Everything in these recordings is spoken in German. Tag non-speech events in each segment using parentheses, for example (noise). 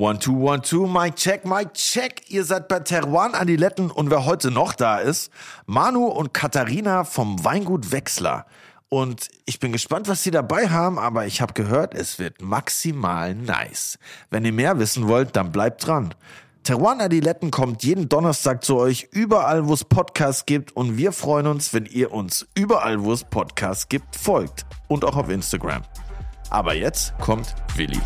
One, two, one, two, Mike check, Mike check. Ihr seid bei Teruan Adiletten und wer heute noch da ist, Manu und Katharina vom Weingut Wechsler. Und ich bin gespannt, was sie dabei haben, aber ich habe gehört, es wird maximal nice. Wenn ihr mehr wissen wollt, dann bleibt dran. Teruan Adiletten kommt jeden Donnerstag zu euch, überall wo es Podcasts gibt und wir freuen uns, wenn ihr uns überall wo es Podcasts gibt, folgt. Und auch auf Instagram. Aber jetzt kommt Willi.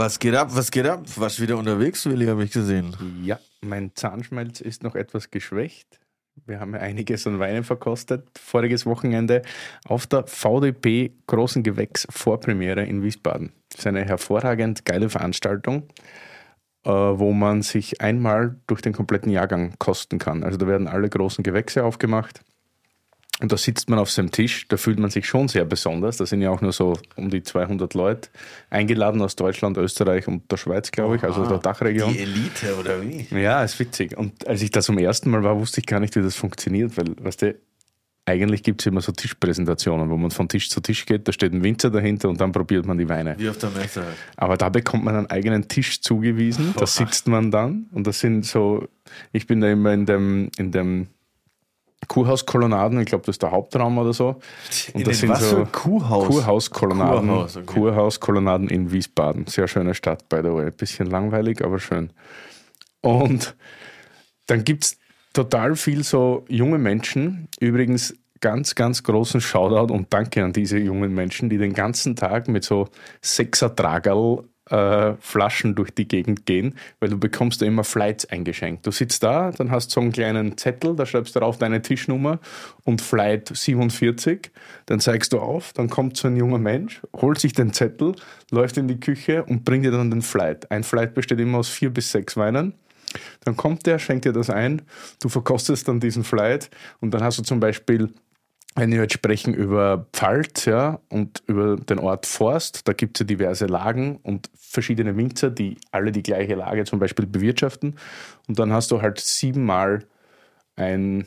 Was geht ab? Was geht ab? Warst wieder unterwegs, Willi, habe ich gesehen. Ja, mein Zahnschmelz ist noch etwas geschwächt. Wir haben ja einiges an Weinen verkostet. Voriges Wochenende auf der VDP Großen Gewächs Vorpremiere in Wiesbaden. Das ist eine hervorragend geile Veranstaltung, äh, wo man sich einmal durch den kompletten Jahrgang kosten kann. Also da werden alle großen Gewächse aufgemacht und da sitzt man auf seinem Tisch, da fühlt man sich schon sehr besonders. Da sind ja auch nur so um die 200 Leute eingeladen aus Deutschland, Österreich und der Schweiz, glaube ich, also der Dachregion. Die Elite oder wie? Ja, ist witzig. Und als ich da zum ersten Mal war, wusste ich gar nicht, wie das funktioniert, weil, weißt du, eigentlich gibt es immer so Tischpräsentationen, wo man von Tisch zu Tisch geht, da steht ein Winzer dahinter und dann probiert man die Weine. Wie auf der Messe halt. Aber da bekommt man einen eigenen Tisch zugewiesen, da sitzt man dann und das sind so, ich bin da immer in dem, in dem Kurhauskolonnaden, ich glaube, das ist der Hauptraum oder so. Und In das sind so Kuhhaus? Kurhauskolonnaden. Kurhaus, okay. Kurhauskolonnaden in Wiesbaden. Sehr schöne Stadt, by the way. Bisschen langweilig, aber schön. Und dann gibt es total viel so junge Menschen. Übrigens ganz, ganz großen Shoutout und Danke an diese jungen Menschen, die den ganzen Tag mit so Sechser-Tragerl äh, Flaschen durch die Gegend gehen, weil du bekommst da immer Flights eingeschenkt. Du sitzt da, dann hast du so einen kleinen Zettel, da schreibst du drauf deine Tischnummer und Flight 47, dann zeigst du auf, dann kommt so ein junger Mensch, holt sich den Zettel, läuft in die Küche und bringt dir dann den Flight. Ein Flight besteht immer aus vier bis sechs Weinen. Dann kommt der, schenkt dir das ein, du verkostest dann diesen Flight und dann hast du zum Beispiel wenn wir jetzt sprechen über Pfalz ja, und über den Ort Forst, da gibt es ja diverse Lagen und verschiedene Winzer, die alle die gleiche Lage zum Beispiel bewirtschaften. Und dann hast du halt siebenmal ein,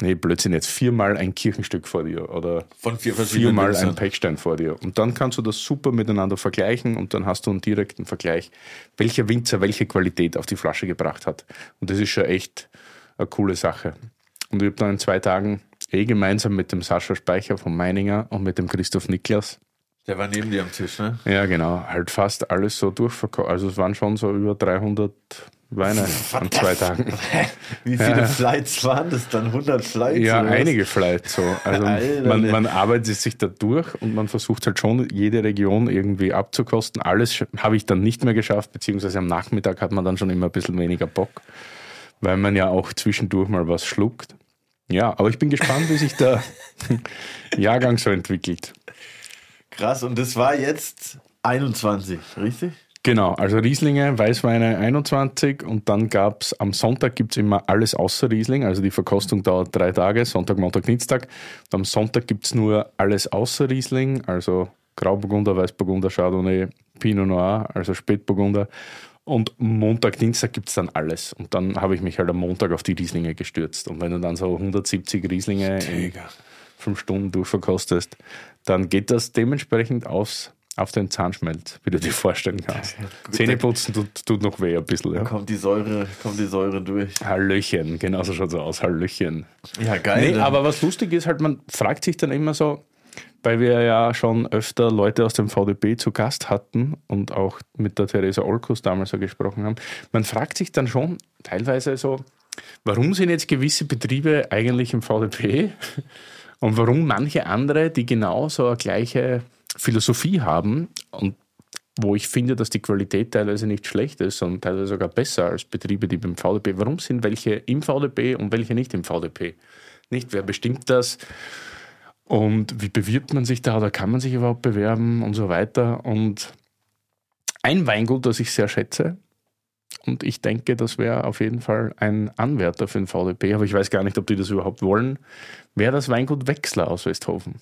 nee, Blödsinn jetzt, viermal ein Kirchenstück vor dir oder Von vier viermal ein Pechstein vor dir. Und dann kannst du das super miteinander vergleichen und dann hast du einen direkten Vergleich, welcher Winzer welche Qualität auf die Flasche gebracht hat. Und das ist schon echt eine coole Sache. Und ich habe dann in zwei Tagen eh gemeinsam mit dem Sascha Speicher von Meininger und mit dem Christoph Niklas, Der war neben dir am Tisch, ne? ja genau, halt fast alles so durchverkauft. Also es waren schon so über 300 Weine (laughs) an zwei Tagen. (laughs) Wie viele Ja. Flights waren das dann? 100 Flights? Ja, einige vielleicht so. Also (laughs) Alter, man, man arbeitet sich da durch und man versucht halt schon, jede Region irgendwie abzukosten. Alles habe ich dann nicht mehr geschafft, beziehungsweise am Nachmittag hat man dann schon immer ein bisschen weniger Bock, weil man ja auch zwischendurch mal was schluckt. Ja, aber ich bin gespannt, wie sich der (laughs) Jahrgang so entwickelt. Krass, und das war jetzt 21, richtig? Genau, also Rieslinge, Weißweine 21 und dann gab es am Sonntag gibt es immer alles außer Riesling, also die Verkostung dauert drei Tage, Sonntag, Montag, Dienstag. Und am Sonntag gibt es nur alles außer Riesling, also Grauburgunder, Weißburgunder, Chardonnay, Pinot Noir, also Spätburgunder. Und Montag, Dienstag gibt es dann alles. Und dann habe ich mich halt am Montag auf die Rieslinge gestürzt. Und wenn du dann so 170 Rieslinge in fünf Stunden durchverkostest, dann geht das dementsprechend aufs, auf den Zahnschmelz, wie du dir vorstellen kannst. Zähneputzen tut, tut noch weh ein bisschen. Ja. Kommt die Säure, kommt die Säure durch. Hallöchen, genauso schaut es aus, Hallöchen. Ja, geil. Nee, aber was lustig ist, halt, man fragt sich dann immer so, weil wir ja schon öfter Leute aus dem VDB zu Gast hatten und auch mit der Theresa Olkus damals so gesprochen haben, man fragt sich dann schon teilweise so, warum sind jetzt gewisse Betriebe eigentlich im VDP und warum manche andere, die genau so eine gleiche Philosophie haben und wo ich finde, dass die Qualität teilweise nicht schlecht ist, sondern teilweise sogar besser als Betriebe, die beim VDP. Warum sind welche im VDP und welche nicht im VDP? Nicht, wer bestimmt das? Und wie bewirbt man sich da oder kann man sich überhaupt bewerben und so weiter? Und ein Weingut, das ich sehr schätze, und ich denke, das wäre auf jeden Fall ein Anwärter für den VDP, aber ich weiß gar nicht, ob die das überhaupt wollen, wäre das Weingut Wechsler aus Westhofen.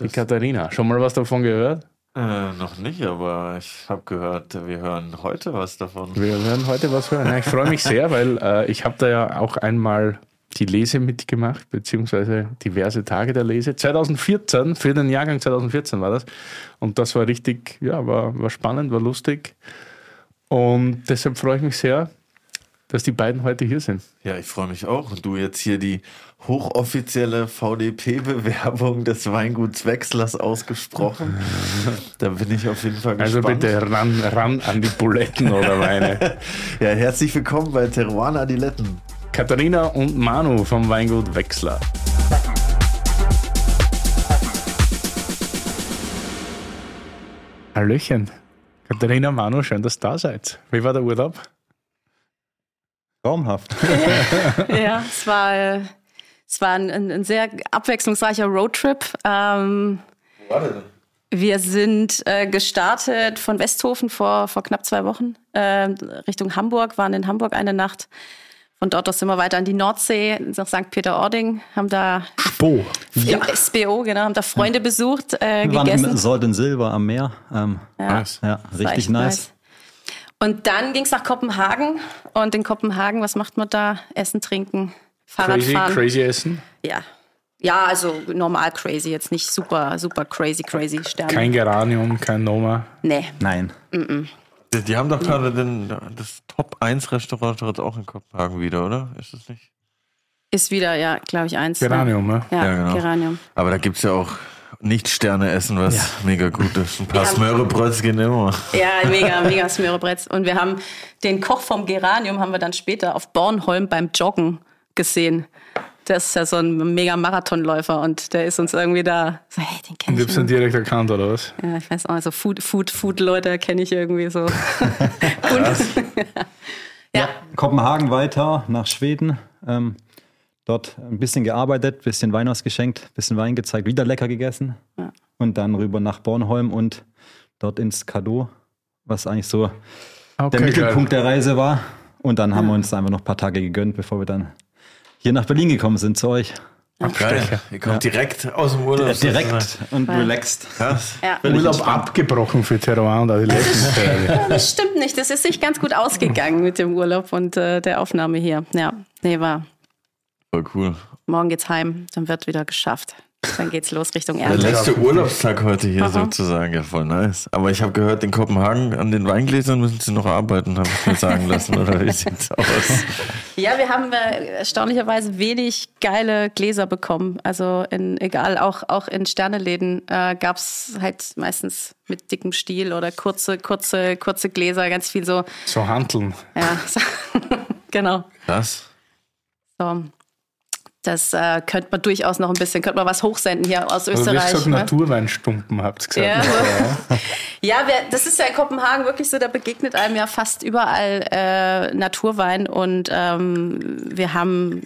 Die Das- Katharina. Schon mal was davon gehört? Äh, noch nicht, aber ich habe gehört, wir hören heute was davon. Wir werden heute was hören. Ja, ich freue mich sehr, weil äh, ich habe da ja auch einmal die Lese mitgemacht, beziehungsweise diverse Tage der Lese. 2014, für den Jahrgang 2014 war das. Und das war richtig, ja, war, war spannend, war lustig. Und deshalb freue ich mich sehr, dass die beiden heute hier sind. Ja, ich freue mich auch. Und du jetzt hier die hochoffizielle VDP-Bewerbung des Weinguts Wechslers ausgesprochen. (laughs) da bin ich auf jeden Fall Also gespannt. bitte ran, ran an die Buletten oder Weine. (laughs) Ja, herzlich willkommen bei Teruana Adiletten. Katharina und Manu vom Weingut Wechsler. Hallöchen. Katharina, Manu, schön, dass ihr da seid. Wie war der Urlaub? Traumhaft. (laughs) Ja, (laughs) es war, es war ein, ein ein sehr abwechslungsreicher Roadtrip. Ähm, Wo war der denn? wir sind äh, gestartet von Westhofen vor, vor knapp zwei Wochen äh, Richtung Hamburg, waren in Hamburg eine Nacht. Von dort sind wir weiter an die Nordsee, nach St. Peter-Ording, haben da Bo. im SBO, genau, haben da Freunde besucht, äh, Wir waren gegessen. im Sold and Silver am Meer. Ähm, Nice. ja, war richtig echt nice. Und dann ging es nach Kopenhagen. Und in Kopenhagen, was macht man da? Essen, trinken, Fahrrad Crazy, fahren. crazy Essen. Ja. Ja, also normal crazy, jetzt nicht super, super crazy, crazy Sterne. Kein Geranium, kein Noma. nee. Nein. Die, die haben doch gerade den, das Top-1-Restaurant dort auch in Kopenhagen wieder, oder? Ist das nicht? Ist wieder, ja, glaube ich, eins. Geranium, ne? Ja, Ja, genau. Geranium. Aber da gibt es ja auch Nicht-Sterne-Essen, was mega gut ist. Ein paar Ja. Smörebrötz gehen immer. Ja, (laughs) mega, mega Smörebretz. Und wir haben den Koch vom Geranium haben wir dann später auf Bornholm beim Joggen gesehen. Der ist ja so ein mega Marathonläufer und der ist uns irgendwie da so, hey, den du ich. ihn noch. direkt erkannt, oder was? Ja, ich weiß auch, so Food, Food, Food-Leute kenne ich irgendwie so. (laughs) und, (laughs) ja, Kopenhagen weiter nach Schweden. Ähm, dort ein bisschen gearbeitet, bisschen Wein ausgeschenkt, bisschen Wein gezeigt, wieder lecker gegessen. Ja. Und dann rüber nach Bornholm und dort ins Kado, was eigentlich so Okay, der Mittelpunkt der Reise war. Und dann haben wir uns einfach noch ein paar Tage gegönnt, bevor wir dann hier nach Berlin gekommen sind zu euch. Geil. Ihr kommt direkt aus dem Urlaub. Direkt und relaxed. Ja. Urlaub abgebrochen für Terroir und all die letzten (laughs) Das stimmt nicht. Das ist sich ganz gut ausgegangen mit dem Urlaub und äh, der Aufnahme hier. Ja, nee, war. Voll cool. Morgen geht's heim, dann wird wieder geschafft. Dann geht's los Richtung Der Ernte. letzte Urlaubstag heute hier Aha. sozusagen. Ja, voll nice. Aber ich habe gehört, in Kopenhagen an den Weingläsern müssen sie noch arbeiten, habe ich mir sagen lassen. Oder wie sieht's aus? Ja, wir haben äh, erstaunlicherweise wenig geile Gläser bekommen. Also in, egal, auch, auch in Sterneläden äh, gab's halt meistens mit dickem Stiel oder kurze, kurze, kurze Gläser, ganz viel so. So handeln. Ja, (laughs) so, genau. Krass. So. Das äh, könnte man durchaus noch ein bisschen, könnte man was hochsenden hier aus Also Österreich. gesagt, ne? Naturweinstumpen, habt ihr Ja, gesagt. ja (laughs) wir, das ist ja in Kopenhagen wirklich so, da begegnet einem ja fast überall äh, Naturwein und ähm, wir haben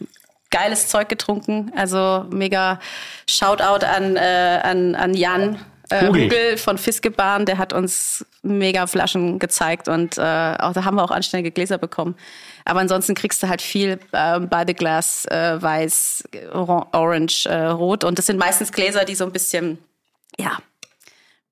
geiles Zeug getrunken. Also mega Shoutout an, äh, an, an Jan. Äh, von Fiskebahn, der hat uns mega Flaschen gezeigt und äh, auch da haben wir auch anständige Gläser bekommen. Aber ansonsten kriegst du halt viel äh, by the glass, äh, weiß, Oran- orange, äh, rot. Und das sind meistens Gläser, die so ein bisschen, ja,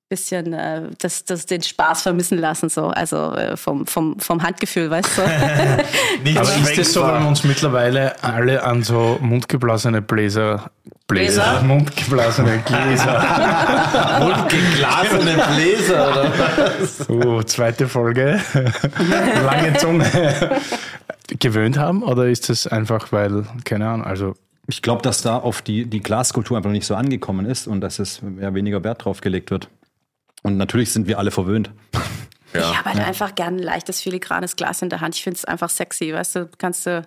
bisschen äh, das, das den Spaß vermissen lassen, so also äh, vom, vom, vom Handgefühl, weißt du? (laughs) Nicht Aber ist das so, wir uns mittlerweile alle an so mundgeblasene Bläser, Bläser, (laughs) Gläser? mundgeblasene Gläser, Mundgeglasene Bläser, oder? oh, zweite Folge, (laughs) lange Zunge, gewöhnt haben? Oder ist das einfach, weil, keine Ahnung, also Ich glaube, dass da auf die, die Glaskultur einfach nicht so angekommen ist und dass es ja weniger Wert drauf gelegt wird. Und natürlich sind wir alle verwöhnt. Ich habe halt einfach gern ein leichtes, filigranes Glas in der Hand. Ich finde es einfach sexy, weißt du, kannst du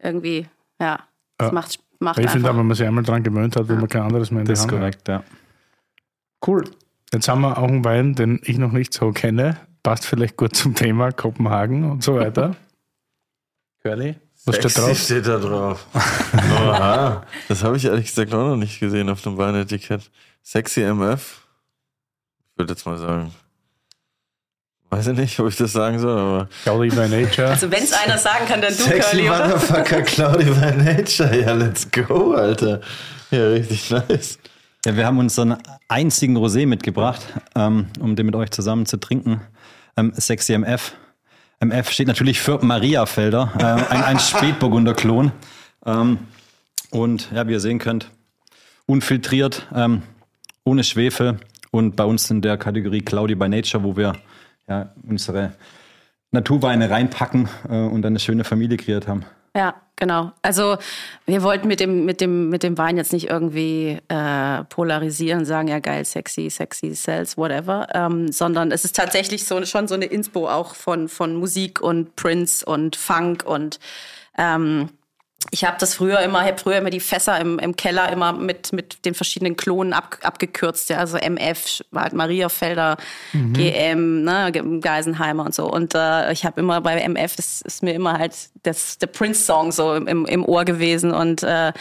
irgendwie, ja, das Ja. macht, macht ich finde, einfach. wenn man sich einmal dran gewöhnt hat, will man kein anderes mehr in Das der ist Hand haben. korrekt, ja. Cool. Jetzt haben wir auch einen Wein, den ich noch nicht so kenne. Passt vielleicht gut zum Thema Kopenhagen und so weiter. (laughs) Curly, was steht Sexy drauf? steht da drauf. (laughs) Oha. Das habe ich ehrlich gesagt auch noch nicht gesehen auf dem Weinetikett. Sexy MF. Ich würde jetzt mal sagen. Weiß ich nicht, ob ich das sagen soll, aber. Cloudy by Nature. Also wenn es einer sagen kann, dann du, Sexy Curly, oder? Motherfucker Cloudy by Nature. Ja, let's go, Alter. Ja, richtig nice. Ja, wir haben uns so einen einzigen Rosé mitgebracht, ähm, um den mit euch zusammen zu trinken. Ähm, Sexy MF. MF steht natürlich für Mariafelder, äh, ein, ein Spätburgunder-Klon. Ähm, und ja, wie ihr sehen könnt, unfiltriert, ohne Schwefel und bei uns in der Kategorie Cloudy by Nature, wo wir ja, unsere Naturweine reinpacken äh, und eine schöne Familie kreiert haben. Ja, genau. Also wir wollten mit dem, mit dem, mit dem Wein jetzt nicht irgendwie äh, polarisieren, sagen, ja geil, sexy, sexy, sells, whatever, ähm, sondern es ist tatsächlich so, schon so eine Inspo auch von, von Musik und Prince und Funk und ähm, ich habe das früher immer, ich habe früher immer die Fässer im, im Keller immer mit, mit den verschiedenen Klonen ab, abgekürzt, ja, also MF, halt Mariafelder, mhm. GM, ne, Geisenheimer und so. Und äh, ich habe immer bei MF, das ist mir immer halt das, der Prince-Song so im, im Ohr gewesen und äh,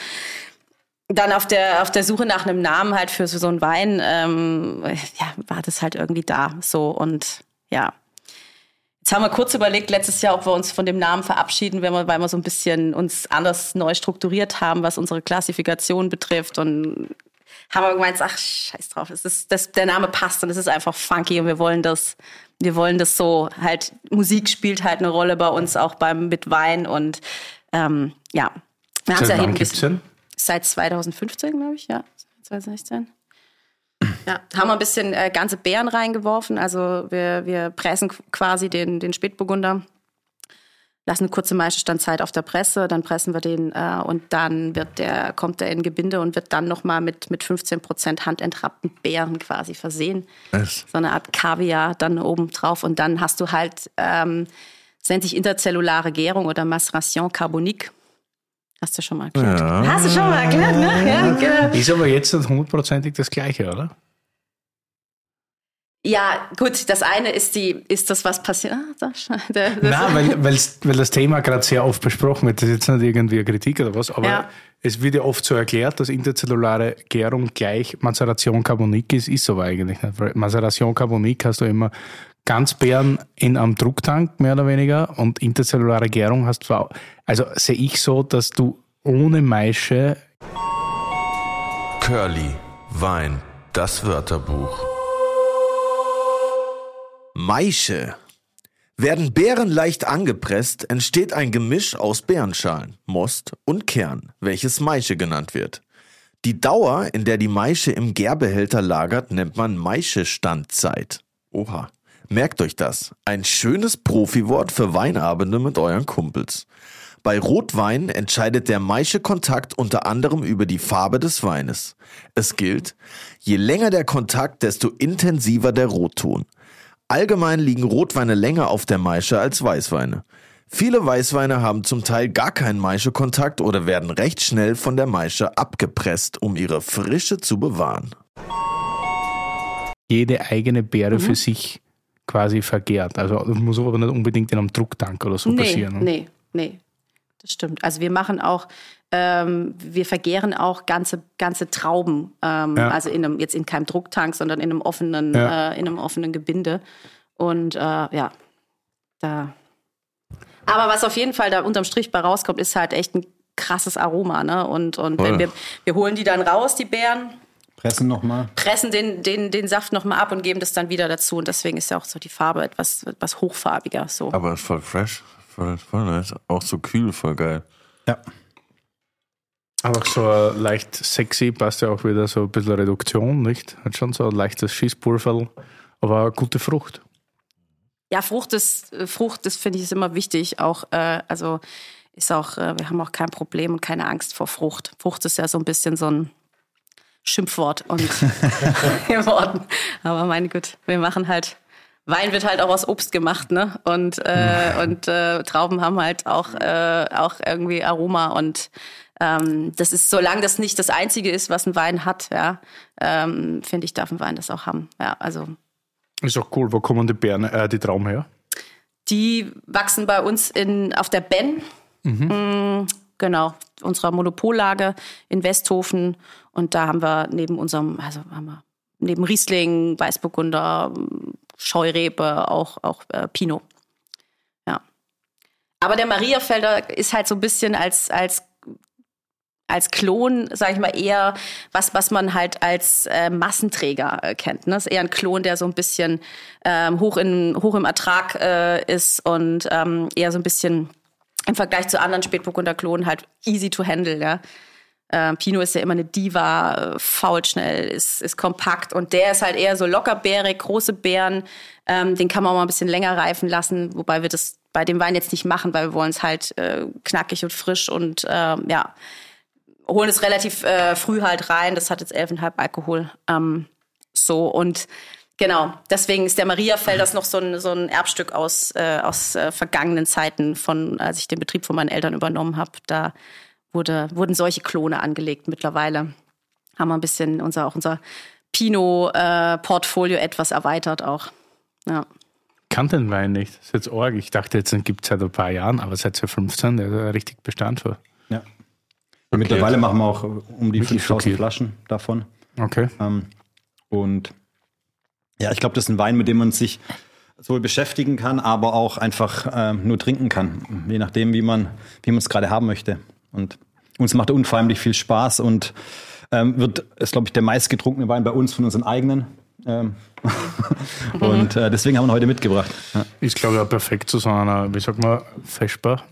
dann auf der auf der Suche nach einem Namen halt für so einen Wein, ähm, ja, war das halt irgendwie da so und ja, Jetzt haben wir kurz überlegt letztes Jahr, ob wir uns von dem Namen verabschieden, weil wir, weil wir so ein bisschen uns anders neu strukturiert haben, was unsere Klassifikation betrifft und haben wir gemeint, ach scheiß drauf, es ist, das, der Name passt und es ist einfach funky und wir wollen das, wir wollen das so halt, Musik spielt halt eine Rolle bei uns auch beim mit Wein und ähm, ja. Wir haben es ja eben? Seit 2015, glaube ich, ja. 2016. Ja, haben wir ein bisschen äh, ganze Beeren reingeworfen. Also wir, wir pressen quasi den, den Spätburgunder, lassen eine kurze Maischestandzeit auf der Presse, dann pressen wir den äh, und dann wird der, kommt der in Gebinde und wird dann nochmal mit, mit 15 Prozent handentrappten Beeren quasi versehen. Was? So eine Art Kaviar dann oben drauf und dann hast du halt, ähm, das nennt sich interzellulare Gärung oder Maceration carbonique. Hast du schon mal erklärt. Ja. Hast du schon mal erklärt, ne? Ja, genau. Ist aber jetzt hundertprozentig das Gleiche, oder? Ja, gut, das eine ist die, ist das, was passiert? Ah, (laughs) Nein, weil, weil das Thema gerade sehr oft besprochen wird. Das ist jetzt nicht irgendwie eine Kritik oder was, aber ja. es wird ja oft so erklärt, dass interzellulare Gärung gleich Maceration Carbonique ist, ist aber eigentlich nicht. Weil Maceration Carbonique hast du immer Ganzbeeren in einem Drucktank, mehr oder weniger, und interzellulare Gärung hast du, also sehe ich so, dass du ohne Maische Curly, Wein, das Wörterbuch. Maische. Werden Beeren leicht angepresst, entsteht ein Gemisch aus Beerenschalen, Most und Kern, welches Maische genannt wird. Die Dauer, in der die Maische im Gärbehälter lagert, nennt man Maischestandzeit. Oha. Merkt euch das. Ein schönes Profiwort für Weinabende mit euren Kumpels. Bei Rotwein entscheidet der Maische-Kontakt unter anderem über die Farbe des Weines. Es gilt, je länger der Kontakt, desto intensiver der Rotton. Allgemein liegen Rotweine länger auf der Maische als Weißweine. Viele Weißweine haben zum Teil gar keinen Maischekontakt oder werden recht schnell von der Maische abgepresst, um ihre Frische zu bewahren. Jede eigene Beere mhm. für sich quasi vergärt. Also das muss aber nicht unbedingt in einem Drucktank oder so nee, passieren. Ne? Nee, nee, das stimmt. Also wir machen auch ähm, wir vergären auch ganze, ganze Trauben, ähm, ja. also in einem, jetzt in keinem Drucktank, sondern in einem offenen, ja. äh, in einem offenen Gebinde. Und äh, ja, da. Aber was auf jeden Fall da unterm Strich bei rauskommt, ist halt echt ein krasses Aroma. Ne? Und, und wenn wir, wir holen die dann raus, die Beeren. Pressen nochmal. Pressen den, den, den Saft nochmal ab und geben das dann wieder dazu. Und deswegen ist ja auch so die Farbe etwas, etwas hochfarbiger. So. Aber ist voll fresh, voll, voll nice. Auch so kühl, voll geil. Ja. Aber so leicht sexy passt ja auch wieder so ein bisschen Reduktion, nicht? Hat schon so ein leichtes Schießpulver, aber eine gute Frucht. Ja, Frucht ist, Frucht, das finde ich ist immer wichtig. Auch, äh, also ist auch, äh, wir haben auch kein Problem und keine Angst vor Frucht. Frucht ist ja so ein bisschen so ein Schimpfwort und (laughs) (laughs) geworden. Aber meine Güte, wir machen halt Wein wird halt auch aus Obst gemacht, ne? Und, äh, und äh, Trauben haben halt auch, äh, auch irgendwie Aroma und ähm, das ist, solange das nicht das Einzige ist, was ein Wein hat, ja, ähm, finde ich, darf ein Wein das auch haben. Ja, also. Ist auch cool. Wo kommen die Beeren, äh, die Trauben her? Die wachsen bei uns in, auf der Ben. Mhm. Mm, genau, unserer Monopollage in Westhofen. Und da haben wir neben unserem, also haben wir neben Riesling, Weißburgunder, Scheurebe auch, auch äh, Pinot. Ja. Aber der Mariafelder ist halt so ein bisschen als, als als Klon, sage ich mal, eher was, was man halt als äh, Massenträger äh, kennt. Ne? Das ist eher ein Klon, der so ein bisschen ähm, hoch, in, hoch im Ertrag äh, ist und ähm, eher so ein bisschen im Vergleich zu anderen Spätburgunder Klonen halt easy to handle. Ja? Äh, Pino ist ja immer eine Diva, äh, fault schnell, ist, ist kompakt und der ist halt eher so lockerbärig, große Beeren. Ähm, den kann man auch mal ein bisschen länger reifen lassen, wobei wir das bei dem Wein jetzt nicht machen, weil wir wollen es halt äh, knackig und frisch und äh, ja, holen es relativ äh, früh halt rein. Das hat jetzt 11,5 Alkohol. Ähm, so und Genau, deswegen ist der Mariafelders noch so ein, so ein Erbstück aus, äh, aus äh, vergangenen Zeiten, von als ich den Betrieb von meinen Eltern übernommen habe. Da wurde, wurden solche Klone angelegt mittlerweile. Haben wir ein bisschen unser, auch unser Pinot-Portfolio äh, etwas erweitert auch. Ja. Kann den Wein nicht. Das ist jetzt arg. Ich dachte, jetzt gibt es seit ein paar Jahren, aber seit 2015, der ist richtig Bestand für. Mittlerweile machen wir auch um die 5000 Flaschen davon. Okay. Ähm, und ja, ich glaube, das ist ein Wein, mit dem man sich sowohl beschäftigen kann, aber auch einfach ähm, nur trinken kann, je nachdem, wie man wie man es gerade haben möchte. Und uns macht unheimlich viel Spaß und ähm, wird ist glaube ich der meistgetrunkene Wein bei uns von unseren eigenen. Ähm (laughs) und äh, deswegen haben wir ihn heute mitgebracht. Ja. Ist, glaube ich, auch perfekt zu so einer, wie sagt man, Feschbar.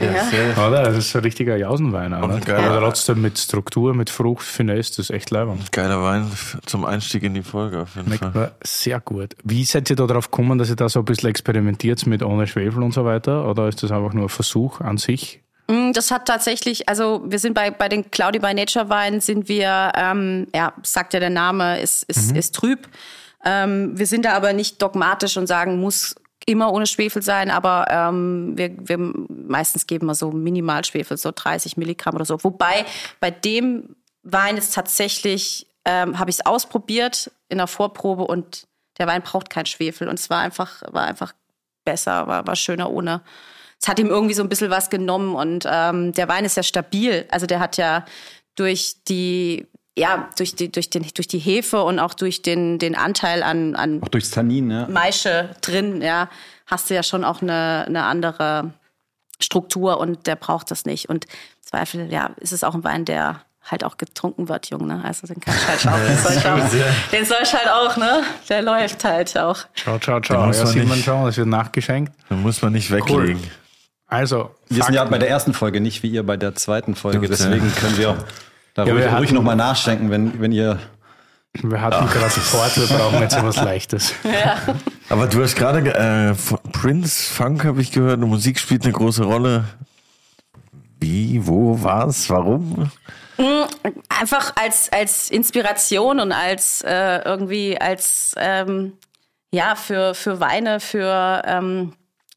Ja. oder? Das ist ein richtiger Jausenwein. Oder? Aber trotzdem mit Struktur, mit Frucht, Finesse, das ist echt leibend. Geiler Wein zum Einstieg in die Folge auf jeden Schmeckt Fall. sehr gut. Wie seid ihr da drauf gekommen, dass ihr da so ein bisschen experimentiert mit ohne Schwefel und so weiter? Oder ist das einfach nur ein Versuch an sich? Mm, das hat tatsächlich, also wir sind bei, bei den Cloudy by Nature Weinen sind wir, ähm, ja, sagt ja der Name, ist, ist, mhm. ist trüb. Ähm, wir sind da aber nicht dogmatisch und sagen, muss immer ohne Schwefel sein, aber ähm, wir, wir meistens geben wir so Minimalschwefel, so 30 Milligramm oder so. Wobei bei dem Wein ist tatsächlich, ähm, habe ich es ausprobiert in der Vorprobe und der Wein braucht kein Schwefel und es war einfach, war einfach besser, war, war schöner ohne. Es hat ihm irgendwie so ein bisschen was genommen und ähm, der Wein ist ja stabil. Also der hat ja durch die ja, durch die, durch, den, durch die Hefe und auch durch den, den Anteil an, an auch durchs Tannin, ja. Maische drin, ja, hast du ja schon auch eine, eine andere Struktur und der braucht das nicht. Und Zweifel, ja, ist es auch ein Wein, der halt auch getrunken wird, Junge. Ne? Also den kann ich halt auch. Den soll ich, auch, den soll ich halt auch, ne? Der läuft halt auch. Ciao, ciao, ciao. Ja, man schon, das wird nachgeschenkt. Den muss man nicht weglegen. Cool. Also, wir sind ja bei der ersten Folge, nicht wie ihr bei der zweiten Folge. Deswegen können wir da ja, ruhig, ruhig nochmal nachschenken, wenn, wenn ihr. Wir hatten Ach. gerade Fort, wir brauchen jetzt etwas Leichtes. (laughs) Ja. Aber du hast gerade äh, Prince Funk, habe ich gehört, Musik spielt eine große Rolle. Wie, wo, was, warum? Mm, einfach als, als Inspiration und als äh, irgendwie als ähm, ja für, für Weine, für ähm,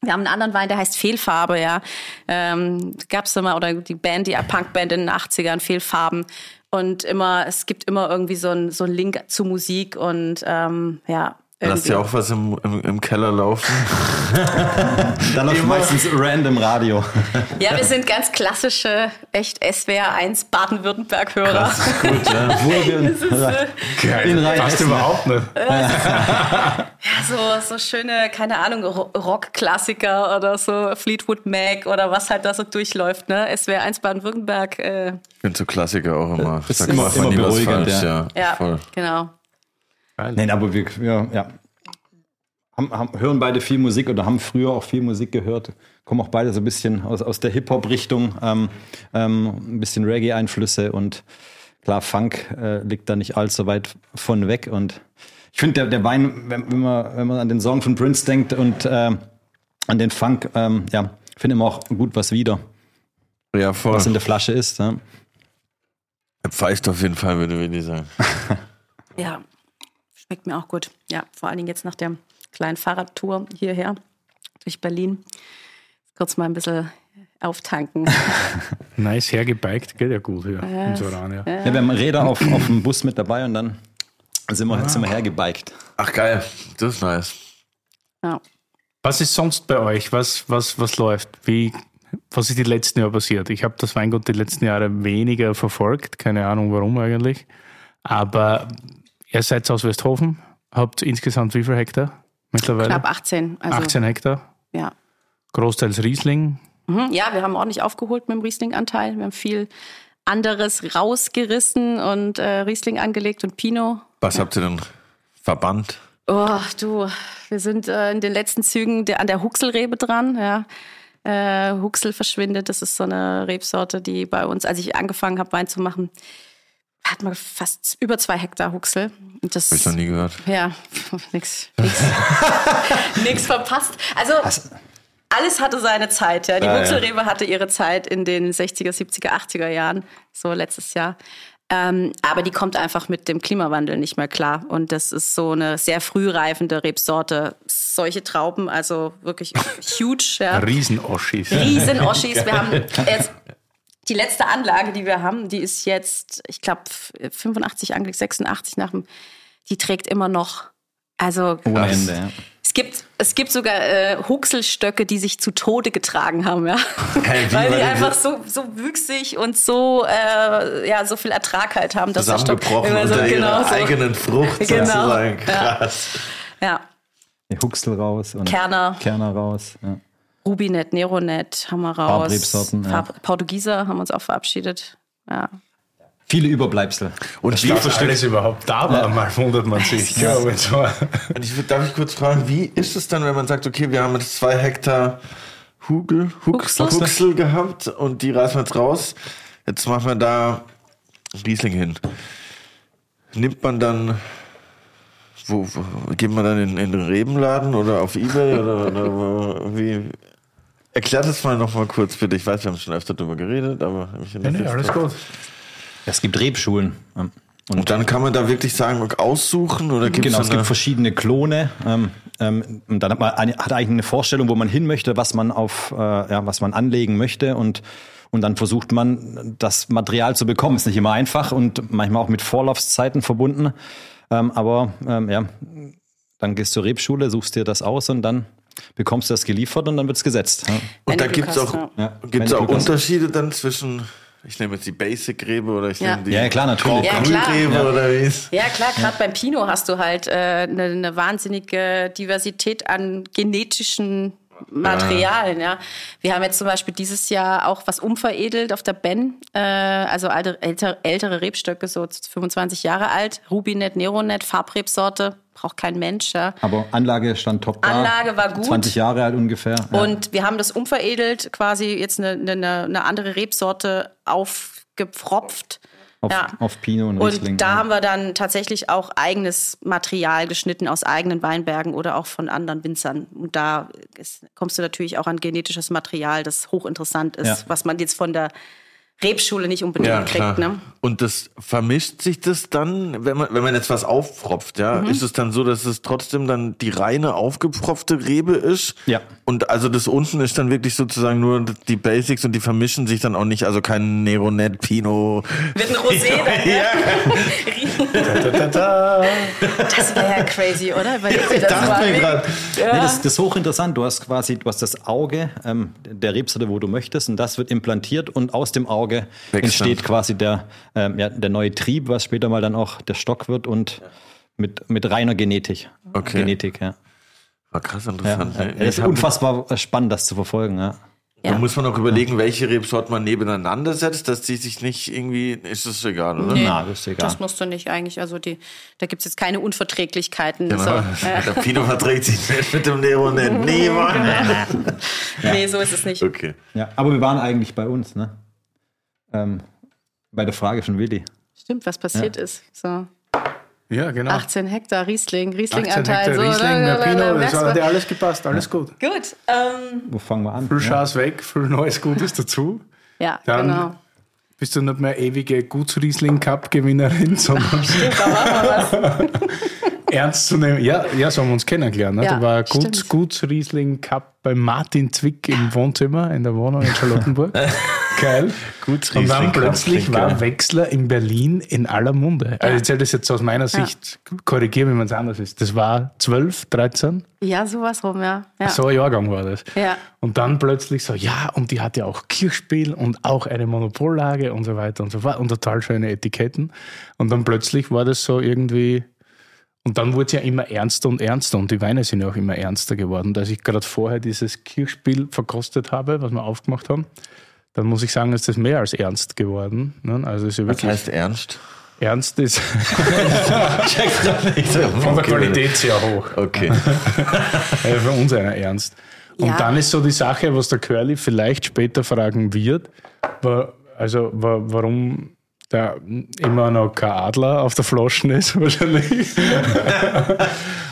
wir haben einen anderen Wein, der heißt Fehlfarbe, ja. Ähm, Gab es immer, oder die Band, die Punkband in den 80ern, Fehlfarben. Und immer, es gibt immer irgendwie so ein, so ein Link zu Musik und ähm, ja, Lass dir auch was im, im, im Keller laufen. (laughs) da läuft meistens random Radio. ja, wir sind ganz klassische, echt SWR 1 Baden-Württemberg-Hörer. Das ist gut, ja. Wurgen. Äh, Geil. Passt überhaupt nicht. ja, so, so schöne, keine Ahnung, Rock-Klassiker oder so Fleetwood Mac oder was halt da so durchläuft. Ne? SWR 1 Baden-Württemberg. Äh. Ich finde so Klassiker auch immer. Das ist immer, immer beruhigend, falsch, ja. Ja, ja voll. genau. Geil. Nein, aber wir ja, ja. Haben, haben, hören beide viel Musik oder haben früher auch viel Musik gehört. Kommen auch beide so ein bisschen aus, aus der Hip-Hop-Richtung, ähm, ähm, ein bisschen Reggae-Einflüsse und klar, Funk äh, liegt da nicht allzu weit von weg. Und ich finde, der, der Wein, wenn, wenn, man, wenn man an den Song von Prince denkt und äh, an den Funk, ähm, ja, finde immer auch gut was wieder. Ja, voll. Was in der Flasche ist. Ja. Er pfeift auf jeden Fall, würde ich sagen. (laughs) ja, Schmeckt mir auch gut. Ja, vor allen Dingen jetzt nach der kleinen Fahrradtour hierher durch Berlin. Kurz mal ein bisschen auftanken. (laughs) nice hergebiked, geht ja gut hier ja, in Soran, ja. ja. wir haben Räder auf, auf dem Bus mit dabei und dann sind wir, ah. sind wir hergebiked. Ach geil, das ist nice. Ja. Was ist sonst bei euch? Was, was, was läuft? Wie, was ist die letzten Jahre passiert? Ich habe das Weingut die letzten Jahre weniger verfolgt, keine Ahnung warum eigentlich. Aber Ihr seid aus Westhofen, habt insgesamt wie viel Hektar mittlerweile? Knapp 18. Also, 18 Hektar? Ja. Großteils Riesling? Mhm, ja, wir haben ordentlich aufgeholt mit dem Riesling-Anteil. Wir haben viel anderes rausgerissen und äh, Riesling angelegt und Pinot. Was habt ihr denn verbannt? Oh, du, wir sind äh, in den letzten Zügen der, an der Huxelrebe dran, ja. Äh, Huxel verschwindet, das ist so eine Rebsorte, die bei uns, als ich angefangen habe, Wein zu machen, hat man fast über zwei Hektar Huxel. Das, Hab ich noch nie gehört. Ja, (laughs) nix, nix, (laughs) nix verpasst. Also, alles hatte seine Zeit. Ja. Die Ja, ja. Huxelrebe hatte ihre Zeit in den 60er, 70er, 80er Jahren, so letztes Jahr. Ähm, aber die kommt einfach mit dem Klimawandel nicht mehr klar. Und das ist so eine sehr früh reifende Rebsorte. Solche Trauben, also wirklich (laughs) huge. Ja. Riesenoschis. Riesen Oschis. Wir haben jetzt die letzte Anlage, die wir haben, die ist jetzt, ich glaube, 85 angelegt, 86 nach dem, die trägt immer noch. Also Ohne Ende, ja. es gibt, es gibt sogar äh, Huxelstöcke, die sich zu Tode getragen haben, ja. (laughs) Hey, Weil die einfach so, so wüchsig und so, äh, ja, so viel Ertrag halt haben, dass der Stock immer unter so, genau ihrer so. eigenen Frucht (laughs) Genau, sozusagen. ja. Krass. Ja. Die Huxel raus und Kerner. Kerner raus. Ja. Rubinet, Neronet haben wir raus. Farbrebsorten, ja. Farb, Portugieser haben uns auch verabschiedet. Ja. Viele Überbleibsel. Und wie, Das alles überhaupt da war, mal wundert man sich. So. und ich darf ich kurz fragen, wie ist es dann, wenn man sagt, okay, wir haben jetzt zwei Hektar Hugel, Huxel, Huxel. Huxel gehabt und die reißen wir jetzt raus. Jetzt machen wir da Riesling hin. Nimmt man dann, wo, wo geht man dann in, in den Rebenladen oder auf Ebay oder, oder wie? Erklär das mal noch mal kurz bitte. Ich weiß, wir haben schon öfter darüber geredet, aber mich Nee, nee, alles gut. Es gibt Rebschulen. ja. Und dann kann man da wirklich sagen, aussuchen oder gibt Genau, es es gibt verschiedene Klone. Ähm, ähm, und dann hat man eine, hat eigentlich eine Vorstellung, wo man hin möchte, was man auf, äh, ja, was man anlegen möchte und und dann versucht man, das Material zu bekommen. Ist nicht immer einfach und manchmal auch mit Vorlaufzeiten verbunden. Ähm, aber ähm, ja, dann gehst du zur Rebschule, suchst dir das aus und dann bekommst du das geliefert und dann wird's gesetzt. Ja. Und da gibt es auch, ja. Gibt's auch. Unterschiede dann zwischen, ich nehme jetzt die Basic-Rebe oder ich Ja. nehme die Ja, klar, natürlich. Ja, klar. Ja. oder wie ist? Ja, klar, gerade beim Pinot hast du halt äh, eine, eine wahnsinnige Diversität an genetischen Materialien, ja. Wir haben jetzt zum Beispiel dieses Jahr auch was umveredelt auf der Ben, äh, also alte, ältere, ältere Rebstöcke, so 25 Jahre alt, Rubinet, Neronet, Farbrebsorte, braucht kein Mensch, ja. Aber Anlage stand top da. Anlage war gut. 20 Jahre alt ungefähr. ja. Und wir haben das umveredelt, quasi jetzt eine, eine, eine andere Rebsorte aufgepfropft. Auf, ja. auf Pinot und Riesling. Und da ja. haben wir dann tatsächlich auch eigenes Material geschnitten aus eigenen Weinbergen oder auch von anderen Winzern. Und da ist, kommst du natürlich auch an genetisches Material, das hochinteressant ist, Ja. was man jetzt von der Rebschule nicht unbedingt Ja, kriegt. Ne? Und das vermischt sich das dann, wenn man, wenn man jetzt was aufpfropft, ja? Mhm. Ist es dann so, dass es trotzdem dann die reine aufgepfropfte Rebe ist? Ja. Und also das unten ist dann wirklich sozusagen nur die Basics und die vermischen sich dann auch nicht, also kein Neronet, Pinot. Wird ein Rosé dann, ne? Da, da, da. Das wäre ja crazy, oder? Überleg dir das dachte mir grad. Nee, das, das ist hochinteressant. Du hast quasi, du hast das Auge ähm, der Rebsorte, wo du möchtest, und das wird implantiert und aus dem Auge Wechseln. entsteht quasi der, ähm, ja, der neue Trieb, was später mal dann auch der Stock wird und mit, mit reiner Genetik. Okay. Genetik, ja. War krass ja. interessant. ja. ne? Das Ich ist unfassbar spannend, das zu verfolgen. Ja. Da Ja. muss man auch überlegen, welche Rebsorten man nebeneinander setzt, dass die sich nicht irgendwie, ist das egal, oder? Nee, Na, das ist egal. Das musst du nicht eigentlich. Also die, da gibt es jetzt keine Unverträglichkeiten. Genau. So, ja. (laughs) Der Pinot verträgt sich nicht mit dem Neronet. Nee, Mann. Nee, so ist es nicht. Okay. Ja, aber wir waren eigentlich bei uns, ne? Ähm, bei der Frage von Willi. Stimmt, was passiert ist. So. Ja, genau. 18 Hektar Riesling, 18 Rislinganteil. Hektar so, Riesling, da- da- das hat ja alles gepasst, alles gut. Gut, ähm, Wo fangen wir an? Viel Ja. Weg, viel neues Gutes dazu. ja, Dann genau. bist du nicht mehr ewige Gutsriesling-Cup-Gewinnerin, sondern Da machen wir was. (laughs) ernst zu nehmen. Ja, ja, so haben wir uns kennengelernt. Ne? Ja, da war Guts, stimmt. Gutsriesling-Cup bei Martin Zwick im Wohnzimmer in der Wohnung in Charlottenburg. (laughs) Geil. Gutsriesling Und dann Cup plötzlich war. Wechsler in Berlin in aller Munde. Also ich erzähle das jetzt aus meiner Sicht, korrigiere mich, wenn es anders ist. Das war 12, 13, Ja, sowas rum, ja. ja. so ein Jahrgang war das. Ja. Und dann plötzlich so, ja, und die hat ja auch Kirchspiel und auch eine Monopollage und so weiter und so fort und total schöne Etiketten. Und dann plötzlich war das so irgendwie, und dann wurde es ja immer ernster und ernster und die Weine sind ja auch immer ernster geworden. Als ich gerade vorher dieses Kirchspiel verkostet habe, was wir aufgemacht haben, dann muss ich sagen, ist das mehr als ernst geworden. Ne? Also ist ja Was heißt ernst? ernst ist (laughs) von der Qualität sehr hoch. Okay. (laughs) Ja, für uns einer ernst. Und Ja. dann ist so die Sache, was der Curly vielleicht später fragen wird, wa- also wa- warum da immer noch kein Adler auf der Flaschen ist, (laughs) wahrscheinlich.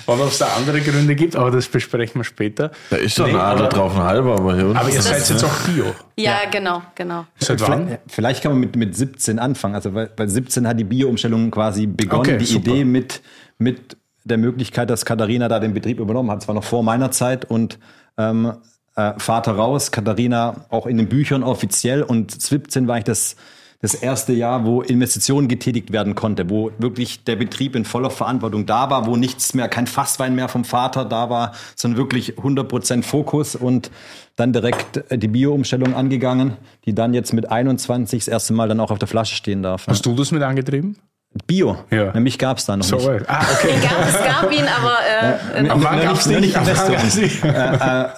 Oder ob es da andere Gründe gibt, aber das besprechen wir später. Da ist doch Nee, ein Adler drauf, ein halber, aber. Aber ihr seid das- jetzt auch Bio. Ja, genau, genau. Seit wann? Vielleicht, kann man mit, mit 17 anfangen. Also weil, weil 17 hat die Bio-Umstellung quasi begonnen. Okay, die super. Idee mit, mit der Möglichkeit, dass Katharina da den Betrieb übernommen hat. Zwar noch vor meiner Zeit und ähm, äh, Vater raus, Katharina auch in den Büchern offiziell und 17 war ich das das erste Jahr, wo Investitionen getätigt werden konnte, wo wirklich der Betrieb in voller Verantwortung da war, wo nichts mehr, kein Fasswein mehr vom Vater da war, sondern wirklich 100% Fokus und dann direkt äh, die Bio-Umstellung angegangen, die dann jetzt mit 21 das erste Mal dann auch auf der Flasche stehen darf. Hast du das mit angetrieben? Bio, Ja. nämlich gab es da noch So, nicht. weit. ah, okay. Es (laughs) gab, es gab ihn, aber äh, Am Noch Anfang gab's noch nicht, nicht. äh,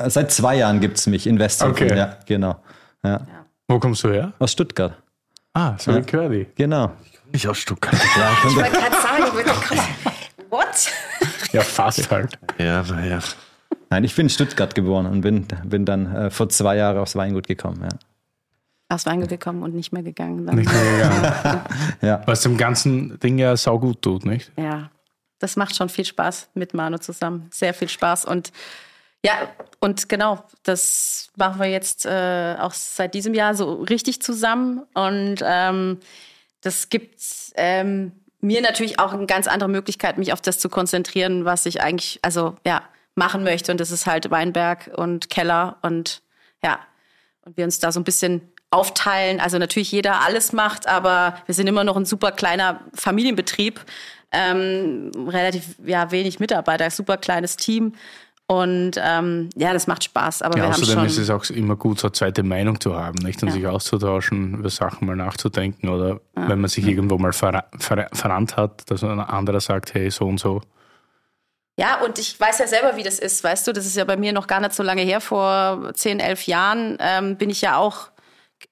äh, seit zwei Jahren gibt's mich, Investor. Okay. Ja, genau. Ja. Wo kommst du her? Aus Stuttgart. Ah, so wie Curly. Genau. Nicht aus Stuttgart. ich wollte gerade sagen, ich wollte gerade- what? Ja, fast halt. ja, naja. Nein, ich bin in Stuttgart geboren und bin, bin dann äh, vor zwei Jahren aufs Weingut gekommen. Ja. Aus Weingut gekommen und nicht mehr gegangen. Dann. Nicht mehr gegangen. (laughs) Ja. Was dem ganzen Ding ja saugut tut, nicht? Ja, das macht schon viel Spaß mit Manu zusammen. Sehr viel Spaß. Und ja, und genau, das machen wir jetzt äh, auch seit diesem Jahr so richtig zusammen. Und ähm, das gibt ähm, mir natürlich auch eine ganz andere Möglichkeit, mich auf das zu konzentrieren, was ich eigentlich, also ja, machen möchte. Und das ist halt Weinberg und Keller und ja, und wir uns da so ein bisschen aufteilen. Also natürlich jeder alles macht, aber wir sind immer noch ein super kleiner Familienbetrieb, ähm, relativ ja wenig Mitarbeiter, super kleines Team und ähm, ja, das macht Spaß. Aber Ja, wir haben außerdem schon ist es auch immer gut, so eine zweite Meinung zu haben, nicht? Und Ja. sich auszutauschen, über Sachen mal nachzudenken oder wenn man sich irgendwo mal verra ver verrannt hat, dass ein anderer sagt, hey, so und so. Ja, und ich weiß ja selber, wie das ist, weißt du, das ist ja bei mir noch gar nicht so lange her, vor 10, 11 Jahren ähm, bin ich ja auch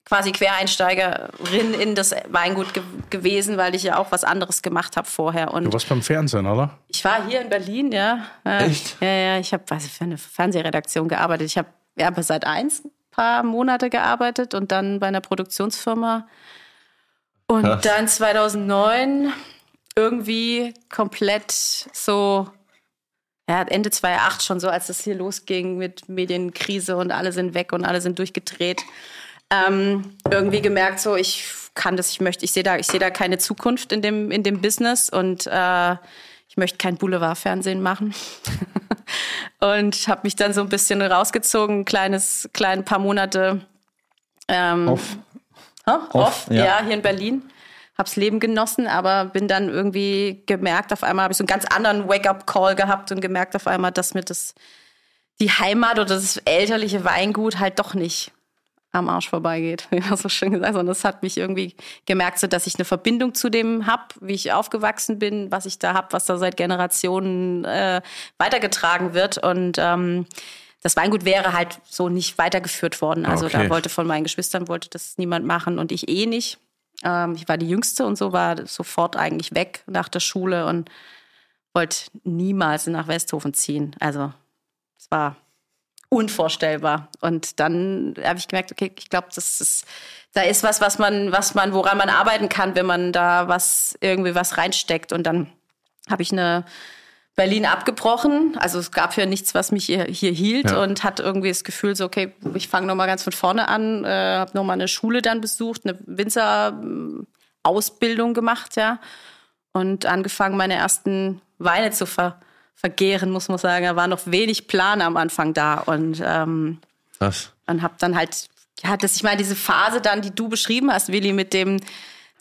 quasi Quereinsteigerin in das Weingut ge gewesen, weil ich ja auch was anderes gemacht habe vorher. Und Du warst beim Fernsehen, oder? Ich war hier in Berlin, ja. Äh, Echt? Ja, ja. Ich habe also für eine Fernsehredaktion gearbeitet. Ich habe ja, Sat 1 ein paar Monate gearbeitet und dann bei einer Produktionsfirma. Und Krass. dann 2009 irgendwie komplett so, ja, Ende 2008 schon so, als das hier losging mit Medienkrise und alle sind weg und alle sind durchgedreht. Ähm, irgendwie gemerkt, so ich kann das, ich möchte, ich sehe da, ich sehe da keine Zukunft in dem in dem Business und äh, ich möchte kein Boulevardfernsehen machen (laughs) und habe mich dann so ein bisschen rausgezogen, ein kleines, klein paar Monate ähm, Off. Hä? Off, Off, ja. ja. hier in Berlin. Hab's Leben genossen, aber bin dann irgendwie gemerkt, auf einmal habe ich so einen ganz anderen Wake-up-Call gehabt und gemerkt auf einmal, dass mir das die Heimat oder das elterliche Weingut halt doch nicht am Arsch vorbeigeht, (laughs) wie man so schön gesagt hat. Und das hat mich irgendwie gemerkt, so dass ich eine Verbindung zu dem hab, wie ich aufgewachsen bin, was ich da hab, was da seit Generationen äh, weitergetragen wird. Und ähm, das Weingut wäre halt so nicht weitergeführt worden. Also Okay. da wollte von meinen Geschwistern wollte das niemand machen und ich eh nicht. Ähm, ich war die Jüngste und so war sofort eigentlich weg nach der Schule und wollte niemals nach Westhofen ziehen. Also es war unvorstellbar. Und dann habe ich gemerkt, okay, ich glaube, das ist, da ist was, was man, was man, woran man arbeiten kann, wenn man da was irgendwie was reinsteckt. Und dann habe ich eine Berlin abgebrochen. Also es gab ja nichts, was mich hier, hier hielt Ja. und hat irgendwie das Gefühl so, okay, ich fange noch mal ganz von vorne an, äh, habe noch mal eine Schule dann besucht, eine Winzer-Ausbildung gemacht, ja, und angefangen, meine ersten Weine zu ver vergehren, muss man sagen. Da war noch wenig Plan am Anfang da und ähm, Was? und habe dann halt, ja, das, ich meine, diese Phase dann, die du beschrieben hast, Willi, mit dem,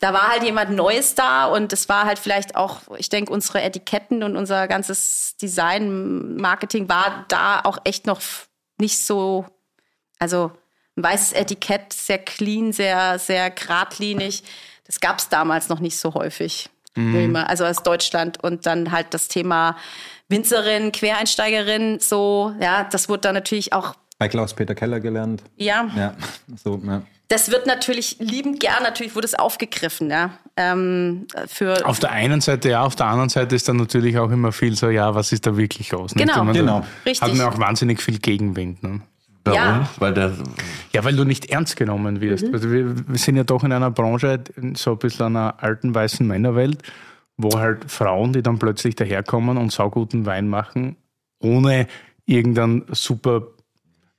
da war halt jemand Neues da und es war halt vielleicht auch, ich denke, unsere Etiketten und unser ganzes Design, Marketing war da auch echt noch nicht so, also ein weißes Etikett, sehr clean, sehr, sehr geradlinig. Das gab es damals noch nicht so häufig. Also aus Deutschland und dann halt das Thema Winzerin, Quereinsteigerin, so, ja, das wurde dann natürlich auch, Bei Klaus-Peter Keller gelernt. ja, Ja, so, ja. das wird natürlich liebend gern, natürlich wurde es aufgegriffen, ja. Ähm, für auf der einen Seite ja, auf der anderen Seite ist dann natürlich auch immer viel so, ja, was ist da wirklich los? Genau, meine, genau. Richtig. Hat man auch wahnsinnig viel Gegenwind. Ne? Warum? Ja. Weil der. Ja, weil du nicht ernst genommen wirst. Mhm. Also wir, wir sind ja doch in einer Branche, in so ein bisschen einer alten weißen Männerwelt, wo halt Frauen, die dann plötzlich daherkommen und sauguten Wein machen, ohne irgendeinen super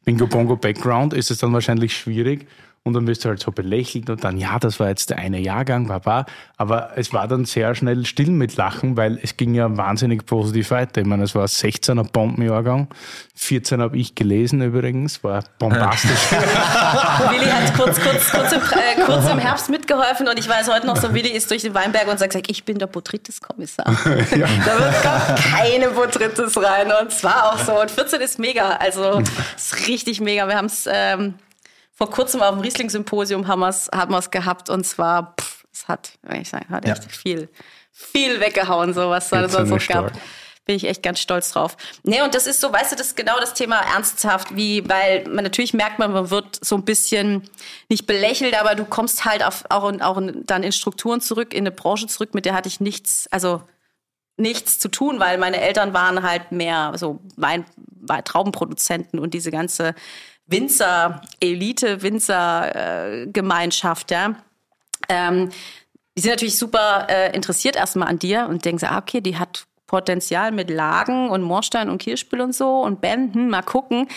Bingo-Bongo-Background, ist es dann wahrscheinlich schwierig. Und dann wirst du halt so belächelt und dann, ja, das war jetzt der eine Jahrgang, baba. Aber es war dann sehr schnell still mit Lachen, weil es ging ja wahnsinnig positiv weiter. Ich meine, es war 16er Bombenjahrgang, 14 habe ich gelesen übrigens, war bombastisch. (laughs) Willi hat kurz, kurz, kurz, im, äh, kurz im Herbst mitgeholfen und ich weiß heute noch so, Willi ist durch den Weinberg und sagt, ich bin der Botrytis-Kommissar. (laughs) Da wird keine Botrytis rein und es war auch so. Und 14 ist mega, also (laughs) ist richtig mega. Wir haben es ähm, vor kurzem auf dem Riesling-Symposium haben wir's, haben wir's gehabt und zwar, pff, es hat, wenn ich sagen, hat echt viel, viel weggehauen, so was 14 sonst noch gab. bin ich echt ganz stolz drauf. Nee, und das ist so, weißt du, das ist genau das Thema ernsthaft, wie, weil man natürlich merkt man, man wird so ein bisschen nicht belächelt, aber du kommst halt auf, auch, in, auch in, dann in Strukturen zurück, in eine Branche zurück, mit der hatte ich nichts, also nichts zu tun, weil meine Eltern waren halt mehr so Wein- Traubenproduzenten und diese ganze Winzer-Elite, Winzer-Gemeinschaft, ja. Ähm, die sind natürlich super äh, interessiert erstmal an dir und denken so, ah, okay, die hat Potenzial mit Lagen und Moorstein und Kirschspiel und so und Ben, hm, mal gucken.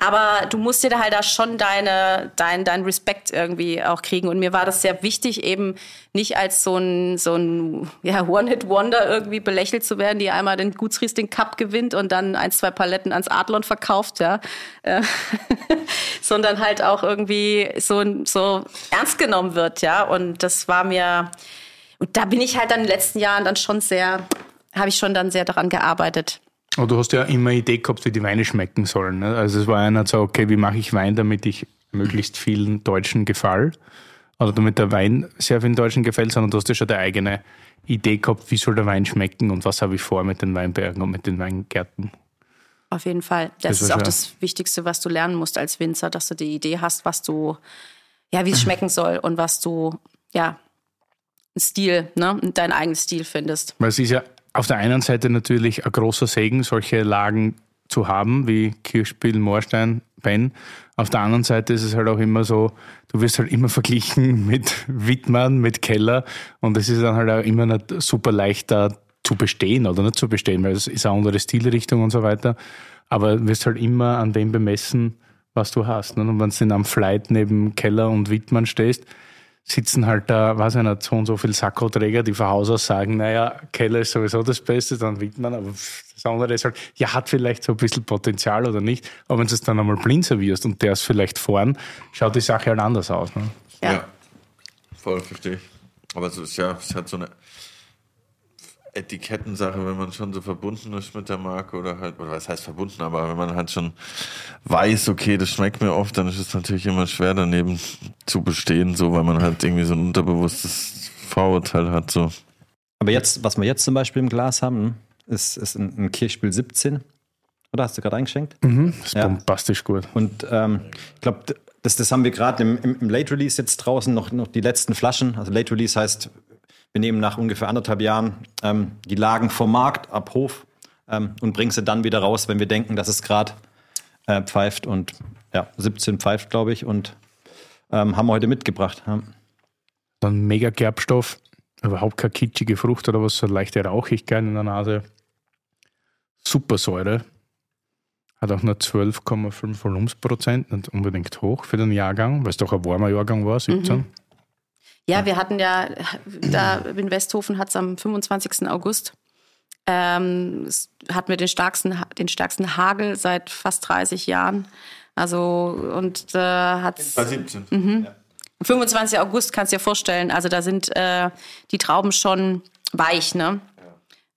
Aber du musst dir da halt da schon deine, dein, dein Respekt irgendwie auch kriegen. Und mir war das sehr wichtig, eben nicht als so ein, so ein ja, One-Hit-Wonder irgendwie belächelt zu werden, die einmal den Gutsriesling Cup gewinnt und dann ein, zwei Paletten ans Adlon verkauft, ja. Äh, (laughs) sondern halt auch irgendwie so, so ernst genommen wird, ja. Und das war mir, und da bin ich halt dann in den letzten Jahren dann schon sehr, habe ich schon dann sehr daran gearbeitet. Aber du hast ja immer Idee gehabt, wie die Weine schmecken sollen. Ne? Also es war einer so, okay, wie mache ich Wein, damit ich möglichst vielen Deutschen gefall? Oder damit der Wein sehr vielen Deutschen gefällt, sondern du hast ja schon deine eigene Idee gehabt, wie soll der Wein schmecken und was habe ich vor mit den Weinbergen und mit den Weingärten. Auf jeden Fall. Das, Das ist auch schön. das Wichtigste, was du lernen musst als Winzer, dass du die Idee hast, was du, ja, wie es (clears throat) schmecken soll und was du, ja, einen Stil, ne, deinen eigenen Stil findest. Weil es ist ja auf der einen Seite natürlich ein großer Segen, solche Lagen zu haben, wie Kirchspiel, Moorstein, Ben. Auf der anderen Seite ist es halt auch immer so, du wirst halt immer (laughs) verglichen mit Wittmann, mit Keller und es ist dann halt auch immer nicht super leicht da zu bestehen oder nicht zu bestehen, weil es ist eine andere Stilrichtung und so weiter. Aber du wirst halt immer an dem bemessen, was du hast. ne? Und wenn du in einem Flight neben Keller und Wittmann stehst, sitzen halt da, weiß ich nicht, so und so viele Sakkoträger, die von Haus aus sagen, naja, Keller ist sowieso das Beste, dann Wittmann, aber das andere ist halt, ja, hat vielleicht so ein bisschen Potenzial oder nicht, aber wenn du es dann einmal blind servierst und der ist vielleicht vorn, schaut die Sache halt anders aus. Ne? Ja. voll verstehe ich. Aber es ist ja, es hat so eine Etikettensache, wenn man schon so verbunden ist mit der Marke oder halt, oder was heißt verbunden, aber wenn man halt schon weiß, okay, das schmeckt mir oft, dann ist es natürlich immer schwer daneben zu bestehen, so, weil man halt irgendwie so ein unterbewusstes Vorurteil hat, so. Aber jetzt, was wir jetzt zum Beispiel im Glas haben, ist, ist ein, ein Kirchspiel 17. Oder hast du gerade eingeschenkt? Das ist Ja. bombastisch gut. Und ähm, ich glaube, das, das haben wir gerade im, im, im Late Release jetzt draußen noch, noch die letzten Flaschen. Also Late Release heißt, wir nehmen nach ungefähr anderthalb Jahren ähm, die Lagen vom Markt ab Hof ähm, und bringen sie dann wieder raus, wenn wir denken, dass es gerade äh, pfeift. Und ja, 17 pfeift, glaube ich. Und ähm, haben wir heute mitgebracht. Ja. Dann mega Gerbstoff, überhaupt keine kitschige Frucht oder was, so eine leichte Rauchigkeit in der Nase. Super Säure. Hat auch nur 12,5 Volumensprozent, nicht unbedingt hoch für den Jahrgang, weil es doch ein warmer Jahrgang war, 17. Ja, wir hatten ja, da in Westhofen hat es am 25. August, ähm, es hatten wir den stärksten, den stärksten Hagel seit fast 30 Jahren. Also, und äh, hat 17. 25. August kannst du dir vorstellen, also da sind äh, die Trauben schon weich, ne?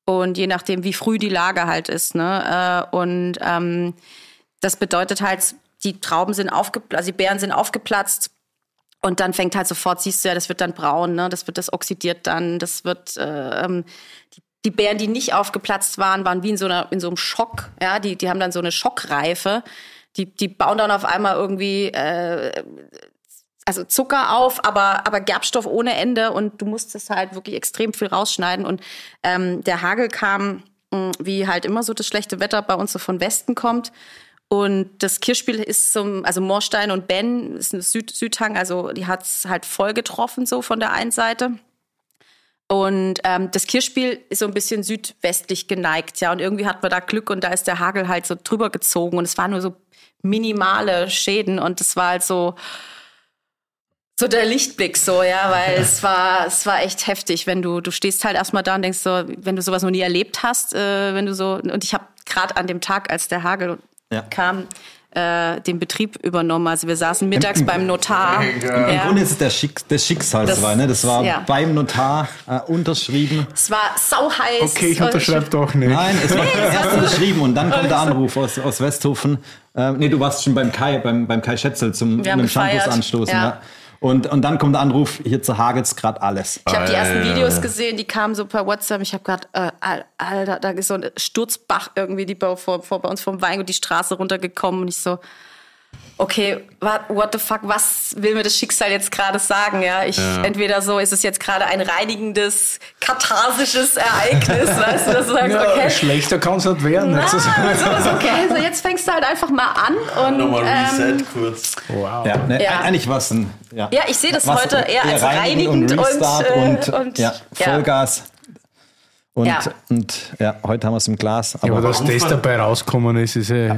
Und je nachdem, wie früh die Lage halt ist, ne? Äh, und ähm, das bedeutet halt, die Trauben sind aufgeplatzt, also die Beeren sind aufgeplatzt. Und dann fängt halt sofort, siehst du ja, das wird dann braun, ne? Das wird das oxidiert dann, das wird äh, ähm, die, die Beeren, die nicht aufgeplatzt waren, waren wie in so einer in so einem Schock, ja, die die haben dann so eine Schockreife. Die die bauen dann auf einmal irgendwie äh, also Zucker auf, aber, aber Gerbstoff ohne Ende und du musstest halt wirklich extrem viel rausschneiden. Und ähm, der Hagel kam, wie halt immer so das schlechte Wetter bei uns so von Westen kommt. Und das Kirchspiel ist zum, also Moorstein und Ben ist ein Süd Südhang, also die hat's halt voll getroffen, so von der einen Seite. Und ähm, das Kirchspiel ist so ein bisschen südwestlich geneigt, ja. Und irgendwie hat man da Glück und da ist der Hagel halt so drüber gezogen und es waren nur so minimale Schäden und es war halt so, so der Lichtblick so, ja, weil es (laughs) war, es war echt heftig, wenn du, du stehst halt erstmal da und denkst so, wenn du sowas noch nie erlebt hast, äh, wenn du so, und ich habe gerade an dem Tag, als der Hagel Ja. kam, äh, den Betrieb übernommen. Also wir saßen mittags beim Notar. (laughs) Im Ja. Grunde ist es der Schick, des Schicksalswein. Ne? Das war ja. beim Notar äh, unterschrieben. Es war sauheiß. Okay, ich unterschreibe doch nicht. Nein, es war erst unterschrieben und dann kommt der Anruf aus, aus Westhofen. Ähm, nee, du warst schon beim Kai, beim, beim Kai Schätzel zum Shampoos anstoßen. Ja. Und, und dann kommt der Anruf, hier zerhagelt's gerade alles. Ich habe die ersten. Videos gesehen, die kamen so per WhatsApp. Ich habe gerade, äh, Al- Alter, da ist so ein Sturzbach irgendwie, die bei, vor, vor, bei uns vom Weingut die Straße runtergekommen. Und ich so, okay, what, the fuck, was will mir das Schicksal jetzt gerade sagen? Ja, ich entweder so, ist es jetzt gerade ein reinigendes, katharsisches Ereignis, (laughs) weißt du, dass du sagst, Ja, okay. Schlechter kann es nicht werden. Na, Also, so ist okay, (laughs) so jetzt fängst du halt einfach mal an und Nochmal Reset ähm, kurz. wow. Ja, ne, Ja. Eigentlich was ein. Ja, ja, ich sehe das Was- heute eher als reinigen reinigend und, Restart äh, und, und ja, Vollgas. Und Ja. und ja, heute haben wir es im Glas. Ja, Aber, aber dass das dabei rausgekommen ist, ist eh.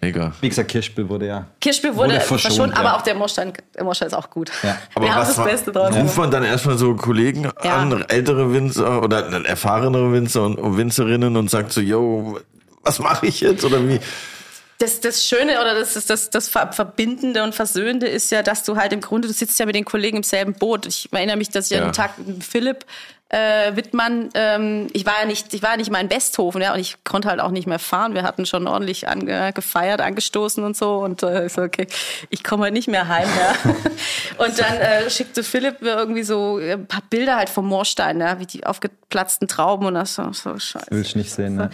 Mega. wie gesagt, Kirschspiel wurde ja. Kirschspiel wurde, Wurde verschont, verschont, aber ja. auch der Moorstein, der Moorstein ist auch gut. Ja. (laughs) Wir haben das Beste draus Ruft man dann erstmal so Kollegen Ja. an, ältere Winzer oder erfahrenere Winzer und Winzerinnen und sagt so, yo, was mache ich jetzt? Oder wie? Das, das Schöne oder das, das, das Ver- Verbindende und Versöhnende ist ja, dass du halt im Grunde, du sitzt ja mit den Kollegen im selben Boot. Ich erinnere mich, dass ich Ja. an den Tag mit Philipp äh, Wittmann, ähm, ich war ja nicht, ich war ja nicht mal in Westhofen, ja, und ich konnte halt auch nicht mehr fahren. Wir hatten schon ordentlich ange, gefeiert, angestoßen und so. Und äh, ich so, okay, ich komme halt nicht mehr heim, ja. (laughs) und dann äh, schickte Philipp mir irgendwie so äh, ein paar Bilder halt vom Moorstein, ja, wie die aufgeplatzten Trauben und das so, so scheiße Will ich nicht sehen. Ne?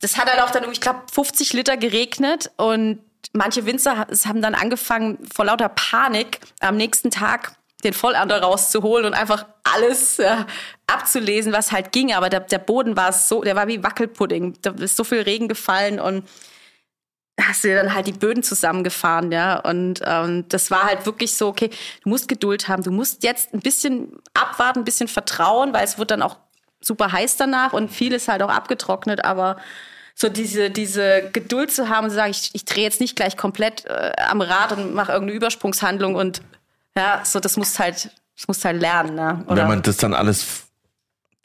das hat halt auch dann, ich glaube, 50 Liter geregnet und manche Winzer haben dann angefangen, vor lauter Panik am nächsten Tag den Vollander rauszuholen und einfach alles äh, abzulesen, was halt ging. Aber der, der Boden war so, der war wie Wackelpudding. Da ist so viel Regen gefallen und hast du dann halt die Böden zusammengefahren, ja. Und ähm, das war halt wirklich so, okay, du musst Geduld haben, du musst jetzt ein bisschen abwarten, ein bisschen vertrauen, weil es wird dann auch super heiß danach und viel ist halt auch abgetrocknet, aber so diese, diese Geduld zu haben und zu sagen, ich, ich drehe jetzt nicht gleich komplett äh, am Rad und mache irgendeine Übersprungshandlung und ja, so das musst halt, das musst halt lernen, ne? Und wenn man das dann alles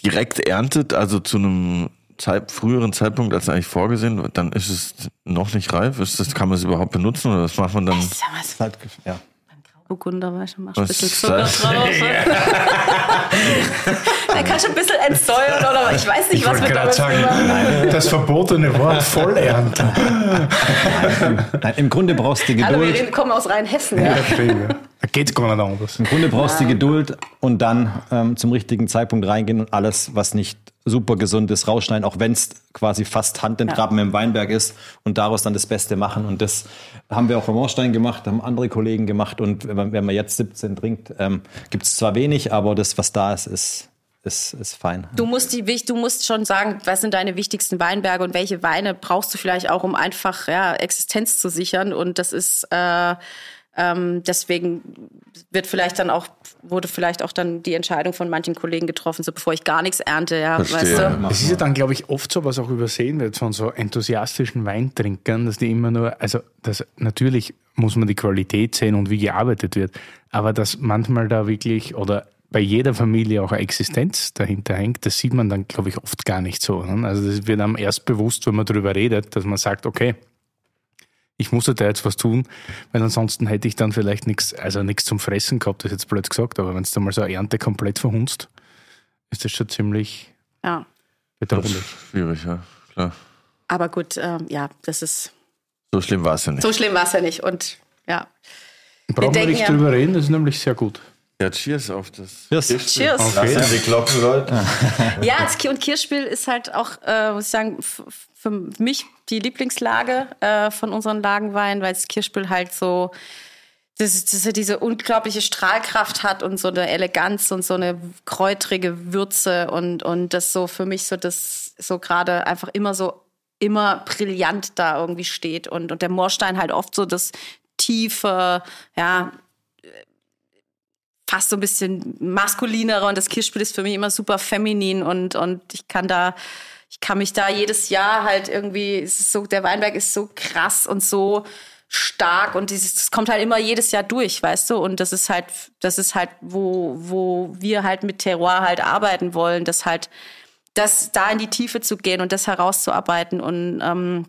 direkt erntet, also zu einem Zeit, früheren Zeitpunkt als eigentlich vorgesehen, dann ist es noch nicht reif. Ist das, kann man es überhaupt benutzen oder was macht man dann? Das ist ja. Burgunder, weißt du, machst ein bisschen Zucker das? drauf. (laughs) Dann kannst du ein bisschen entsäuern oder ich weiß nicht, Ich was wir gerade damit sagen, machen. das verbotene Wort (laughs) Vollernte. Nein, Im Grunde brauchst du die Hallo, wir Geduld. kommen aus Rheinhessen, ja. Da geht's gar nicht anders. Im Grunde brauchst du die Geduld und dann ähm, zum richtigen Zeitpunkt reingehen und alles, was nicht super gesund ist, rausschneiden, auch wenn es quasi fast Handentgraben im Weinberg ist und daraus dann das Beste machen. Und das haben wir auch am Moorstein gemacht, haben andere Kollegen gemacht. Und wenn man, wenn man jetzt 17 trinkt, ähm, gibt es zwar wenig, aber das, was da ist, ist, ist, ist fein. Du musst, die, du musst schon sagen, was sind deine wichtigsten Weinberge und welche Weine brauchst du vielleicht auch, um einfach ja, Existenz zu sichern. Und das ist äh, ähm, deswegen wird vielleicht dann auch, wurde vielleicht auch dann die Entscheidung von manchen Kollegen getroffen, so bevor ich gar nichts ernte, ja, Verstehe. weißt du? Es ist ja dann, glaube ich, oft so, was auch übersehen wird von so enthusiastischen Weintrinkern, dass die immer nur, also das, natürlich muss man die Qualität sehen und wie gearbeitet wird, aber dass manchmal da wirklich oder bei jeder Familie auch eine Existenz dahinter hängt, das sieht man dann, glaube ich, oft gar nicht so. Ne? Also das wird einem erst bewusst, wenn man darüber redet, dass man sagt, okay, ich muss da jetzt was tun, weil ansonsten hätte ich dann vielleicht nichts, also nichts zum Fressen gehabt, das ist jetzt blöd gesagt, aber wenn es dann mal so eine Ernte komplett verhunzt, ist das schon ziemlich Ja. bedauerlich. Schwierig, ja, klar. Aber gut, ähm, ja, das ist, So schlimm war es ja nicht. so schlimm war es ja nicht. Und ja, Brauchen wir denken nicht ja- drüber reden, das ist nämlich sehr gut. Ja, cheers auf das. Cheers. Kirschspiel. Cheers. Okay. Lassen die Glocken, Leute. Ja, (laughs) und Kirchspiel ist halt auch, äh, muss ich sagen, für mich die Lieblingslage äh, von unseren Lagenweinen, weil das Kirchspiel halt so dass, dass er diese unglaubliche Strahlkraft hat und so eine Eleganz und so eine kräutrige Würze und, und das so für mich so das so gerade einfach immer so immer brillant da irgendwie steht und, und der Moorstein halt oft so das tiefe, ja, fast so ein bisschen maskulinere und das Kirchspiel ist für mich immer super feminin und, und ich kann da, ich kann mich da jedes Jahr halt irgendwie, es ist so, der Weinberg ist so krass und so stark und dieses, das kommt halt immer jedes Jahr durch, weißt du? Und das ist halt, das ist halt, wo, wo wir halt mit Terroir halt arbeiten wollen, das halt, das da in die Tiefe zu gehen und das herauszuarbeiten und ähm,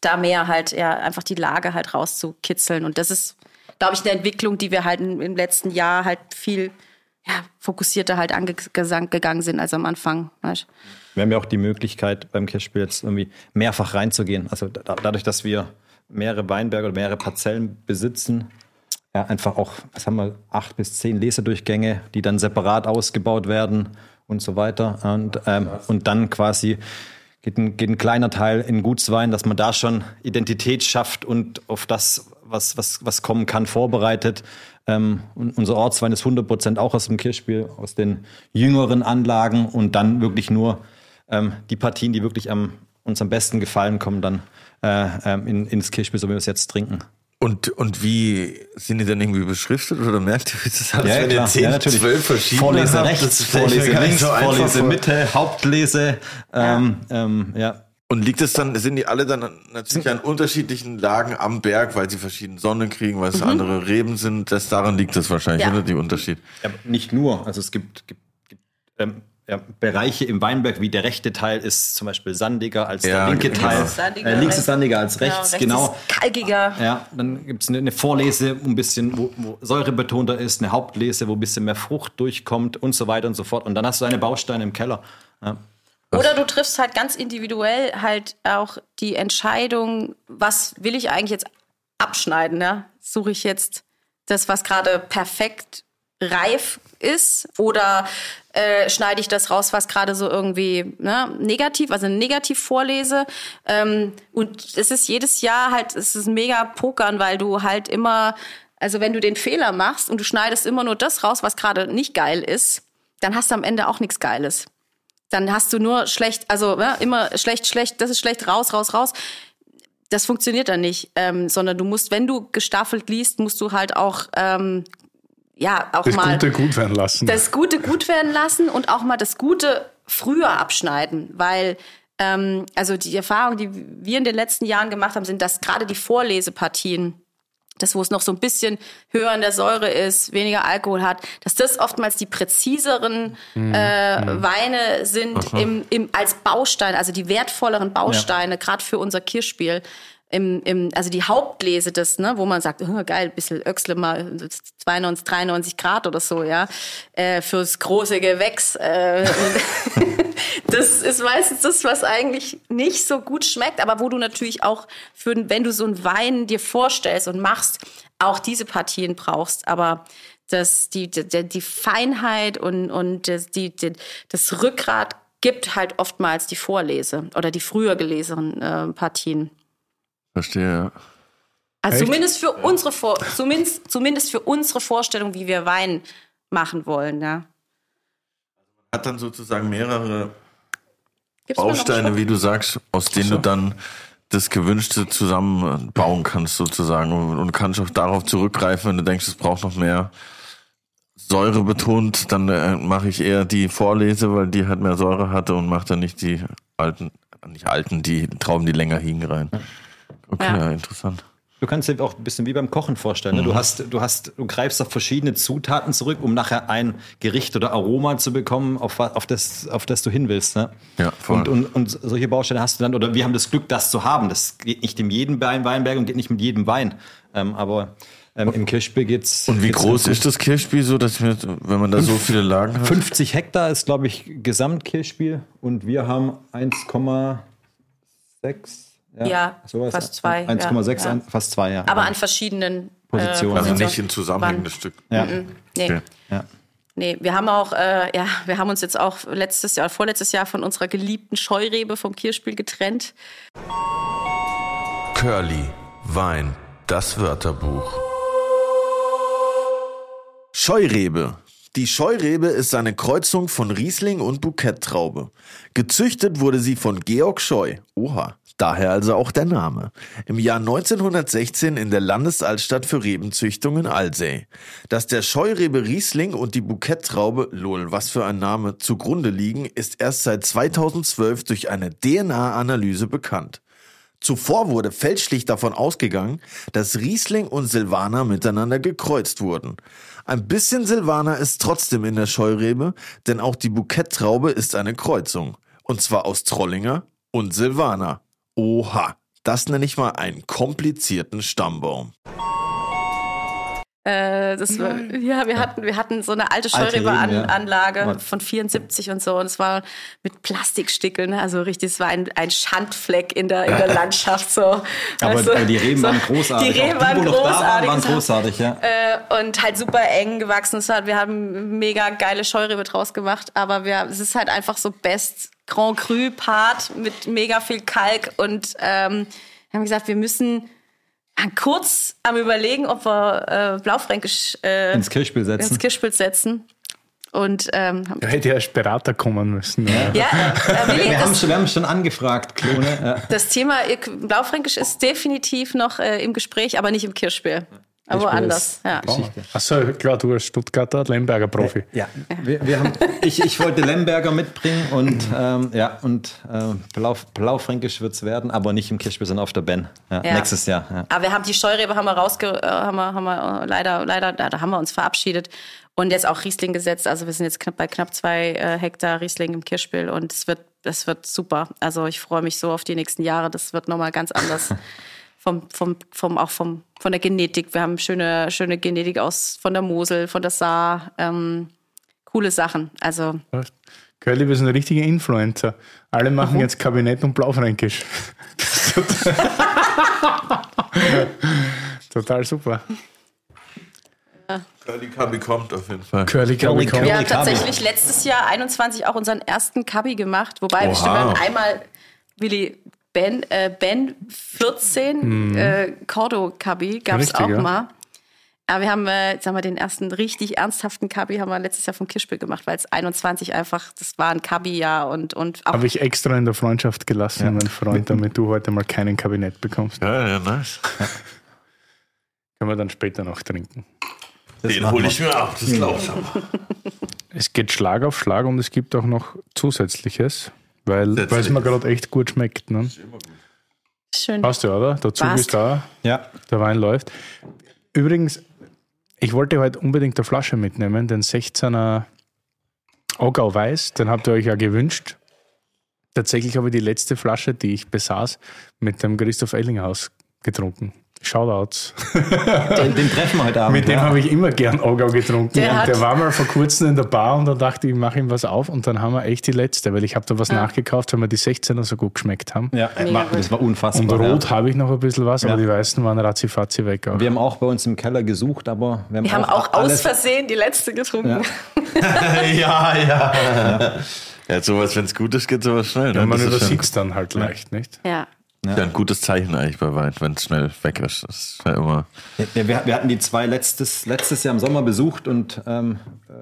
da mehr halt ja einfach die Lage halt rauszukitzeln. Und das ist, glaube ich, eine Entwicklung, die wir halt im letzten Jahr halt viel ja, fokussierter halt angegangen sind als am Anfang. Weißt? Wir haben ja auch die Möglichkeit beim Kirchspiel jetzt irgendwie mehrfach reinzugehen. Also da, dadurch, dass wir mehrere Weinberge oder mehrere Parzellen besitzen, ja, einfach auch, was haben wir, acht bis zehn Leserdurchgänge, die dann separat ausgebaut werden und so weiter. Und, ähm, und dann quasi geht ein, geht ein kleiner Teil in Gutswein, dass man da schon Identität schafft und auf das, was, was, was kommen kann, vorbereitet. Ähm, und unser Ortswein ist 100 Prozent auch aus dem Kirchspiel, aus den jüngeren Anlagen und dann wirklich nur ähm, die Partien, die wirklich am, uns am besten gefallen, kommen dann äh, ähm, in, ins Kirchspiel, so wie wir es jetzt trinken. Und, und wie sind die dann irgendwie beschriftet oder merkt ihr, das alles, ja, wenn klar. ihr 10, ja, natürlich. 12 verschiedene Vorlese habt, rechts, Vorlese links, so Vorlese vor. Mitte, Hauptlese. Ähm, ähm, ja. Und liegt es dann, sind die alle dann natürlich an unterschiedlichen Lagen am Berg, weil sie verschiedene Sonnen kriegen, weil es andere Reben sind? Das daran liegt es wahrscheinlich, Ja. oder? Die Unterschied. Ja, nicht nur. Also es gibt, gibt, gibt ähm, ja, Bereiche im Weinberg, wie der rechte Teil ist zum Beispiel sandiger als Ja, der linke genau. Teil. Links ist sandiger, äh, links rechts- ist sandiger als Genau, rechts, genau. Ist kalkiger. Ja, dann gibt es eine, eine Vorlese, wo ein bisschen wo, wo säurebetonter ist, eine Hauptlese, wo ein bisschen mehr Frucht durchkommt und so weiter und so fort. Und dann hast du eine Bausteine im Keller. Ja. Oder du triffst halt ganz individuell halt auch die Entscheidung, was will ich eigentlich jetzt abschneiden? Ne? Suche ich jetzt das, was gerade perfekt reif ist oder äh, schneide ich das raus, was gerade so irgendwie ne, negativ, also negativ vorlese. Ähm, und es ist jedes Jahr halt, es ist mega Pokern, weil du halt immer, also wenn du den Fehler machst und du schneidest immer nur das raus, was gerade nicht geil ist, dann hast du am Ende auch nichts Geiles dann hast du nur schlecht, also ja, immer schlecht, schlecht, das ist schlecht, raus, raus, raus. Das funktioniert dann nicht, ähm, sondern du musst, wenn du gestaffelt liest, musst du halt auch, ähm, ja, auch Das mal Gute gut werden lassen. das Gute gut werden lassen und auch mal das Gute früher abschneiden, weil ähm, also die Erfahrung, die wir in den letzten Jahren gemacht haben, sind, dass gerade die Vorlesepartien das, wo es noch so ein bisschen höher in der Säure ist, weniger Alkohol hat, dass das oftmals die präziseren Mhm. äh, Weine sind im, im, als Baustein, also die wertvolleren Bausteine, gerade für unser Kirchspiel. Im, im, also die Hauptlese des, ne, wo man sagt, oh, geil, bisschen Öxle mal 92, 93 Grad oder so, ja, äh, fürs große Gewächs. Äh, (laughs) das ist meistens das, was eigentlich nicht so gut schmeckt, aber wo du natürlich auch, für, wenn du so einen Wein dir vorstellst und machst, auch diese Partien brauchst. Aber das, die, die, die Feinheit und, und das, die, die, das Rückgrat gibt halt oftmals die Vorlese oder die früher gelesenen äh, Partien. Verstehe, ja. Also Echt? zumindest für unsere Vor zumindest, zumindest für unsere Vorstellung, wie wir Wein machen wollen, ja. Hat dann sozusagen mehrere Gibt's Bausteine, wie du sagst, aus denen du dann das Gewünschte zusammenbauen kannst, sozusagen. Und, und kannst auch darauf zurückgreifen, wenn du denkst, es braucht noch mehr Säure betont, dann äh, mache ich eher die Vorlese, weil die halt mehr Säure hatte und mache dann nicht die alten, nicht alten, die Trauben, die länger hingen rein. Okay, Ja. ja. interessant. Du kannst dir auch ein bisschen wie beim Kochen vorstellen. Ne? Du hast, du hast, du greifst auf verschiedene Zutaten zurück, um nachher ein Gericht oder Aroma zu bekommen, auf, auf das, auf das du hin willst. Ne? Ja, voll. und, und, und solche Bausteine hast du dann, oder wir haben das Glück, das zu haben. Das geht nicht in jedem Wein- Weinberg und geht nicht mit jedem Wein. Ähm, aber ähm, im Kirchspiel geht's. Und wie geht's groß ist das Kirchspiel so, dass mir, wenn man da so viele Lagen hat? 50 Hektar ist, glaube ich, Gesamtkirchspiel und wir haben 1,6. Ja, fast zwei, 1,6, ja, ja. fast zwei, ja. Aber an verschiedenen Positionen. Also nicht in zusammenhängendes Stück. ja. Nee. Okay. ja. Nee, wir haben auch, äh, ja, wir haben uns jetzt auch letztes Jahr, vorletztes Jahr von unserer geliebten Scheurebe vom Kirchspiel getrennt. Curly, Wein, das Wörterbuch. Scheurebe. Die Scheurebe ist eine Kreuzung von Riesling und Bouquet-Traube. Gezüchtet wurde sie von Georg Scheu. Oha. Daher also auch der Name. Im Jahr 1916 in der Landesaltstadt für Rebenzüchtung in Alsee. Dass der Scheurebe Riesling und die Bouquet-Traube, lol, was für ein Name, zugrunde liegen, ist erst seit 2012 durch eine DNA-Analyse bekannt. Zuvor wurde fälschlich davon ausgegangen, dass Riesling und Silvaner miteinander gekreuzt wurden. Ein bisschen Silvaner ist trotzdem in der Scheurebe, denn auch die Bouquet-Traube ist eine Kreuzung. Und zwar aus Trollinger und Silvaner. Oha, das nenne ich mal einen komplizierten Stammbaum. Äh, das war, ja, wir hatten, wir hatten so eine alte Reben, ja. Von 74 und so. Und es war mit Plastikstickeln, ne? also richtig, es war ein, ein Schandfleck in der, in der (laughs) Landschaft. So. Aber, du? aber die Reben So, waren großartig. Die Reben waren großartig. waren großartig, ja. äh, und halt super eng gewachsen. Hat, wir haben mega geile Scheurebe draus gemacht, aber wir, es ist halt einfach so Best Grand Cru Part mit mega viel Kalk und ähm, wir haben gesagt, wir müssen kurz am überlegen, ob wir äh, Blaufränkisch äh, Ins Kirchspiel setzen. ins Kirchspiel setzen. Und ähm, haben- Da hätte ja als Berater kommen müssen. Ja. ja, äh, Willi, wir, haben das, schon, wir haben schon angefragt, Klone. Ja. das Thema äh, Blaufränkisch ist definitiv noch äh, im Gespräch, aber nicht im Kirchspiel. Aber woanders. Ja. Achso, klar, du als Stuttgarter Lemberger Profi. Ja, wir, wir haben, ich, ich wollte Lemberger mitbringen und ähm, ja und äh, Blau, Blaufränkisch wird es werden, aber nicht im Kirchspiel, sondern auf der Ben. Ja, Ja. Nächstes Jahr. Ja. Aber wir haben die Scheurebe haben wir rausge äh, haben wir, haben wir äh, leider leider da, da haben wir uns verabschiedet und jetzt auch Riesling gesetzt. Also wir sind jetzt knapp bei knapp zwei äh, Hektar Riesling im Kirchspiel und es wird das wird super. Also ich freue mich so auf die nächsten Jahre. Das wird nochmal ganz anders. (laughs) Vom, vom, vom, auch vom, von der Genetik. Wir haben schöne, schöne Genetik aus, von der Mosel, von der Saar. Ähm, coole Sachen. Also, Curly, wir sind richtige Influencer. Alle machen jetzt Kabinett und Blaufränkisch. (laughs) Total super. Curly Cubby kommt auf jeden Fall. Curly, Curly, Curly. wir haben tatsächlich letztes Jahr 21 auch unseren ersten Kabi gemacht. Wobei, Oha. bestimmt, wir haben einmal, Willi, Ben, äh, ben 14 äh, Cordo Kabi gab es auch ja. mal. Aber wir haben, äh, jetzt haben wir den ersten richtig ernsthaften Kabi haben wir letztes Jahr vom Kirchspiel gemacht, weil es 21 einfach, das war ein Kabi-Jahr und, und auch Habe ich extra in der Freundschaft gelassen, mein Freund, damit du heute mal keinen Kabinett bekommst. Ja, ja, nice. Können wir dann später noch trinken. Das Den hole ich mir ab, das glaubst du. Es geht Schlag auf Schlag und es gibt auch noch Zusätzliches, weil weil es mir gerade echt gut schmeckt. Ne? schön. Passt ja, oder? Der Zug Passt. ist da, Ja, der Wein läuft. Übrigens, ich wollte heute unbedingt eine Flasche mitnehmen, den 16er Ogau Weiß, den habt ihr euch ja gewünscht. Tatsächlich habe ich die letzte Flasche, die ich besaß, mit dem Christoph Ellinghaus getrunken. Shoutouts. den, den treffen wir heute Abend. Mit dem ja. habe ich immer gern Ogau getrunken. Der der war mal vor kurzem in der Bar und da dachte ich, ich mache ihm was auf und dann haben wir echt die letzte, weil ich habe da was nachgekauft, weil mir die 16er so gut geschmeckt haben. Ja, Mega das war unfassbar. Und rot ja. habe ich noch ein bisschen was, aber Ja. die weißen waren ratzifatzi weg. Auch. Wir haben auch bei uns im Keller gesucht, aber wir haben, Wir haben auch aus Versehen die letzte getrunken. ja, (laughs) ja. Ja, sowas, wenn es gut ist, geht sowas schnell. Ne? Ja, man übersieht es dann halt leicht, nicht? Ja. Ja, ein gutes Zeichen eigentlich bei Wein, wenn es schnell weg ist. Das ist ja immer. Ja, wir, wir hatten die zwei letztes, letztes Jahr im Sommer besucht und ähm, äh,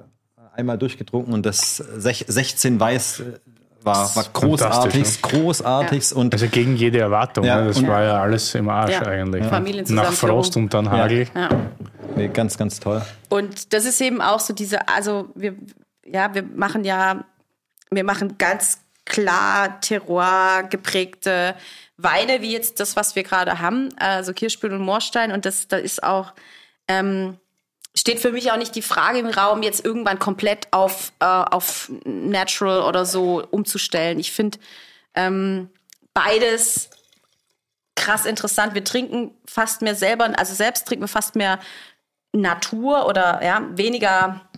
einmal durchgetrunken und das sech, 16 Weiß äh, war, war großartig, großartig und Also gegen jede Erwartung. Ja, ne? Das und- war ja alles im Arsch Ja. eigentlich. Ja. Familienzusammenführung. Nach Frost und dann Hagel. ja. nee, ganz, ganz toll. Und das ist eben auch so diese, also wir, ja, wir machen ja, wir machen ganz klar Terroir geprägte Weine, wie jetzt das, was wir gerade haben, also Kirschspiel und Moorstein. Und das, da ist auch, ähm, steht für mich auch nicht die Frage im Raum, jetzt irgendwann komplett auf, äh, auf Natural oder so umzustellen. Ich finde ähm, beides krass interessant. Wir trinken fast mehr selber, also selbst trinken wir fast mehr Natur oder ja, weniger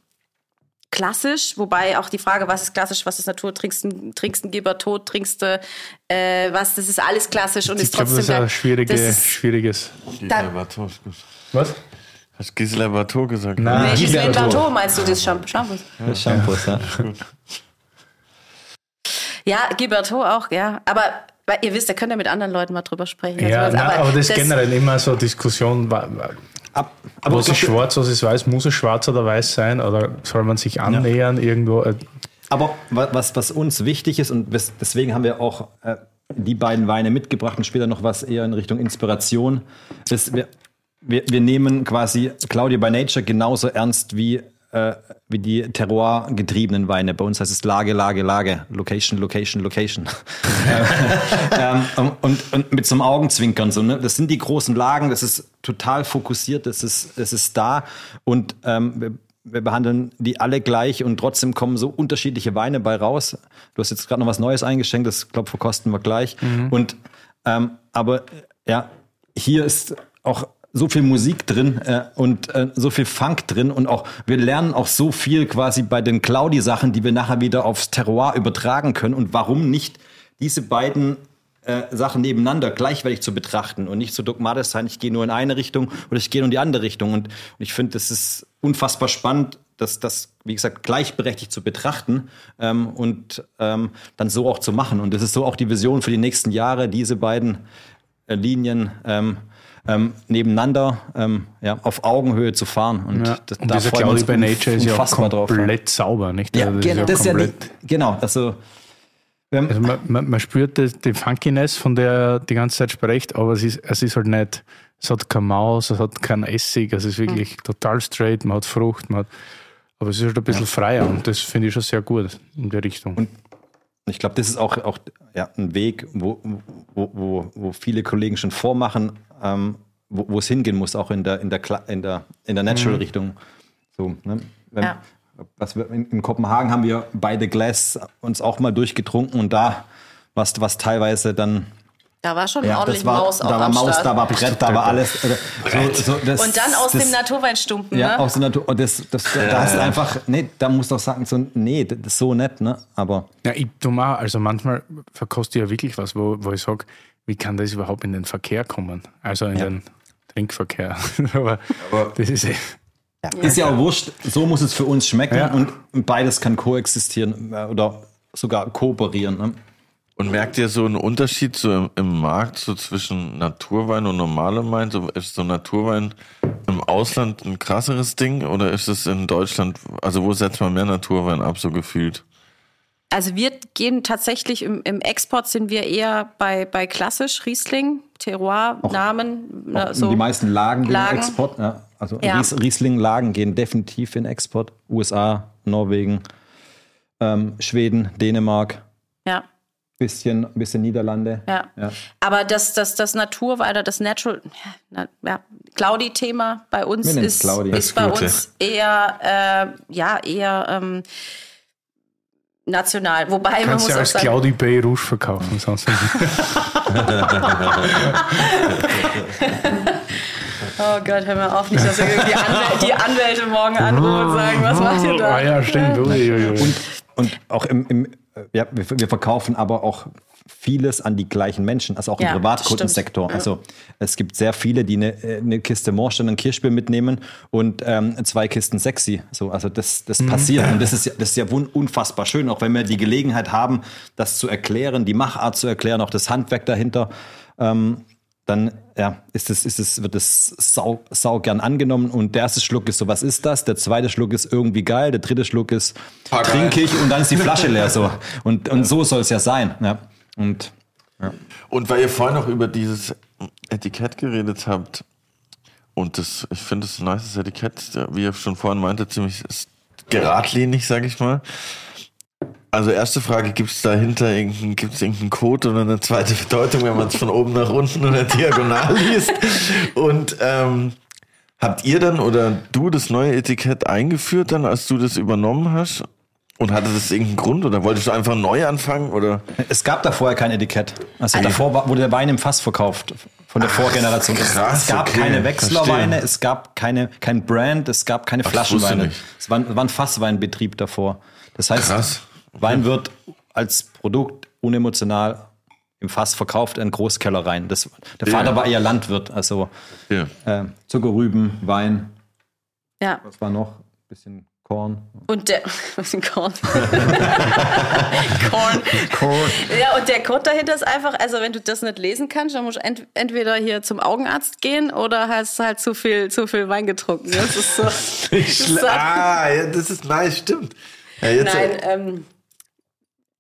klassisch, wobei auch die Frage, was ist klassisch, was ist Natur, trinkst du trinkst ein Geber tot, trinkst du äh, was, das ist alles klassisch und Ich ist glaube, trotzdem das ist ein schwierige, Das ist- schwieriges. Gut. Was? Hast Gisela Bateau gesagt? Nein. Nee, Gisela Bateau. Meinst du das Shampoo? Shampoo? Das Shampoos, ja. (laughs) Ja, Gilberto auch, ja. Aber weil ihr wisst, da könnt ihr mit anderen Leuten mal drüber sprechen. Ja, Also, nein, aber, das ist generell immer so Diskussion. Ab, aber Was ist schwarz, was ist weiß? Muss es schwarz oder weiß sein? Oder soll man sich annähern irgendwo? Äh, Aber wa- was, was uns wichtig ist, und deswegen haben wir auch äh, die beiden Weine mitgebracht und später noch was eher in Richtung Inspiration, ist, wir, wir, wir nehmen quasi Claudia by Nature genauso ernst wie, äh, wie die Terroir-getriebenen Weine. Bei uns heißt es Lage, Lage, Lage, Location, Location, Location. (laughs) ähm, und, und mit so einem Augenzwinkern. So, ne? Das sind die großen Lagen, das ist total fokussiert, das ist, das ist da. Und ähm, wir, wir behandeln die alle gleich und trotzdem kommen so unterschiedliche Weine bei raus. Du hast jetzt gerade noch was Neues eingeschenkt, das glaube verkosten wir gleich. Und ähm, aber ja, hier ist auch so viel Musik drin äh, und äh, so viel Funk drin und auch wir lernen auch so viel quasi bei den Claudi-Sachen, die wir nachher wieder aufs Terroir übertragen können und warum nicht diese beiden äh, Sachen nebeneinander gleichwertig zu betrachten und nicht so dogmatisch sein, ich gehe nur in eine Richtung oder ich gehe nur in die andere Richtung. Und, und ich finde, das ist unfassbar spannend, das, das, wie gesagt, gleichberechtigt zu betrachten ähm, und ähm, dann so auch zu machen. Und das ist so auch die Vision für die nächsten Jahre, diese beiden äh, Linien ähm, ähm, nebeneinander ähm, ja, auf Augenhöhe zu fahren. Und, ja. das, Und da uns Claudia by Nature ist ja auch unfassbar drauf. komplett sauber, nicht? Ja, Also genau, das ist ja komplett- genau, also haben, Also man, man, man spürt das, die Funkiness, von der er die ganze Zeit spricht, aber es ist, es ist halt nicht, es hat keine Maus, es hat keinen Essig, es ist wirklich total straight, man hat Frucht, man hat, aber es ist halt ein bisschen freier und das finde ich schon sehr gut in der Richtung. Ich glaube, das ist auch, auch ja, ein Weg, wo, wo, wo, wo viele Kollegen schon vormachen, ähm, wo, wo es hingehen muss, auch in der, in der, in der, in der Natural-Richtung. So, ne? Wenn, Ja. was wir, in, in Kopenhagen haben wir bei The Glass uns auch mal durchgetrunken und da was, was teilweise dann Da war schon ja, ordentlich das war, Maus auch da war am Maus, Start. da war Brett, da war alles. äh, So, so, das, Und dann aus das, dem Naturweinstumpen, Ja, ne? aus der Natur. Und das, das, da hast du einfach, nee, da musst du auch sagen, so, nee, das ist so nett, ne? Aber Ja, ich tu mal, also manchmal verkoste ich ja wirklich was, wo, wo ich sage, wie kann das überhaupt in den Verkehr kommen? Also in den Trinkverkehr. (laughs) aber, das ist eh. Ist ja auch wurscht, so muss es für uns schmecken Ja. und beides kann koexistieren äh, oder sogar kooperieren. Ne? Und merkt ihr so einen Unterschied so im, im Markt so zwischen Naturwein und normalem Wein? So, ist so Naturwein im Ausland ein krasseres Ding oder ist es in Deutschland, also wo setzt man mehr Naturwein ab, so gefühlt? Also wir gehen tatsächlich im, im Export sind wir eher bei, bei klassisch Riesling, Terroir, Namen, ne, so. Die meisten Lagen gehen Lagen. in Export. Ja. Also Ja. Ries, Riesling-Lagen gehen definitiv in Export. USA, Norwegen, ähm, Schweden, Dänemark, ja. Bisschen, bisschen Niederlande. Ja. Ja. Aber das, das, das Naturwein oder das Natural, ja, na, ja, Claudi-Thema bei uns ist, Claudi. ist bei Gute. uns eher, äh, ja, eher ähm, national. Wobei man Kannst muss ja als sagen, Claudi Bay Rouge verkaufen, sonst (laughs) oh Gott, hör mal auf, nicht, dass irgendwie die, Anwäl die Anwälte morgen anrufen und sagen, was macht ihr da? Ah ja, stimmt. Und, und auch im, im ja, wir, wir verkaufen aber auch vieles an die gleichen Menschen, also auch im Ja, Privatkundensektor. stimmt. Also es gibt sehr viele, die eine, äh, eine Kiste Morstein und Kirschbier mitnehmen und ähm, zwei Kisten Sexy. So, also das, das passiert und das ist, ja, das ist ja unfassbar schön, auch wenn wir die Gelegenheit haben, das zu erklären, die Machart zu erklären, auch das Handwerk dahinter. Ähm, dann ja, ist es, ist es, wird es sau, sau gern angenommen. Und der erste Schluck ist so, was ist das? Der zweite Schluck ist irgendwie geil, der dritte Schluck ist geil. trinke ich und dann ist die Flasche leer so. Und, und so soll es ja sein. Ja. Und Und weil ihr vorhin noch über dieses Etikett geredet habt, und das, ich finde es ein nices Etikett, wie ihr schon vorhin meinte, ziemlich geradlinig, sag ich mal. Also erste Frage, gibt es dahinter irgendeinen, gibt's irgendeinen Code oder eine zweite Bedeutung, wenn man es von oben nach unten oder diagonal liest? Und ähm, habt ihr dann oder du das neue Etikett eingeführt dann, als du das übernommen hast? Und hatte das irgendeinen Grund oder wolltest du einfach neu anfangen oder? es gab da vorher kein Etikett. Also davor war, wurde der Wein im Fass verkauft von der Vorgeneration. Es- krass, es gab okay, keine Wechslerweine, verstehe. es gab keine, kein Brand, es gab keine ich Flaschenweine. Es war, war ein Fassweinbetrieb davor. Das heißt, Krass. Wein wird als Produkt unemotional im Fass verkauft in Großkellereien. Das, der Ja. Vater war eher Landwirt, also Ja. äh, Zuckerrüben, Wein, Ja. was war noch? Bisschen Korn. Und der, (laughs) ist Korn? (laughs) Korn. Korn. Ja, und der Code dahinter ist einfach, also wenn du das nicht lesen kannst, dann musst du ent entweder hier zum Augenarzt gehen oder hast halt zu viel, zu viel Wein getrunken. Das ist so. (laughs) das ist so ah, ja, das ist nice, stimmt. Ja, jetzt, Nein, ähm,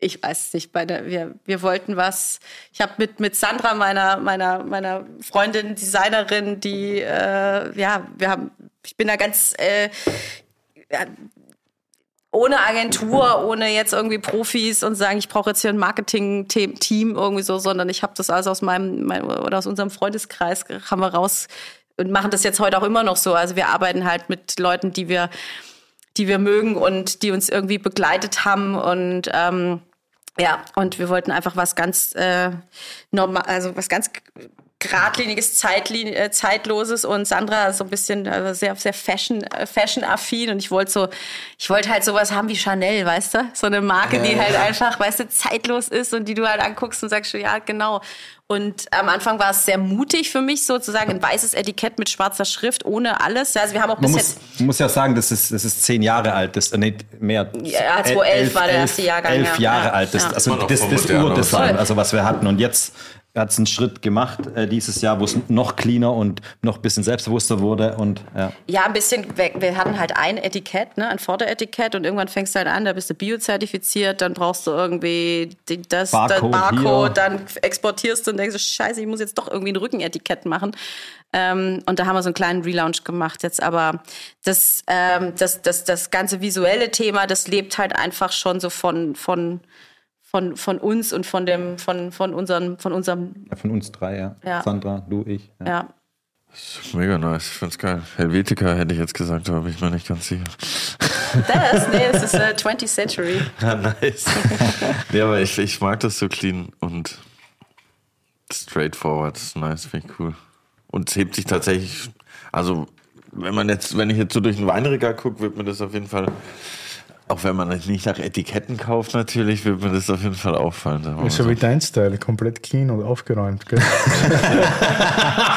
ich weiß nicht. Der, wir, wir wollten was. Ich habe mit, mit Sandra, meiner, meiner, meiner Freundin, Designerin, die, äh, ja, wir haben, ich bin da ganz, äh, ja, ohne Agentur, ohne jetzt irgendwie Profis und sagen, ich brauche jetzt hier ein Marketing-Team irgendwie so, sondern ich habe das alles aus meinem, mein, oder aus unserem Freundeskreis haben wir raus und machen das jetzt heute auch immer noch so. Also wir arbeiten halt mit Leuten, die wir, die wir mögen und die uns irgendwie begleitet haben und ähm, ja, und wir wollten einfach was ganz äh, normal, also was ganz geradliniges, Zeitlin äh, zeitloses und Sandra ist so ein bisschen also sehr sehr Fashion äh, Fashion affin und ich wollte so ich wollte halt sowas haben wie Chanel, weißt du? So eine Marke, die halt einfach, weißt du, zeitlos ist und die du halt anguckst und sagst, ja, genau. Und am Anfang war es sehr mutig für mich, sozusagen ein weißes Etikett mit schwarzer Schrift, ohne alles. Also wir haben auch Man bis muss, muss ja sagen, das ist, das ist zehn Jahre alt, das, äh, nicht mehr. Ja, 2011 war der erste Jahrgang, Elf ja. Jahre Ja. alt, das, Ja. also das, das vermutlich, Urdesign, also was wir hatten. Und jetzt hat es einen Schritt gemacht äh, dieses Jahr, wo es noch cleaner und noch ein bisschen selbstbewusster wurde. Und ja. Ja, ein bisschen weg. Wir hatten halt ein Etikett, ne, ein Vorderetikett und irgendwann fängst du halt an, da bist du biozertifiziert, dann brauchst du irgendwie die, das Barcode das. Barcode, dann exportierst du und denkst, du, scheiße, ich muss jetzt doch irgendwie ein Rückenetikett machen. Ähm, und da haben wir so einen kleinen Relaunch gemacht jetzt. Aber das, ähm, das, das, das ganze visuelle Thema, das lebt halt einfach schon so von, von, von, von uns und von dem, von, von unseren, von unserem, Ja, von uns drei, ja. Ja. Sandra, du, ich. Ja. ja. Mega nice, ich find's geil. Helvetica hätte ich jetzt gesagt, aber bin ich mir nicht ganz sicher. Das, nee, das ist äh, (laughs) 20th Century. Ja, nice. ja, aber ich, ich mag das so clean und straightforward. Das ist nice, finde ich cool. Und es hebt sich tatsächlich, also wenn man jetzt, wenn ich jetzt so durch den Weinregal gucke, wird mir das auf jeden Fall, auch wenn man es nicht nach Etiketten kauft natürlich, wird mir das auf jeden Fall auffallen. Ist so wie dein Style, komplett clean und aufgeräumt. Gell? (laughs)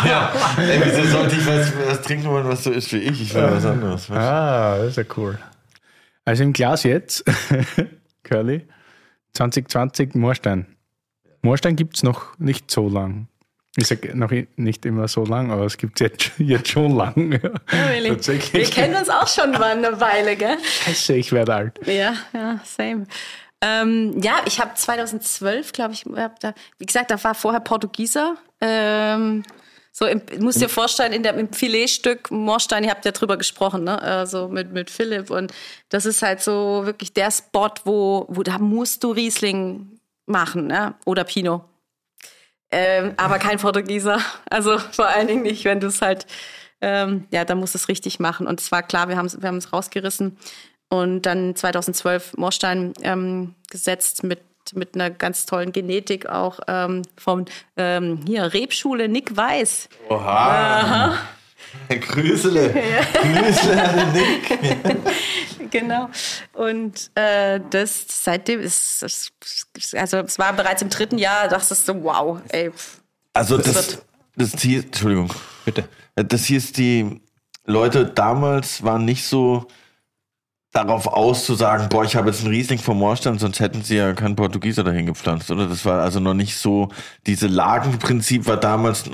ja, ey, wieso sollte ich was, was trinken wollen, was so ist wie ich? Ich will was anderes. weißt ah, das ist ja cool. Also im Glas jetzt, (laughs) Curly, 2020 Moorstein. Moorstein gibt es noch nicht so lang. Ich sage noch nicht immer so lang, aber es gibt es jetzt, (laughs) jetzt schon lang. Ja. Really? Wir kennen uns auch schon mal eine Weile, gell? Scheiße, ich werde alt. Ja, ja, same. Ähm, ja, ich habe 2012, glaube ich, da, wie gesagt, da war vorher Portugieser. Ähm, so, im, musst dir vorstellen, in der, im Filetstück Moorstein, ihr habt ja drüber gesprochen, ne? Also mit, mit Philipp. Und das ist halt so wirklich der Spot, wo, wo da musst du Riesling machen, ne? Oder Pinot. Ähm, aber kein Portugieser. Also vor allen Dingen nicht, wenn du es halt, ähm, ja, da musst du es richtig machen. Und es war klar, wir haben es wir haben's rausgerissen und dann 2012 Moorstein ähm, gesetzt mit mit einer ganz tollen Genetik auch ähm, vom ähm, hier Rebschule Nick Weiß. Oha. Grüßele. Grüßele an den Nick. (laughs) Genau. Und äh, das seitdem ist, also es war bereits im dritten Jahr, dachtest du, wow, ey. Also Das das, das hier, Entschuldigung. Bitte. Das hier ist die Leute damals waren nicht so darauf aus zu sagen, boah, ich habe jetzt einen Riesling vom Moorstand, sonst hätten sie ja keinen Portugieser dahin gepflanzt, oder? Das war also noch nicht so, diese Lagenprinzip war damals,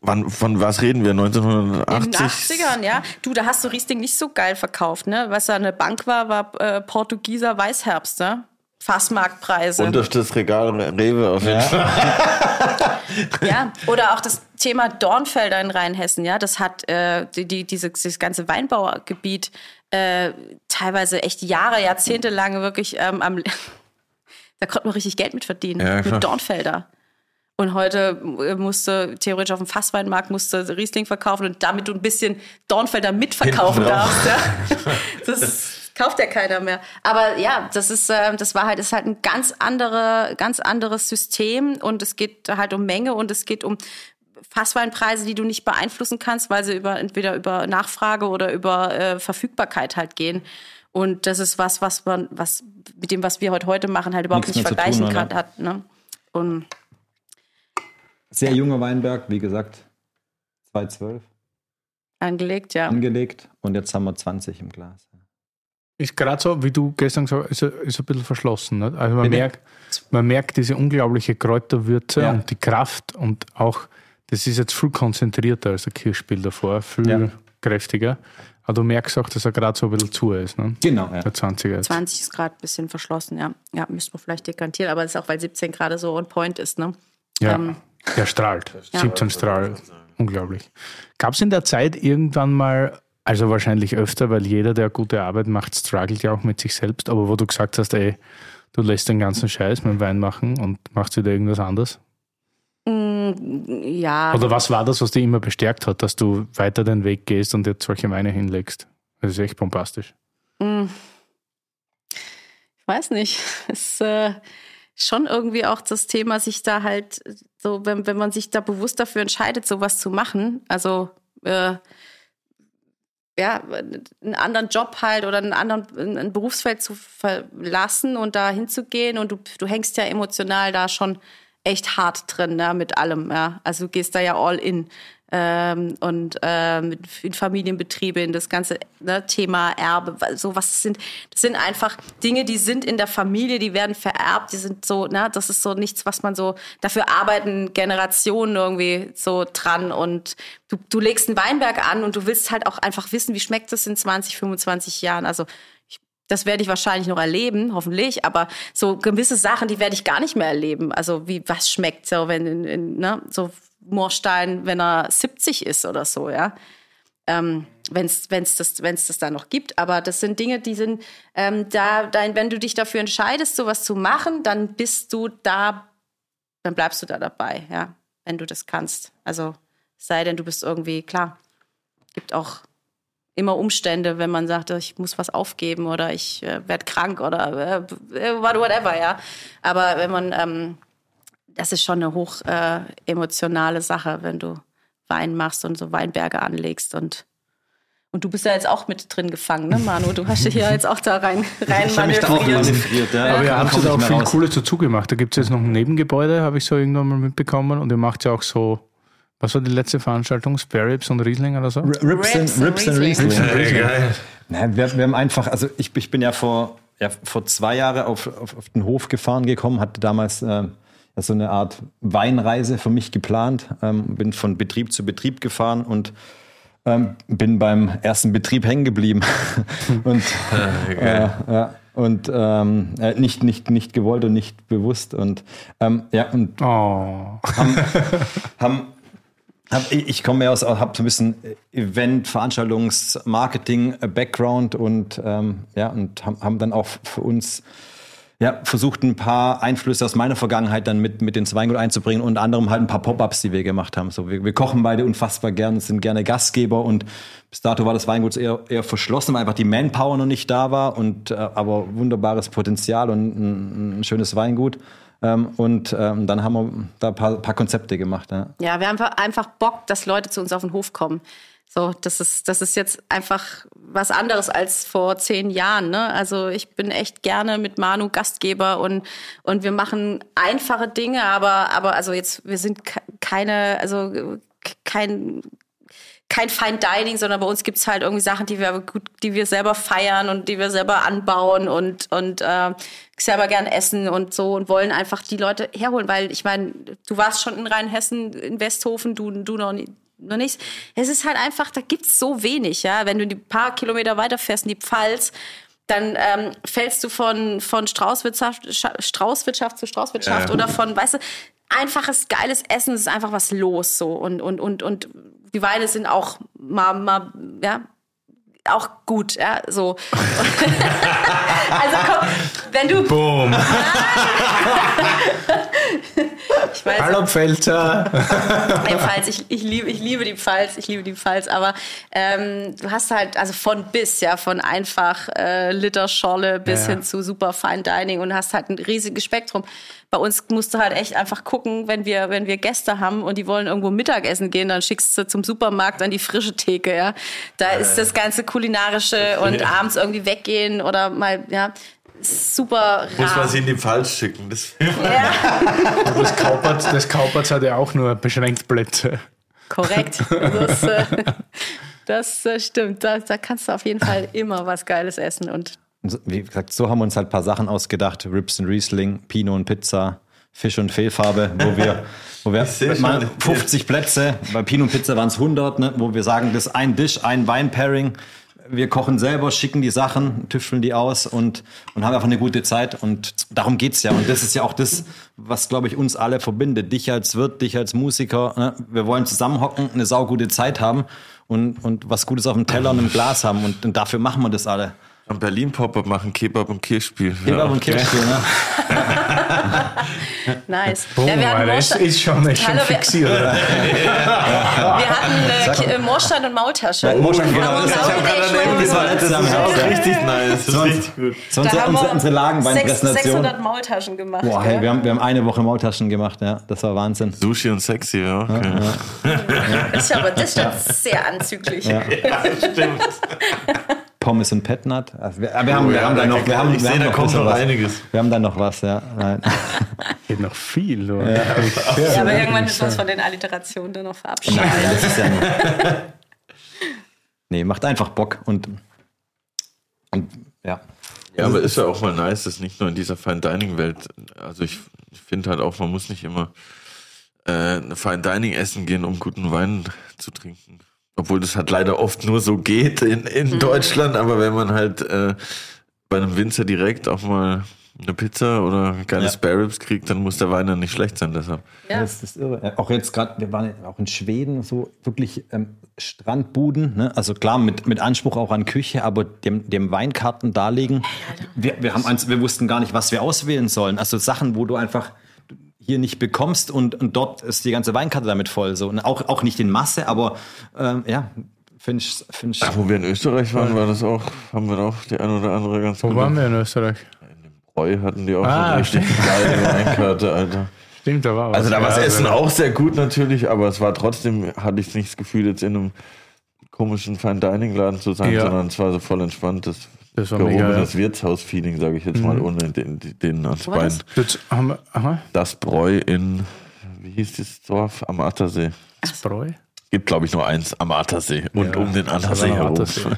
wann, von was reden wir, In den 1980? 80ern, ja. Du, da hast du Riesling nicht so geil verkauft, ne? Was da eine Bank war, war äh, Portugieser Weißherbst, ne? Fassmarktpreise. Unterstes Regal Rewe auf jeden Fall. (laughs) Ja, oder auch das Thema Dornfelder in Rheinhessen, ja, das hat äh, die, die, diese, dieses ganze Weinbaugebiet äh, teilweise echt Jahre, Jahrzehnte lang wirklich ähm, am (laughs) da konnte man richtig Geld mit verdienen. Ja, mit Dornfelder. Und heute äh, musste theoretisch auf dem Fassweinmarkt musste Riesling verkaufen und damit du ein bisschen Dornfelder mitverkaufen Hinten darfst. Ja. (laughs) Das kauft ja keiner mehr. Aber ja, das ist, äh, das war halt, ist halt ein ganz andere, ganz anderes System und es geht halt um Menge und es geht um Fassweinpreise, die du nicht beeinflussen kannst, weil sie über entweder über Nachfrage oder über äh, Verfügbarkeit halt gehen. Und das ist was, was man, was mit dem, was wir heute heute machen, halt überhaupt Nichts nicht vergleichen tun, kann, hat. Ne? Und Sehr junger Weinberg, wie gesagt, 2012 angelegt, ja. angelegt und jetzt haben wir 20 im Glas. ist gerade so, wie du gestern gesagt hast, ist, ist ein bisschen verschlossen. Nicht? Also man merkt, man merkt diese unglaubliche Kräuterwürze Ja. und die Kraft und auch, das ist jetzt viel konzentrierter als der Kirschspiel davor, viel Ja. kräftiger. Aber du merkst auch, dass er gerade so ein bisschen zu ist. Ne? Genau, ja. Der 20er jetzt. 20 ist gerade ein bisschen verschlossen, ja. Ja, müsste man vielleicht dekantieren, aber das ist auch, weil 17 gerade so on point ist, ne? Ja, Ähm, der strahlt. 17 strahlt. Unglaublich. Gab es in der Zeit irgendwann mal, also wahrscheinlich öfter, weil jeder, der gute Arbeit macht, struggelt ja auch mit sich selbst, aber wo du gesagt hast, ey, du lässt den ganzen Scheiß mit dem Wein machen und machst wieder irgendwas anderes? Ja, Oder was war das, was dich immer bestärkt hat, dass du weiter den Weg gehst und jetzt solche Weine hinlegst? Das ist echt bombastisch. ich weiß nicht. (laughs) Es ist äh, schon irgendwie auch das Thema, sich da halt so, wenn, wenn man sich da bewusst dafür entscheidet, sowas zu machen, also äh, ja, einen anderen Job halt oder einen anderen ein Berufsfeld zu verlassen und da hinzugehen und du, du hängst ja emotional da schon echt hart drin, ja, mit allem, ja. Also du gehst da ja all in. Ähm, und äh, mit, in Familienbetriebe, in das ganze ne, Thema Erbe, weil so was sind, das sind einfach Dinge, die sind in der Familie, die werden vererbt, die sind so, ne, das ist so nichts, was man so, dafür arbeiten Generationen irgendwie so dran und du, du legst einen Weinberg an und du willst halt auch einfach wissen, wie schmeckt das in 20, 25 Jahren. Also das werde ich wahrscheinlich noch erleben, hoffentlich, aber so gewisse Sachen, die werde ich gar nicht mehr erleben. Also wie was schmeckt so, wenn in, in, ne, so Moorstein, wenn er 70 ist oder so, ja. Ähm, wenn es das, wenn's das da noch gibt. Aber das sind Dinge, die sind ähm, da, dein, wenn du dich dafür entscheidest, sowas zu machen, dann bist du da, dann bleibst du da dabei, ja, wenn du das kannst. Also sei denn, du bist irgendwie, klar, gibt auch immer Umstände, wenn man sagt, ich muss was aufgeben oder ich äh, werde krank oder äh, whatever, ja. Aber wenn man, ähm, das ist schon eine hoch äh, emotionale Sache, wenn du Wein machst und so Weinberge anlegst und und du bist ja jetzt auch mit drin gefangen, ne, Manu? Du hast dich ja jetzt auch da rein, (laughs) rein Ich habe mich da auch manövriert, ja. Aber ihr Da habt ich auch viel raus. Cooles dazu gemacht. Da gibt es jetzt noch ein Nebengebäude, habe ich so irgendwann mal mitbekommen. Und ihr macht ja auch so, was war die letzte Veranstaltung? Spare Ribs und Riesling oder so? R- Rips, Rips and, and Rips and Riesling. Riesling. Nein, wir, wir haben einfach, also ich, ich bin ja vor, ja, vor zwei Jahren auf, auf, auf den Hof gefahren gekommen, hatte damals äh, so eine Art Weinreise für mich geplant, ähm, bin von Betrieb zu Betrieb gefahren und ähm, bin beim ersten Betrieb hängen geblieben. (laughs) und äh, ja, und ähm, äh, nicht, nicht, nicht gewollt und nicht bewusst. Und ähm, ja, und Oh. haben (laughs) hab, ich komme ja aus, habe so ein bisschen Event, Veranstaltungs, Marketing, äh, Background und ähm, ja und haben dann auch für uns ja, versucht ein paar Einflüsse aus meiner Vergangenheit dann mit, mit ins Weingut einzubringen, unter anderem halt ein paar Pop-Ups, die wir gemacht haben. So, wir, wir kochen beide unfassbar gern, sind gerne Gastgeber und bis dato war das Weingut eher, eher verschlossen, weil einfach die Manpower noch nicht da war und äh, aber wunderbares Potenzial und ein, ein schönes Weingut. Ähm, und ähm, dann haben wir da ein paar, paar Konzepte gemacht. Ja. Ja, wir haben einfach- Bock, dass Leute zu uns auf den Hof kommen. So, das ist, das ist jetzt einfach was anderes als vor zehn Jahren. Ne? Also ich bin echt gerne mit Manu Gastgeber und, und wir machen einfache Dinge, aber, aber also jetzt, wir sind ke- keine, also kein, kein Fine Dining, sondern bei uns gibt's halt irgendwie Sachen, die wir gut, die wir selber feiern und die wir selber anbauen und, und äh, selber gern essen und so und wollen einfach die Leute herholen, weil ich meine, du warst schon in Rheinhessen, in Westhofen, du, du noch, nie, noch nicht. Es ist halt einfach, da gibt's so wenig, ja. Wenn du die paar Kilometer weiterfährst in die Pfalz, dann ähm, fällst du von, von Straußwirtschaft, Scha- Straußwirtschaft zu Straußwirtschaft Ja. oder von, weißt du, einfaches, geiles Essen, es ist einfach was los so. Und, und, und, und die Weine sind auch mal, mal ja, auch gut, ja, so. (laughs) also komm, wenn du. Boom. (laughs) Ich weiß, Hallo Pfälzer. (laughs) Die Pfalz, ich, ich, liebe, ich liebe die Pfalz, ich liebe die Pfalz, aber ähm, du hast halt, also von bis, ja, von einfach äh, Literscholle bis Ja. hin zu super Fine Dining und hast halt ein riesiges Spektrum. Bei uns musst du halt echt einfach gucken, wenn wir, wenn wir Gäste haben und die wollen irgendwo Mittagessen gehen, dann schickst du zum Supermarkt an die frische Theke, ja. Da ist das ganze kulinarische (laughs) und abends irgendwie weggehen oder mal, ja, super rar. Muss man sie in die Pfalz schicken. Das (laughs) Das Kaupertz, das Kaupertz hat ja auch nur beschränkt Plätze. Korrekt. Das, äh, das äh, stimmt. Da, da kannst du auf jeden Fall immer was Geiles essen. Und Wie gesagt, so haben wir uns halt ein paar Sachen ausgedacht. Rips und Riesling, Pinot und Pizza, Fisch und Fehlfarbe, wo wir, wo wir (laughs) mal schon. 50 Plätze, bei Pinot und Pizza waren es 100, ne, wo wir sagen, das ist ein Dish, ein Wein-Pairing. Wir kochen selber, schicken die Sachen, tüfteln die aus und, und haben einfach eine gute Zeit. Und darum geht's ja. Und das ist ja auch das, was, glaube ich, uns alle verbindet. Dich als Wirt, dich als Musiker. Ne? Wir wollen zusammenhocken, eine saugute Zeit haben und, und was Gutes auf dem Teller und im Glas haben. Und, und dafür machen wir das alle. Am Berlin Pop-Up machen Kebab und Kirchspiel. Kebab und Kirchspiel, ne? (laughs) Nice. Boom, ja, wir das Moorstein- ist schon, ist schon Hallo, wir- fixiert. oder? (laughs) Wir hatten äh, Ki- äh, Moorstein und Maultasche. Moorstein, genau, das Actual- Das war letztes Jahr im Das ist auch ja. richtig nice. Das ist Sonst- richtig gut. Das war Da unsere, haben unsere, wir unsere Lagenweinpräsentation. 600 Maultaschen gemacht. Boah, hey, ja. wir, haben, wir haben eine Woche Maultaschen gemacht, ja. Das war Wahnsinn. Sushi und sexy, ja. Okay. Das ist aber das ist schon sehr anzüglich. (laughs) stimmt. Pommes und Petnat. Also wir, wir haben, wir ja, haben da dann noch, wir haben, ich wir sehe, haben da noch kommt noch was. einiges. Wir haben dann noch was, ja. Nein. (laughs) Geht noch viel. Du. Ja, aber irgendwann müssen wir uns von den Alliterationen dann noch verabschieden. Nein, das ist ja nicht. (laughs) Nee, macht einfach Bock und, und ja. Ja, aber ist ja auch mal nice, dass nicht nur in dieser Fine Dining Welt, also ich, ich finde halt auch, man muss nicht immer äh, Fine Dining essen gehen, um guten Wein zu trinken. Obwohl das halt leider oft nur so geht in, in Deutschland, aber wenn man halt äh, bei einem Winzer direkt auch mal eine Pizza oder geile Ja. Spare Ribs kriegt, dann muss der Wein dann nicht schlecht sein, deshalb. Ja. Das ist irre. Auch jetzt gerade, wir waren auch in Schweden, so wirklich ähm, Strandbuden, ne? also klar mit, mit Anspruch auch an Küche, aber dem, dem Weinkarten darlegen. Wir, wir, haben eins, wir wussten gar nicht, was wir auswählen sollen. Also Sachen, wo du einfach hier nicht bekommst und, und dort ist die ganze Weinkarte damit voll. So. Und auch, auch nicht in Masse, aber ähm, ja, finde ich, find ich Wo wir in Österreich waren, war das auch, haben wir auch die eine oder andere ganz Wo gute- waren wir in Österreich? Bräu hatten die auch Ah, so eine richtig geile Weinkarte, Alter. Stimmt, da war was. Also da war das Ja, Essen also- auch sehr gut natürlich, aber es war trotzdem, hatte ich nicht das Gefühl, jetzt in einem komischen Fine Dining Laden zu sein, Ja. sondern es war so voll entspanntes, Das war mega, gehobenes Wirtshaus-Feeling, sage ich jetzt mal, ohne den, den ans das? Bein. Jetzt haben wir, aha, Das Bräu in, wie hieß das Dorf? Am Attersee. das Bräu. Gibt, glaube ich, nur eins am Attersee und Ja, um den das Attersee herum. Attersee.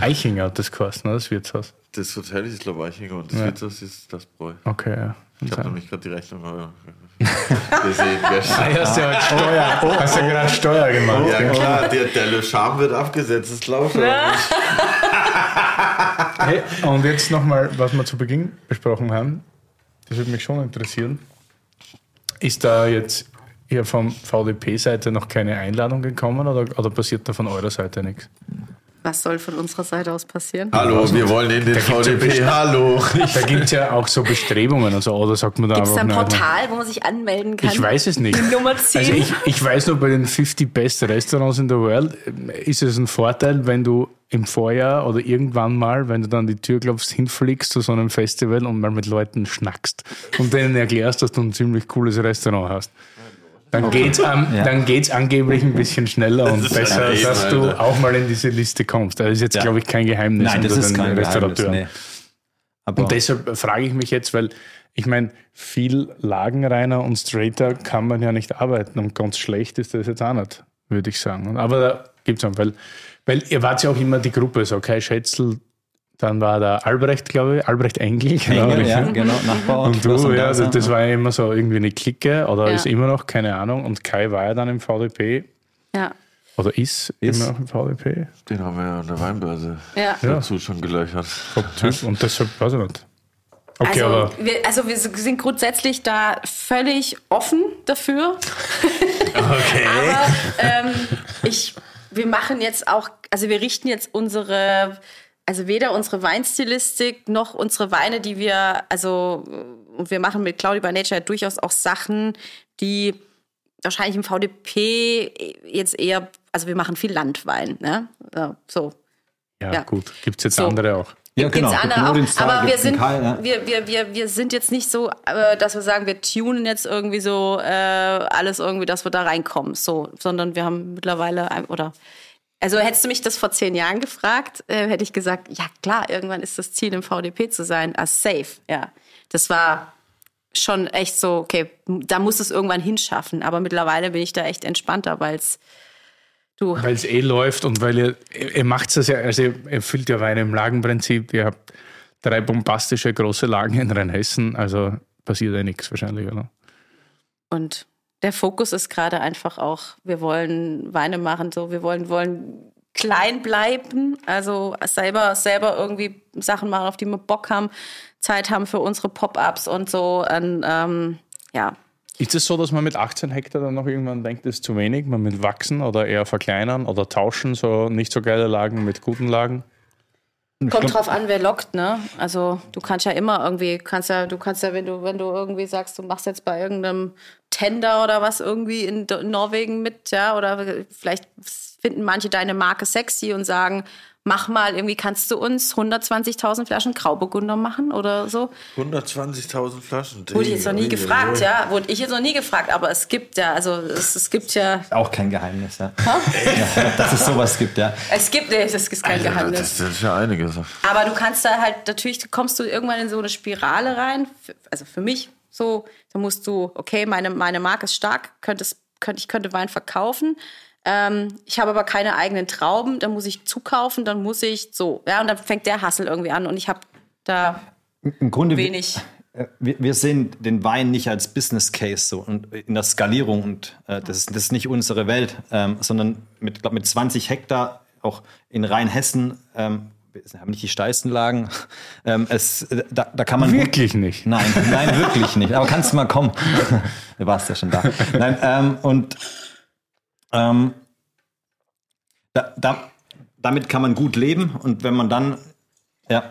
Eichinger hat das geheißen, ne, das Wirtshaus. Das Hotel ist Slowachiger und das Ja. Wirtshaus ist das Bräu. Okay, ja. Ich habe nämlich gerade die Rechnung gesehen gestern. (laughs) Ah, hast du ja Steuer, (laughs) hast ja gerade Steuer gemacht. Ja klar, der, der Le Charme wird abgesetzt, das aber nicht. (laughs) Hey, und jetzt nochmal, was wir zu Beginn besprochen haben, das würde mich schon interessieren. Ist da jetzt hier vom VDP-Seite noch keine Einladung gekommen oder, oder passiert da von eurer Seite nichts? Was soll von unserer Seite aus passieren? Hallo, wir wollen in den ja VDP, bestimmt- hallo. Da gibt es ja auch so Bestrebungen, also, oder sagt man da Gibt es ein Portal, wo man sich anmelden kann? Ich weiß es nicht. Nummer 10. Also ich, ich weiß nur, bei den 50 Best Restaurants in der World äh, ist es ein Vorteil, wenn du im Vorjahr oder irgendwann mal, wenn du dann die Tür klopfst, hinfliegst zu so einem Festival und mal mit Leuten schnackst und denen erklärst, dass du ein ziemlich cooles Restaurant hast. Dann geht's, dann geht's angeblich ein bisschen schneller und besser, Leben, dass du Alter. auch mal in diese Liste kommst. Das ist jetzt, Ja. glaube ich, kein Geheimnis Nein, das ist kein Geheimnis. Restaurateuren. Nee. Und deshalb frage ich mich jetzt, weil ich meine, viel lagenreiner und straighter kann man ja nicht arbeiten und ganz schlecht ist das jetzt auch nicht, würde ich sagen. Aber da gibt es weil, weil ihr wart ja auch immer die Gruppe, so Kai Schätzel, dann war da Albrecht, glaube ich, Albrecht Engel, genau. Engel, ja, genau, Nachbarort. Und du, ja, Deiser. das, war ja immer so irgendwie eine Clique oder Ja. ist immer noch, keine Ahnung. Und Kai war ja dann im VDP ja. oder ist, Ist. immer noch im VDP. Den haben wir ja an der Weinbörse Ja. Ja. dazu schon gelöchert. Top-Typ. Und deshalb weiß ich nicht. Okay, Also aber wir, also wir sind grundsätzlich da völlig offen dafür. (laughs) Okay. Aber ähm, ich, wir machen jetzt auch, also wir richten jetzt unsere, also weder unsere Weinstilistik noch unsere Weine, die wir, also wir machen mit Claudia by Nature durchaus auch Sachen, die wahrscheinlich im VDP jetzt eher, also wir machen viel Landwein, ne? So. ja, ja. gut, gibt es jetzt So. andere auch. Ja, genau. Gibt's andere auch, aber wir sind, Kai, ja. wir, wir, wir, wir sind jetzt nicht so, äh, dass wir sagen, wir tunen jetzt irgendwie so äh, alles irgendwie, dass wir da reinkommen, so, sondern wir haben mittlerweile oder also hättest du mich das vor zehn Jahren gefragt, äh, hätte ich gesagt, ja klar, irgendwann ist das Ziel im VDP zu sein, as safe, ja. Das war schon echt so, okay, da muss es irgendwann hinschaffen, aber mittlerweile bin ich da echt entspannter, weil es Weil es eh läuft und weil ihr, ihr macht es ja, also ihr, ihr füllt ja Weine im Lagenprinzip, ihr habt drei bombastische große Lagen in Rheinhessen, also passiert ja nichts wahrscheinlich, oder? Und der Fokus ist gerade einfach auch, wir wollen Weine machen, so, wir wollen, wollen klein bleiben, also selber, selber irgendwie Sachen machen, auf die wir Bock haben, Zeit haben für unsere Pop-ups und so. Und, ähm, ja, Ist es so, dass man mit 18 Hektar dann noch irgendwann denkt, das ist zu wenig, man will wachsen oder eher verkleinern oder tauschen, so nicht so geile Lagen mit guten Lagen? Kommt drauf an, wer lockt, ne? Also du kannst ja immer irgendwie, kannst ja, du kannst ja, wenn du, wenn du irgendwie sagst, du machst jetzt bei irgendeinem Tender oder was irgendwie in Norwegen mit, ja, oder vielleicht finden manche deine Marke sexy und sagen, mach mal, irgendwie kannst du uns 120.000 Flaschen Grauburgunder machen oder so. 120.000 Flaschen. Wurde ich jetzt noch nie gefragt, ja. Wurde ich jetzt noch nie gefragt, aber es gibt ja, also es, es gibt ja, Auch kein Geheimnis, ja. ja. (laughs) Dass es sowas gibt, ja. es gibt, nee, das ist kein Geheimnis. Das, das ist ja einiges. Aber du kannst da halt, natürlich kommst du irgendwann in so eine Spirale rein. Also für mich so, da musst du, okay, meine, meine Marke ist stark, könnte es, könnte, ich könnte Wein verkaufen. Ähm, ich habe aber keine eigenen Trauben, dann muss ich zukaufen, dann muss ich so. Ja, und dann fängt der Hassel irgendwie an und ich habe da Im Grunde wenig. äh, wir, wir sehen den Wein nicht als Business Case so und in der Skalierung und äh, das, ist, das ist nicht unsere Welt, ähm, sondern mit, glaub, mit 20 Hektar auch in Rheinhessen, ähm, wir haben nicht die steilsten Lagen, (laughs) ähm, es, äh, da, da kann man Wirklich nicht. Nein, nein, wirklich nicht. Aber kannst du mal kommen? (laughs) du warst ja schon da. Nein, ähm, und ähm, da, da, damit kann man gut leben. Und wenn man dann ja,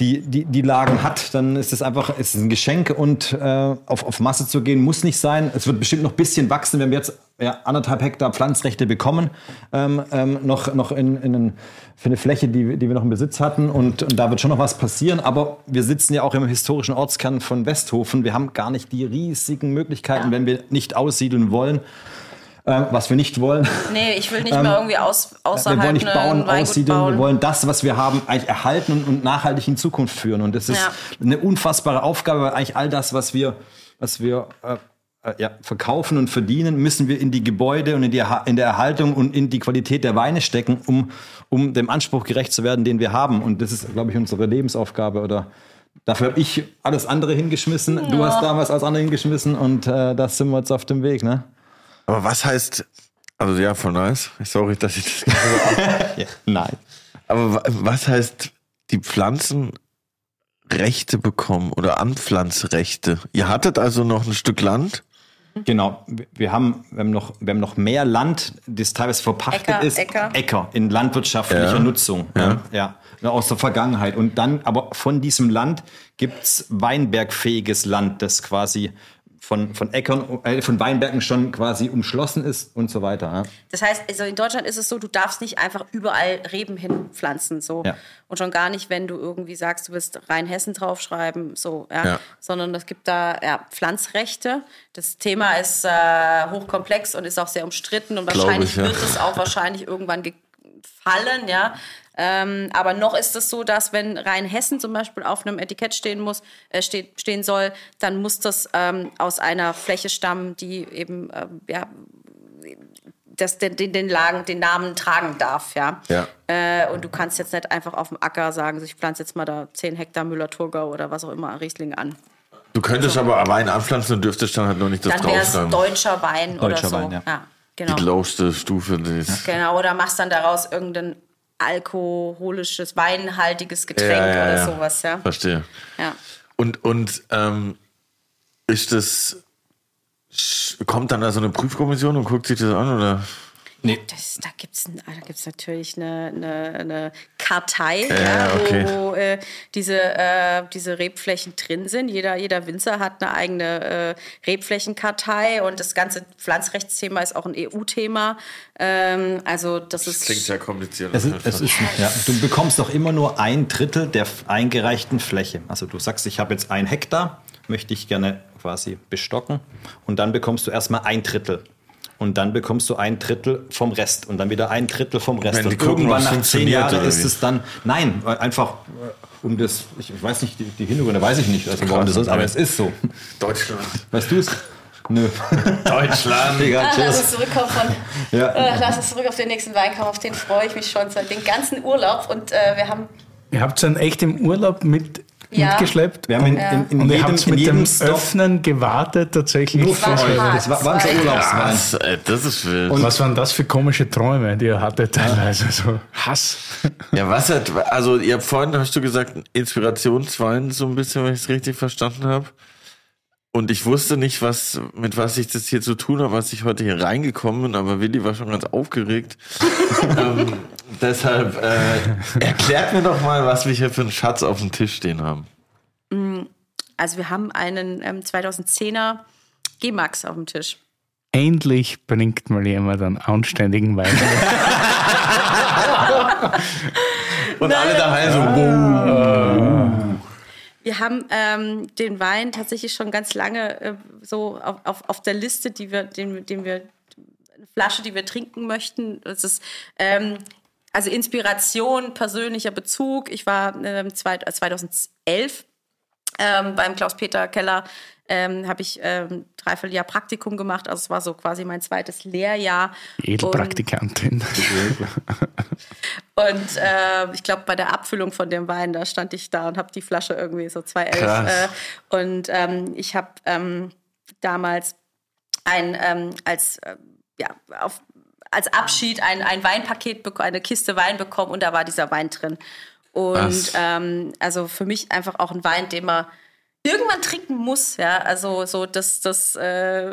die, die, die Lagen hat, dann ist es einfach ist ein Geschenk und äh, auf, auf Masse zu gehen muss nicht sein. Es wird bestimmt noch ein bisschen wachsen. Wir haben jetzt ja, anderthalb Hektar Pflanzrechte bekommen, ähm, ähm, noch, noch in, in einen, für eine Fläche, die, die wir noch im Besitz hatten. Und, und da wird schon noch was passieren. Aber wir sitzen ja auch im historischen Ortskern von Westhofen. Wir haben gar nicht die riesigen Möglichkeiten, wenn wir nicht aussiedeln wollen. Ähm, was wir nicht wollen. Nee, ich will nicht mehr irgendwie aus, außerhalb Ähm, Wir wollen nicht bauen, aussiedeln. bauen. Wir wollen das, was wir haben, eigentlich erhalten und, und nachhaltig in Zukunft führen. Und das ist Ja. eine unfassbare Aufgabe, weil eigentlich all das, was wir, was wir äh, äh, ja, verkaufen und verdienen, müssen wir in die Gebäude und in, die, in der Erhaltung und in die Qualität der Weine stecken, um, um dem Anspruch gerecht zu werden, den wir haben. Und das ist, glaube ich, unsere Lebensaufgabe oder Dafür habe ich alles andere hingeschmissen. Du hast damals alles andere hingeschmissen und äh, das sind wir jetzt auf dem Weg, ne? Aber was heißt, also ja, voll nice. Sorry, dass ich das. Ja. (laughs) (laughs) Nein. Aber wa- was heißt, die Pflanzen Rechte bekommen oder Anpflanzrechte? Ihr hattet also noch ein Stück Land? Genau, wir- haben, wir haben, noch, wir haben noch mehr Land, das teilweise verpachtet Äcker, ist. Äcker. in landwirtschaftlicher Ja. Nutzung. Ja. ja. Ja, Aus der Vergangenheit. Und dann, aber von diesem Land gibt's weinbergfähiges Land, das quasi von, von Äckern, äh, von Weinbergen schon quasi umschlossen ist und so weiter. Ja. Das heißt, also in Deutschland ist es so, du darfst nicht einfach überall Reben hinpflanzen, so. Ja. Und schon gar nicht, wenn du irgendwie sagst, du willst Rheinhessen draufschreiben, so, ja. Ja. Sondern es gibt da ja, Pflanzrechte. Das Thema ist äh, hochkomplex und ist auch sehr umstritten und wahrscheinlich ich, wird es auch wahrscheinlich irgendwann gefallen, ja. Ähm, aber noch ist es so, dass wenn Rheinhessen zum Beispiel auf einem Etikett stehen muss, äh, steht, stehen soll, dann muss das ähm, aus einer Fläche stammen, die eben ähm, ja, das, den, den, Lagen, den Namen tragen darf, ja. Ja. Äh, und du kannst jetzt nicht einfach auf dem Acker sagen, ich pflanze jetzt mal da 10 Hektar Müller-Thurgau oder was auch immer Riesling an. Du könntest aber Wein anpflanzen und dürftest dann halt noch nicht das Dann wäre es deutscher Wein oder Deutscher so. Wein, ja. genau. Die lowste Stufe. Des genau. Oder machst dann daraus irgendein alkoholisches, weinhaltiges Getränk Ja, ja, oder sowas, ja. Verstehe. ja. Und, und ähm, ist das. Kommt dann da so eine Prüfkommission und guckt sich das an? Oder? Das, da gibt es da gibt's natürlich eine, eine, eine Kartei, Ja, ja, okay. wo, wo äh, diese, äh, diese Rebflächen drin sind. Jeder, jeder Winzer hat eine eigene äh, Rebflächenkartei und das ganze Pflanzrechtsthema ist auch ein EU-Thema. Ähm, also das ist Klingt sehr kompliziert. Es ist, es ist, ja, du bekommst doch immer nur ein Drittel der eingereichten Fläche. Also du sagst, ich habe jetzt ein Hektar, möchte ich gerne quasi bestocken und dann bekommst du erstmal ein Drittel. Und dann bekommst du ein Drittel vom Rest und dann wieder ein Drittel vom Rest. Wenn und gucken, irgendwann nach zehn Jahren ist es dann, nein, einfach äh, um das, ich weiß nicht, die, die Hintergründe weiß ich nicht, also warum das ist, aber es ist so. Deutschland. Weißt du es? Nö. Deutschland. (laughs) Egal, Ah, lass tschüss. uns zurückkommen von, Ja. äh, lass uns zurück auf den nächsten Weinkauf, auf den freue ich mich schon seit den ganzen Urlaub und äh, wir haben Ihr habt es dann echt im Urlaub mit, Ja. mitgeschleppt? Wir haben in, Ja. in, in und jedem, habt in mit jedem dem Stop Öffnen gewartet tatsächlich. nur für euch. Das war, war unser Urlaubswein. Was? Ey, das ist wild. Und was waren das für komische Träume, die ihr hattet teilweise? So Hass. ja, was hat, also ihr habt vorhin, hast du gesagt, Inspirationswein, so ein bisschen, wenn ich es richtig verstanden habe. Und ich wusste nicht, was, mit was ich das hier zu tun habe, als ich heute hier reingekommen bin, aber Willi war schon ganz aufgeregt. (laughs) ähm, deshalb äh, (laughs) erklärt mir doch mal, was wir hier für einen Schatz auf dem Tisch stehen haben. Also wir haben einen ähm, 2010er G-Max auf dem Tisch. Endlich bringt mal jemand einen anständigen Wein. (laughs) Und alle daheim so, wow. Wir haben ähm, den Wein tatsächlich schon ganz lange äh, so auf, auf, auf der Liste, die wir, den, den wir, eine Flasche, die wir trinken möchten. Das ist ähm, also Inspiration, persönlicher Bezug. Ich war ähm, äh, 2011 ähm, beim Klaus-Peter Keller ähm, habe ich ähm, dreiviertel Jahr Praktikum gemacht. Also es war so quasi mein zweites Lehrjahr. Edelpraktikantin. Und (laughs) äh, ich glaube, bei der Abfüllung von dem Wein, da stand ich da und habe die Flasche irgendwie so 2011. Krass. Äh, und ähm, ich habe ähm, damals ein ähm, als äh, ja auf als Abschied ein, ein Weinpaket bekommen, eine Kiste Wein bekommen und da war dieser Wein drin. Und Was? ähm, also für mich einfach auch ein Wein, den man irgendwann trinken muss, ja. Also so das, das äh,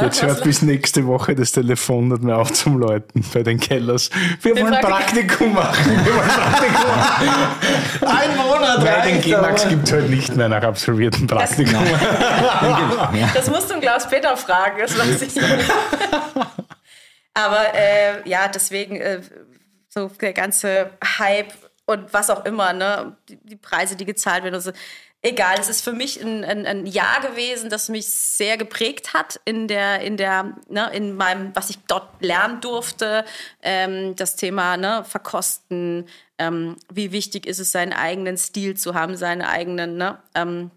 Jetzt hört (laughs) bis nächste Woche das Telefon nicht mehr auf zum Läuten bei den Kellers. Wir wollen Praktikum. Praktikum machen. Wir wollen Praktikum machen. Ein Monat Weil den G-Max gibt es halt nicht mehr nach absolviertem Praktikum. (laughs) Das musst du den Klaus Peter fragen, das weiß ich nicht. (laughs) Aber äh, ja, deswegen äh, so der ganze Hype und was auch immer, ne, die, die Preise, die gezahlt werden. und so. Egal, es ist für mich ein, ein, ein Jahr gewesen, das mich sehr geprägt hat in der, in der, ne, in meinem, was ich dort lernen durfte. Ähm, das Thema ne, Verkosten, ähm, wie wichtig ist es, seinen eigenen Stil zu haben, seinen eigenen, ne, ähm,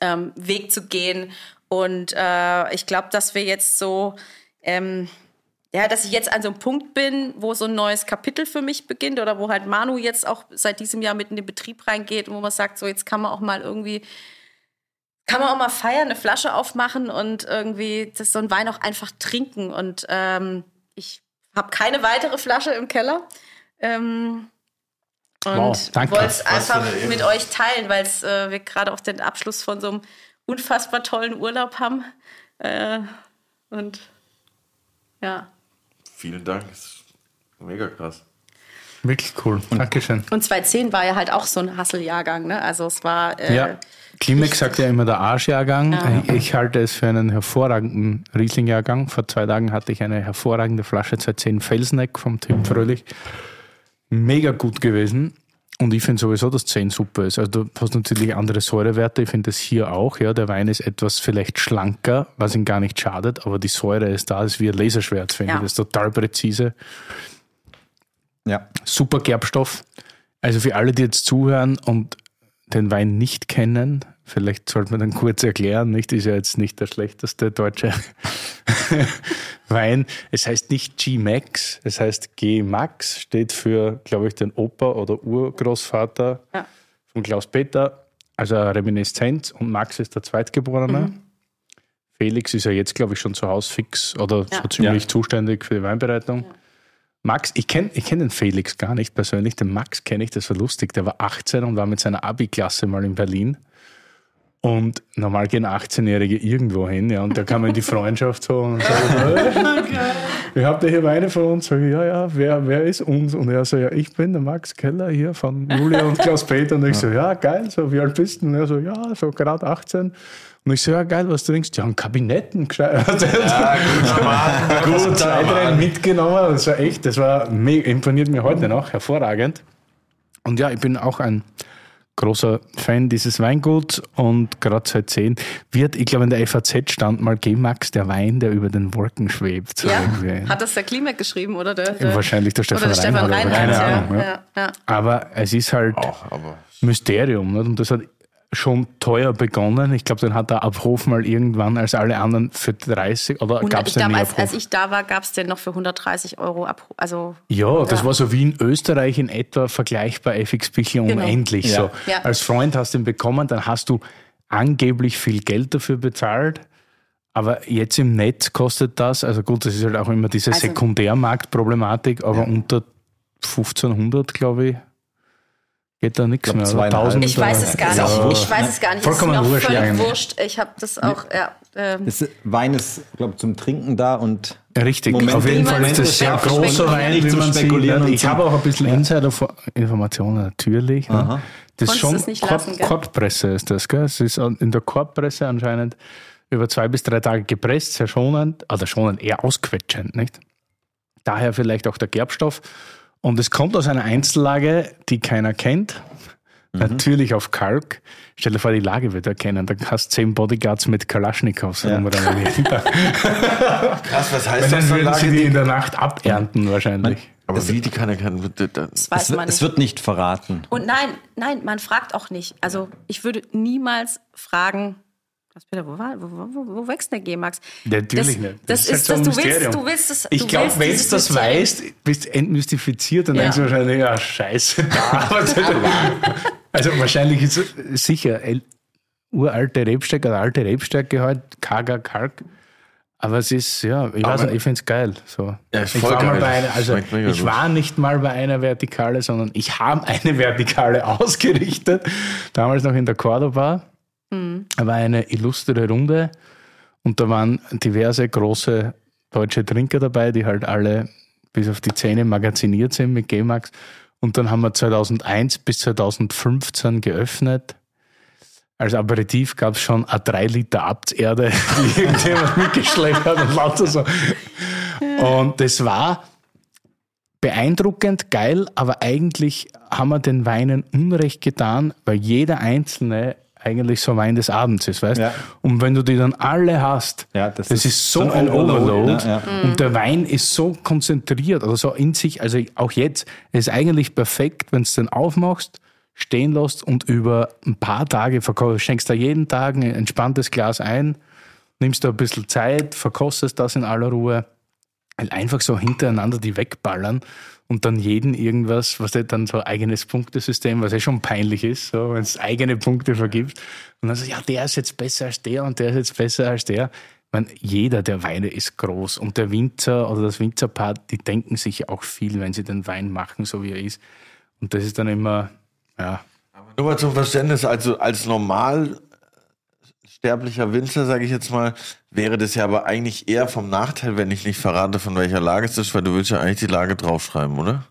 ähm, Weg zu gehen. Und äh, ich glaube, dass wir jetzt so, ähm, ja, dass ich jetzt an so einem Punkt bin, wo so ein neues Kapitel für mich beginnt oder wo halt Manu jetzt auch seit diesem Jahr mit in den Betrieb reingeht und wo man sagt, so jetzt kann man auch mal irgendwie, kann man auch mal feiern, eine Flasche aufmachen und irgendwie das so ein Wein auch einfach trinken. Und ähm, ich habe keine weitere Flasche im Keller. Ähm, und Wow, wollte es einfach mit euch teilen, weil äh, wir gerade auch den Abschluss von so einem unfassbar tollen Urlaub haben. Äh, und ja. Vielen Dank, das ist mega krass. Wirklich cool. Dankeschön. Und 2010 war ja halt auch so ein Hasseljahrgang, ne? Also es war äh, Ja. Klimek sagt ja immer der Arschjahrgang. Ja. Ich halte es für einen hervorragenden Riesling-Jahrgang. Vor zwei Tagen hatte ich eine hervorragende Flasche 2010 Felsneck vom Tim Fröhlich. Mega gut gewesen. Und ich finde sowieso, dass 10 super ist. Also du hast natürlich andere Säurewerte. Ich finde das hier auch. Ja, der Wein ist etwas vielleicht schlanker, was ihn gar nicht schadet, aber die Säure ist da, das ist wie ein Laserschwert, finde Ja. ich. Das ist total präzise. Ja. Super Gerbstoff. Also für alle, die jetzt zuhören und den Wein nicht kennen, vielleicht sollte man dann kurz erklären, nicht? Ist ja jetzt nicht der schlechteste deutsche (laughs) Wein. Es heißt nicht G-Max, es heißt G-Max, steht für, glaube ich, den Opa oder Urgroßvater Ja. von Klaus Peter, also eine Reminiszenz und Max ist der Zweitgeborene. Felix ist ja jetzt, glaube ich, schon zu Hause fix oder Ja. so ziemlich Ja. zuständig für die Weinbereitung. Max, ich kenne ich kenn den Felix gar nicht persönlich. Den Max kenne ich, das war lustig. Der war 18 und war mit seiner Abi-Klasse mal in Berlin. Und normal gehen 18-Jährige irgendwo hin, ja, und da kam in die Freundschaft so und so, wir habt ihr hier Weine von uns? Sag ich, ja, ja, wer, wer ist uns? Und er so, ja, ich bin der Max Keller hier von Julia und Klaus Peter. Und ich so, ja, geil, so, wie alt bist du? Und er so, ja, so gerade 18. Und ich so, ja, geil, was trinkst du? Ja, ein Kabinetten. gescheit. Ja, gut. (laughs) Gut, zwei, drei mitgenommen. Das war echt, das war mega, imponiert mir heute noch, hervorragend. Und ja, ich bin auch ein großer Fan dieses Weinguts und gerade seit 10 wird, ich glaube, in der FAZ stand mal G-Max, der Wein, der über den Wolken schwebt. So ja. irgendwie. Hat das der Klimek geschrieben oder der, der Wahrscheinlich der Stefan oder der Stefan Reinhardt, keine. Ahnung, ja. ja. Ja, Aber es ist halt Auch, aber Mysterium. Nicht? Und das hat schon teuer begonnen. Ich glaube, den hat der Abhof mal irgendwann als alle anderen für 30 oder gab 100, es den nie als, Abruf? als ich da war, gab es den noch für 130 Euro ab. Also Ja, das Ja. war so wie in Österreich in etwa vergleichbar FX Bichler Genau. unendlich. Ja. So. Ja. Als Freund hast du ihn bekommen, dann hast du angeblich viel Geld dafür bezahlt. Aber jetzt im Netz kostet das, also gut, das ist halt auch immer diese Also- Sekundärmarktproblematik, aber unter 1500, glaube ich, geht da nichts mehr. Oder. 1000, ich weiß es gar nicht. wurscht, Ich weiß ne? es gar nicht. Vollkommen es ist mir auch wurscht, völlig wurscht. Ich habe das auch, ja. Ähm, Das Wein ist, glaube ich, zum Trinken da und richtig. Moment Auf jeden Fall ist das sehr großer Wein, wie man sieht. Spekulieren und Ich habe auch ein bisschen Insider-Informationen natürlich. Ne? Aha. Das ist schon Korb? Korbpresse ist das. Gell? Es ist in der Korbpresse anscheinend über zwei bis drei Tage gepresst, sehr schonend, oder schonend, eher ausquetschend, nicht? Daher vielleicht auch der Gerbstoff. Und es kommt aus einer Einzellage, die keiner kennt. Mhm. Natürlich auf Kalk. Stell dir vor, die Lage wird erkennen. Da hast du zehn Bodyguards mit Kalaschnikows Ja. (laughs) Krass, was heißt Dann das? würden sie die in der Nacht abernten wahrscheinlich. aber wie, die kann er kennen. das weiß man wird- nicht. es wird nicht verraten. Und nein, nein, man fragt auch nicht. Also ich würde niemals fragen, was Peter, wo, war, wo, wo, wo wächst der G-Max? Natürlich das, nicht. Das, halt ist, so ein das, du willst, du willst es. Ich glaube, wenn du das weißt, bist du entmystifiziert und Ja. denkst du wahrscheinlich, ja, scheiße, (laughs) da. also wahrscheinlich ist es sicher uralte Rebstärke oder alte Rebstärke halt, karger Kalk. Aber es ist, ja, ich weiß Aber- nicht, ich finde es geil. So. Ja, ich war mal geil. bei einer, also ich war nicht mal bei einer Vertikale, sondern ich habe eine Vertikale (laughs) ausgerichtet. Damals noch in der Cordoba. Da war eine illustre Runde und da waren diverse große deutsche Trinker dabei, die halt alle bis auf die Zähne magaziniert sind mit G-Max. Und dann haben wir 2001 bis 2015 geöffnet. Als Aperitif gab es schon eine 3 Liter Abtserde, (laughs) die irgendjemand mitgeschleppt hat und lauter so. Und das war beeindruckend, geil, aber eigentlich haben wir den Weinen Unrecht getan, weil jeder einzelne eigentlich so Wein des Abends ist, weißt Ja. Und wenn du die dann alle hast, Ja, das das, ist ist, so so ein ein Overload, Overload. ne? Ja. Und der Wein ist so konzentriert oder so in sich, also auch jetzt, es ist eigentlich perfekt, wenn du den aufmachst, stehen lässt und über ein paar Tage verkaufst. Schenkst da jeden Tag ein entspanntes Glas ein, nimmst da ein bisschen Zeit, verkostest das in aller Ruhe. Weil einfach so hintereinander die wegballern und dann jeden irgendwas, was der dann so eigenes Punktesystem, was ja schon peinlich ist, so, wenn es eigene Punkte vergibt. Und dann so, ja, der ist jetzt besser als der und der ist jetzt besser als der. Ich meine, jeder der Weine ist groß und der Winzer oder das Winzerpaar, die denken sich auch viel, wenn sie den Wein machen, so wie er ist. Und das ist dann immer, ja, Nur mal zum Verständnis, also als normal sterblicher Winzer, sage ich jetzt mal, wäre das ja aber eigentlich eher vom Nachteil, wenn ich nicht verrate, von welcher Lage es ist, weil du willst ja eigentlich die Lage draufschreiben, oder?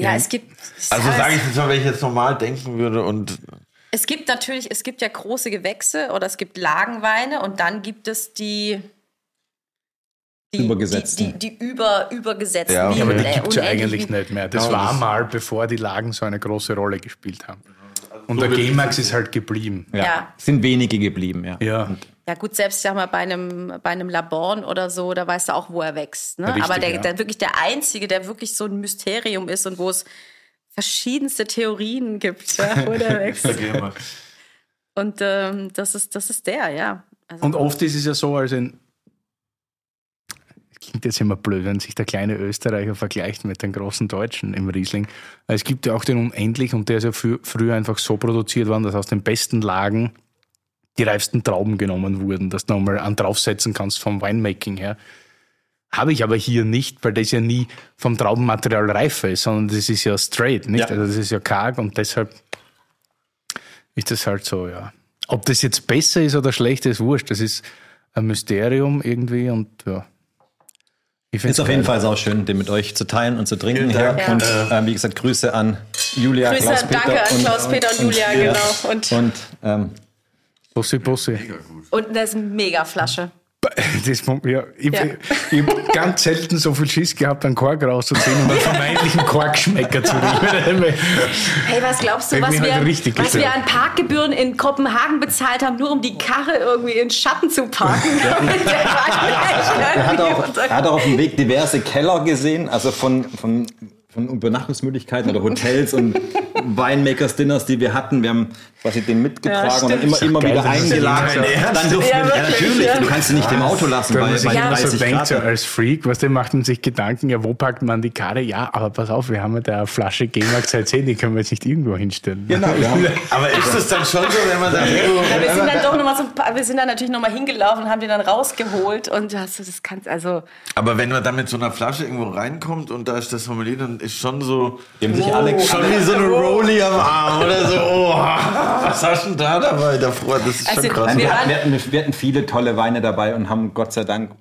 Ja, es gibt. Also sage ich jetzt mal, wenn ich jetzt normal denken würde und Es gibt natürlich, es gibt ja große Gewächse oder es gibt Lagenweine und dann gibt es die. Die, Übergesetzten. Die, die, die über, übergesetzten. Ja, aber die gibt es ja eigentlich nicht mehr. Das war mal, bevor die Lagen so eine große Rolle gespielt haben. Und so der G-Max ist halt geblieben. Ja. Ja. Sind wenige geblieben, ja. Ja. Ja gut, selbst sag mal bei einem bei einem Laborn oder so, da weißt du auch, wo er wächst. Ne? Richtig, Aber der, ja. der wirklich der einzige, der wirklich so ein Mysterium ist und wo es verschiedenste Theorien gibt, ja, wo der (laughs) wächst. Und ähm, das ist das ist der, ja. Also, Und oft ist es ja so, also in, klingt jetzt immer blöd, wenn sich der kleine Österreicher vergleicht mit den großen Deutschen im Riesling. Es gibt ja auch den Unendlich und der ist ja frü früher einfach so produziert worden, dass aus den besten Lagen die reifsten Trauben genommen wurden, dass du nochmal an draufsetzen kannst vom Winemaking her. Habe ich aber hier nicht, weil das ja nie vom Traubenmaterial reifer ist, sondern das ist ja straight, nicht? Ja. Also das ist ja karg und deshalb ist das halt so, ja. Ob das jetzt besser ist oder schlechter, ist wurscht. Das ist ein Mysterium irgendwie und ja. Ist auf jeden Fall auch schön, den mit euch zu teilen und zu trinken. Ja. Und äh, wie gesagt, Grüße an Julia, Grüße, Klaus-Peter danke an und, Klaus-Peter und Julia, ja. genau. Und, Und ähm, Bussi, Bussi. und das ist eine Mega-Flasche. (laughs) Das, ja, ich Ja. ich habe ganz selten so viel Schiss gehabt, einen Kork rauszuziehen und einen vermeintlichen Korkschmecker zu riechen. (laughs) Hey, was glaubst du, was wir, halt richtig was wir an Parkgebühren in Kopenhagen bezahlt haben, nur um die Karre irgendwie in Schatten zu parken? (laughs) Er, hat auch, er hat auch auf dem Weg diverse Keller gesehen, also von, von, von Übernachtungsmöglichkeiten oder Hotels und Winemakers-Dinners, die wir hatten. Wir haben quasi den mitgetragen Ja, und dann immer, immer Geil, wieder nicht Ja, dann durften Ja, wir, ja, natürlich, ja. du kannst sie nicht im Auto lassen bei, man sich immer so 30 denkt, so als Freak, was der macht man sich Gedanken, ja, wo packt man die Karte? Ja, aber pass auf, wir haben ja da eine Flasche G-Max HC, die können wir jetzt nicht irgendwo hinstellen. Genau, ja. Aber ist es dann schon so, wenn man da irgendwo. Ja, wir sind dann doch noch mal so, ein paar- wir sind dann natürlich noch mal hingelaufen und haben den dann rausgeholt und hast du das kannst also Aber wenn man dann mit so einer Flasche irgendwo reinkommt und da ist das Formulier, dann ist schon so. Die haben sich alle, Schon wie so eine Rolli am Arm oder so. Oh, was hast du denn da dabei? Da freut, das ist schon Also, krass. Nein, wir, Wir hatten, wir, hatten, viele tolle Weine dabei und haben Gott sei Dank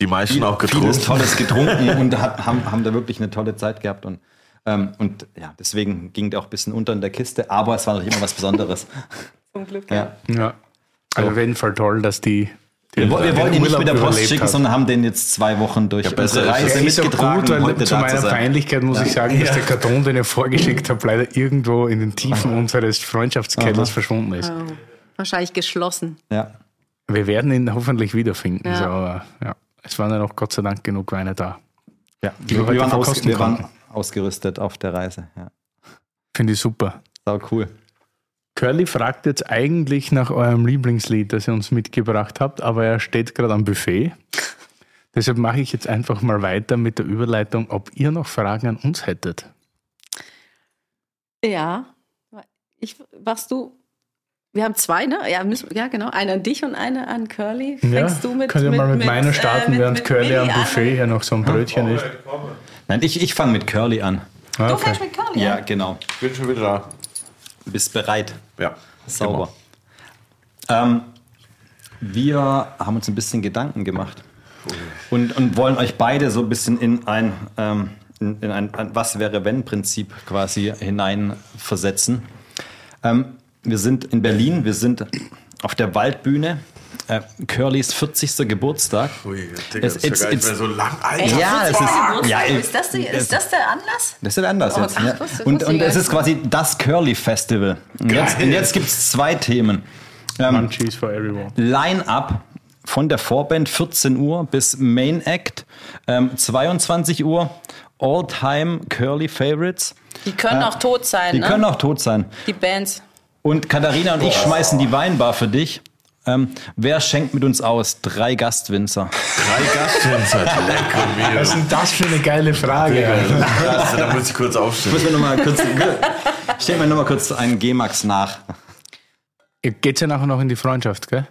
Die meisten auch vieles getrunken. Tolles getrunken (laughs) und hat, haben, haben da wirklich eine tolle Zeit gehabt. Und, ähm, und ja, deswegen ging der auch ein bisschen unter in der Kiste, aber es war noch immer was Besonderes. zum Glück. Ja. Ja. Also auf jeden Fall toll, dass die. Wir, wir den wollten ihn nicht mit der Post schicken, hat. sondern haben den jetzt zwei Wochen durch besser unsere. Reise Ja, ist mitgetragen, gut, um weil heute zu meiner zu. Peinlichkeit muss ich sagen, dass der Karton, den ich vorgeschickt habe, leider irgendwo in den Tiefen unseres Freundschaftskellers verschwunden ist. Oh, wahrscheinlich geschlossen. Ja. Wir werden ihn hoffentlich wiederfinden. Ja. So, aber, ja. Es waren ja noch Gott sei Dank genug Weine da. Ja, Die wir wir, waren aus, wir waren ausgerüstet auf der Reise. Ja. Finde ich super. Sau cool. Curly fragt jetzt eigentlich nach eurem Lieblingslied, das ihr uns mitgebracht habt, aber er steht gerade am Buffet. (laughs) Deshalb mache ich jetzt einfach mal weiter mit der Überleitung, ob ihr noch Fragen an uns hättet. Ja. Ich, warst du? Wir haben zwei, ne? Ja, müssen, ja genau. Eine an dich und eine an Curly. Fängst du mit? Könnt ihr mal mit, meiner äh, starten, mit- während mit Curly am? Buffet hier noch so ein Brötchen isst. Nein, ich, ich fange mit Curly an. Ah, Du okay. fängst mit Curly Ja, an? genau. Ich bin schon wieder da. Bist bereit. Ja. Sauber. Ähm, wir haben uns ein bisschen Gedanken gemacht und, und wollen euch beide so ein bisschen in ein, ähm, in, in ein, ein Was wäre wenn Prinzip quasi hineinversetzen. Ähm, wir sind in Berlin, wir sind auf der Waldbühne. Äh, Curlys 40. Geburtstag. Ui, Digga, Es- das ist ja gar nicht it's- mehr so lang. Alter. Ja, es ist, ja, ist, das die, ist das der Anlass? das ist anders Oh, jetzt. ach, ja. wusste- Und, wusste und es ist quasi das Curly Festival. Und jetzt, und jetzt gibt es zwei Themen. Ähm, Munchies for everyone. Line-up von der Vorband 14 Uhr bis Main Act ähm, 22 Uhr. All-Time Curly Favorites. Die können auch tot sein, Die ne? können auch tot sein. die Bands. Und Katharina und ich schmeißen die Weinbar für dich. Ähm, wer schenkt mit uns aus? Drei Gastwinzer. Drei Gastwinzer. Lecker mir. Was ist denn das für eine geile Frage? Krass, da muss ich kurz aufstehen. Müssen wir noch mal kurz, mal kurz einen G-Max nach. Ihr geht ja nachher noch in die Freundschaft, gell?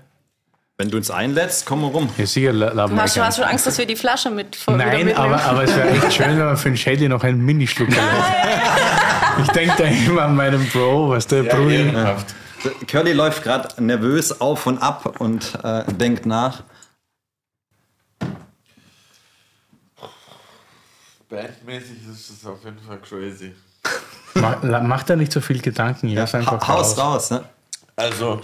Wenn du uns einlädst, komm mal rum. Ja, sicher, la- laden Du wir hast, du gern. hast schon Angst, dass wir die Flasche mit Nein, aber, aber es wäre echt schön, wenn man für den Shady noch einen Minischluck hat. Ich denke da immer an meinen Bro, was der Brudi. Curly läuft gerade nervös auf und ab und äh, denkt nach. Bandmäßig ist das auf jeden Fall crazy. Mach, macht er nicht so viel Gedanken, lass einfach Ha Haus raus. raus, ne? Also,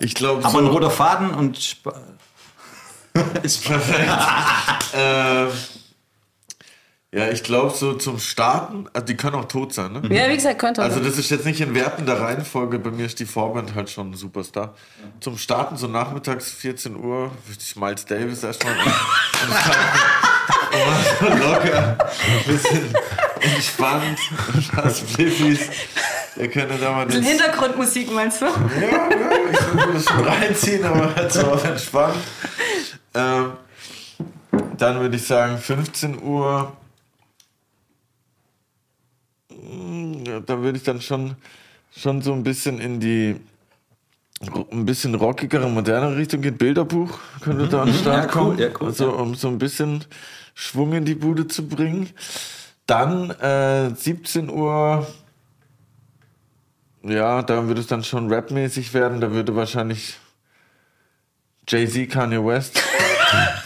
ich glaube, Aber so ein roter Faden und Sp (laughs) ist perfekt. (laughs) ähm, ja, ich glaube, so zum Starten, also die können auch tot sein, ne? ja, wie gesagt, könnte Also das ist jetzt nicht in wertender Reihenfolge, bei mir ist die Vorband halt schon ein Superstar. Zum Starten, so nachmittags 14 Uhr, würde ich Miles Davis erstmal und, und so locker, ein bisschen entspannt, ein paar Spliffis. Ihr könnt da mal das, Hintergrundmusik meinst du? ja, ja, ich würde das schon reinziehen, aber halt so auf entspannt. Ähm, dann würde ich sagen 15 Uhr. Mm, ja, Da würde ich dann schon, schon so ein bisschen in die ein bisschen rockigere, modernere Richtung gehen. Bilderbuch könnte da an den Start Ja, cool, kommen. ja, cool, also, um so ein bisschen Schwung in die Bude zu bringen. Dann äh, 17 Uhr ja, da würde es dann schon rapmäßig werden. Da würde wahrscheinlich Jay-Z, Kanye West,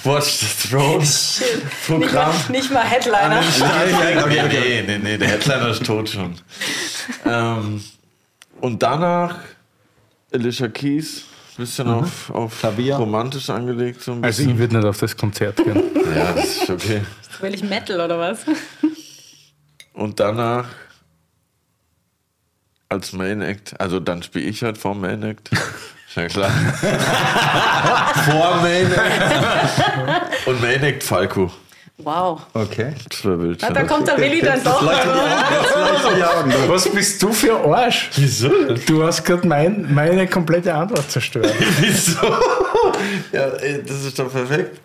Watch the Throne (laughs) Nicht Programm. mal, nicht mal Headliner. Nein, okay, okay. (laughs) Nee, nee, der Headliner ist tot schon. ähm, und danach Alicia Keys, bisschen auf, auf Klavier. romantisch angelegt. So ein Also ich würde nicht auf das Konzert gehen. (laughs) ja, das ist okay. Will ich Metal oder was? Und danach als Main Act, also dann spiele ich halt vor Main Act. Ja klar. (laughs) vor Main Act. Und Main Act Falco. Wow. Okay. Na, da kommt der Willi dann doch. (laughs) Was bist du für ein Arsch? Wieso? Du hast gerade mein, meine komplette Antwort zerstört. (laughs) Wieso? Ja, ey, das ist doch perfekt.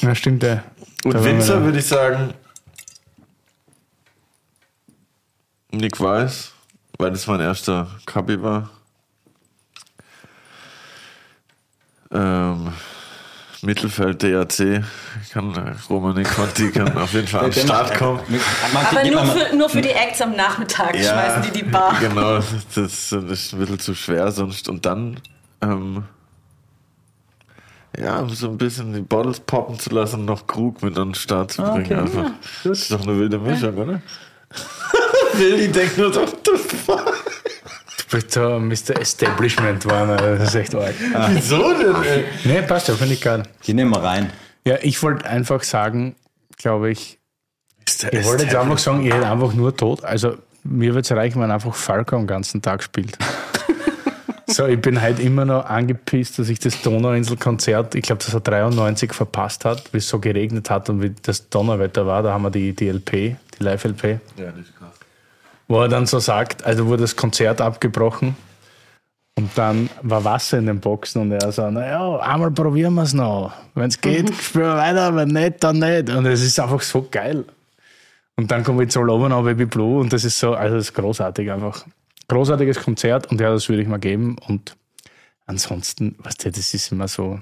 Ja, stimmt, ja. Und Winzer würde ich sagen. Nick Weiß, weil das mein erster Kapi war. Ähm, Mittelfeld DAC kann äh, Romani Conti kann auf jeden Fall (laughs) am Start kommen. Aber nur für, nur für die Acts am Nachmittag schmeißen die die Bar. (laughs) Genau, das, ist ein bisschen zu schwer sonst. Und dann, ähm, ja, um so ein bisschen die Bottles poppen zu lassen, noch Krug mit an den Start zu bringen. okay. Einfach. Das ist doch eine wilde Mischung, oder? (laughs) Willi denkt nur so, what the fuck? Bist so Mr. Establishment, Warner. Das ist echt arg. Wieso denn, ey? Nee, passt ja, finde ich geil. Die nehmen wir rein. Ja, ich wollte einfach sagen, glaube ich, ich wollte jetzt einfach sagen, ihr hättet einfach nur tot. Also, mir wird es reichen, wenn einfach Falco den ganzen Tag spielt. (laughs) so, ich bin halt immer noch angepisst, dass ich das Donauinsel-Konzert, ich glaube, das er 93 verpasst hat, wie es so geregnet hat und wie das Donnerwetter war. Da haben wir die, die LP, die Live-LP. Ja, das ist krass. Wo er dann so sagt, also wurde das Konzert abgebrochen und dann war Wasser in den Boxen und er so, naja, einmal probieren wir es noch. Wenn es geht, spielen wir weiter, wenn nicht, dann nicht. Und es ist einfach so geil. Und dann kommt jetzt All Over Now Baby Blue und das ist so, also das ist großartig einfach. Großartiges Konzert und ja, das würde ich mal geben. Und ansonsten, was weißt du, das ist immer so,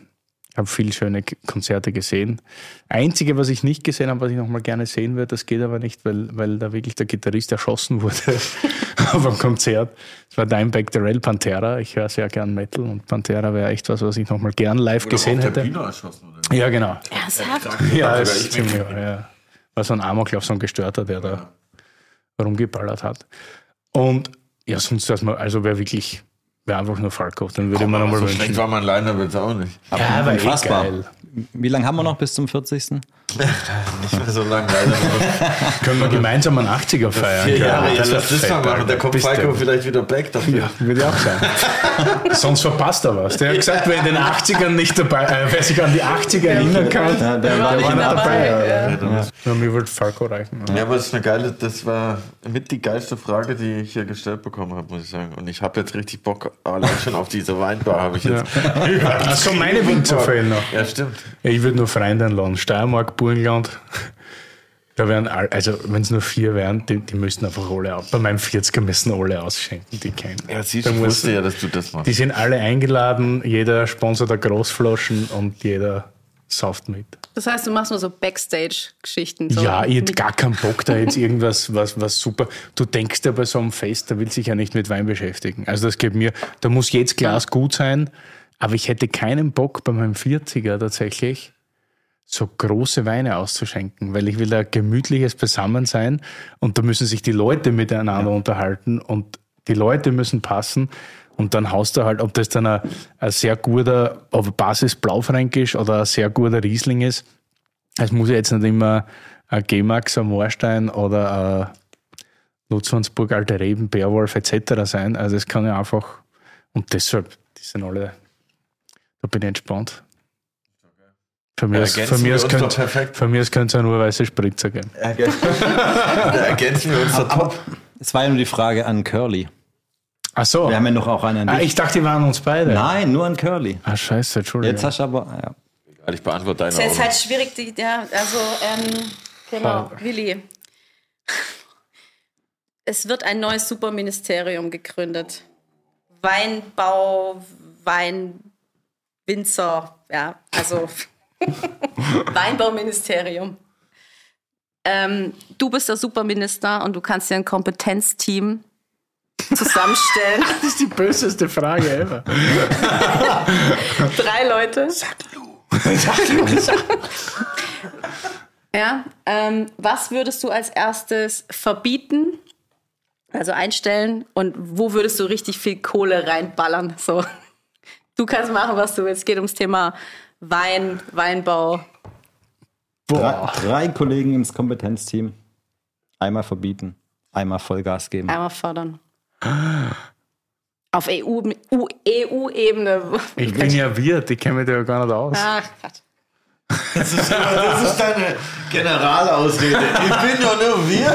habe viele schöne Konzerte gesehen. Einzige, was ich nicht gesehen habe, was ich noch mal gerne sehen würde, das geht aber nicht, weil, weil da wirklich der Gitarrist erschossen wurde (laughs) auf einem Konzert. Das war Dimebag Darrell Pantera. Ich höre sehr gern Metal und Pantera wäre echt was, was ich noch mal gern live gesehen hätte. erschossen, oder? Ja, genau. Ernsthaft? Ja, sogar ist ich ziemlich, ja. War so ein Amoklauf, so ein Gestörter, der da rumgeballert hat. Und ja, sonst erstmal, also wäre wirklich, wäre einfach nur Falco. Dann würde man nochmal so wünschen. schlecht war mein Liner jetzt auch nicht. Ja, aber eh Unfassbar. geil. Wie lange haben wir noch bis zum 40.? (laughs) Nicht mehr so lange leider. (laughs) Können wir gemeinsam einen 80er feiern? Vier Jahre, ja, das lass das mal machen. Da kommt Bist Falco vielleicht wieder back dafür. Ja, würde ja auch sein. (laughs) Sonst verpasst er was. Der hat gesagt, wer in den 80ern nicht dabei, äh, wer sich an die 80er erinnern kann, Ja, der war war nicht dabei. dabei. ja. Ja, Ja, mir würde Falco reichen. Ja, aber das ist eine geile, das war mit die geilste Frage, die ich hier gestellt bekommen habe, muss ich sagen. Und ich habe jetzt richtig Bock, allein schon auf diese Weinbar habe ich jetzt. Achso, meine Winzer fehlen noch. Ja, stimmt. Ja, ich würde nur Freunde einladen. Steiermark, Burgenland. Da wären, all- also wenn es nur vier wären, die, die müssten einfach alle aus. Bei meinem 40er müssen alle ausschenken, die kennen. Ja, siehst du, ich wusste ja, dass du das machst. Die sind alle eingeladen, jeder sponsert der Großflaschen und jeder sauft mit. Das heißt, du machst nur so Backstage-Geschichten. So ja, ich hätte gar keinen Bock, da jetzt irgendwas, was, was super. Du denkst ja bei so einem Fest, da will sich ja nicht mit Wein beschäftigen. Also das geht mir, da muss jedes Glas gut sein, aber ich hätte keinen Bock bei meinem 40er tatsächlich so große Weine auszuschenken, weil ich will ein gemütliches Beisammensein und da müssen sich die Leute miteinander unterhalten und die Leute müssen passen und dann haust du halt, ob das dann ein, ein sehr guter, auf Basis Blaufränkisch oder ein sehr guter Riesling ist, es muss ja jetzt nicht immer ein G-Max, ein Moorstein oder ein Lutzwansburg, Alte Reben, Beowulf etc. sein. Also es kann ja einfach, und deshalb, die sind alle, da bin ich entspannt. Für mich, aus- für könnte doch perfekt. für mich könnte es ja nur weiße Spritzer geben. Da ergänzen wir uns doch top. Es war ja nur die Frage an Curly. Ach so. Wir haben ja noch auch einen an ah, ich dachte, die waren uns beide. Nein, nur an Curly. Ah, scheiße, Entschuldigung. Jetzt hast du aber. Ja. Ich beantworte deine Es ist jetzt Augen. halt schwierig, die, ja, also, ähm, genau, Willi. Es wird ein neues Superministerium gegründet. Weinbau, Weinwinzer, ja, also (laughs) Weinbauministerium. Ähm, du bist der Superminister und du kannst dir ein Kompetenzteam zusammenstellen. das ist die böseste Frage ever. Drei Leute. (laughs) Ja, ähm, was würdest du als erstes verbieten, also einstellen und wo würdest du richtig viel Kohle reinballern? So, du kannst machen, was du willst. Es geht ums Thema Wein, Weinbau. Drei, drei Kollegen ins Kompetenzteam. Einmal verbieten, einmal Vollgas geben. Einmal fördern. Auf E EU EU-Ebene. Ich bin ja Wirt, ich kenne mich da ja gar nicht aus. Ach, Gott. Das ist, das ist deine Generalausrede. Ich bin doch nur wir.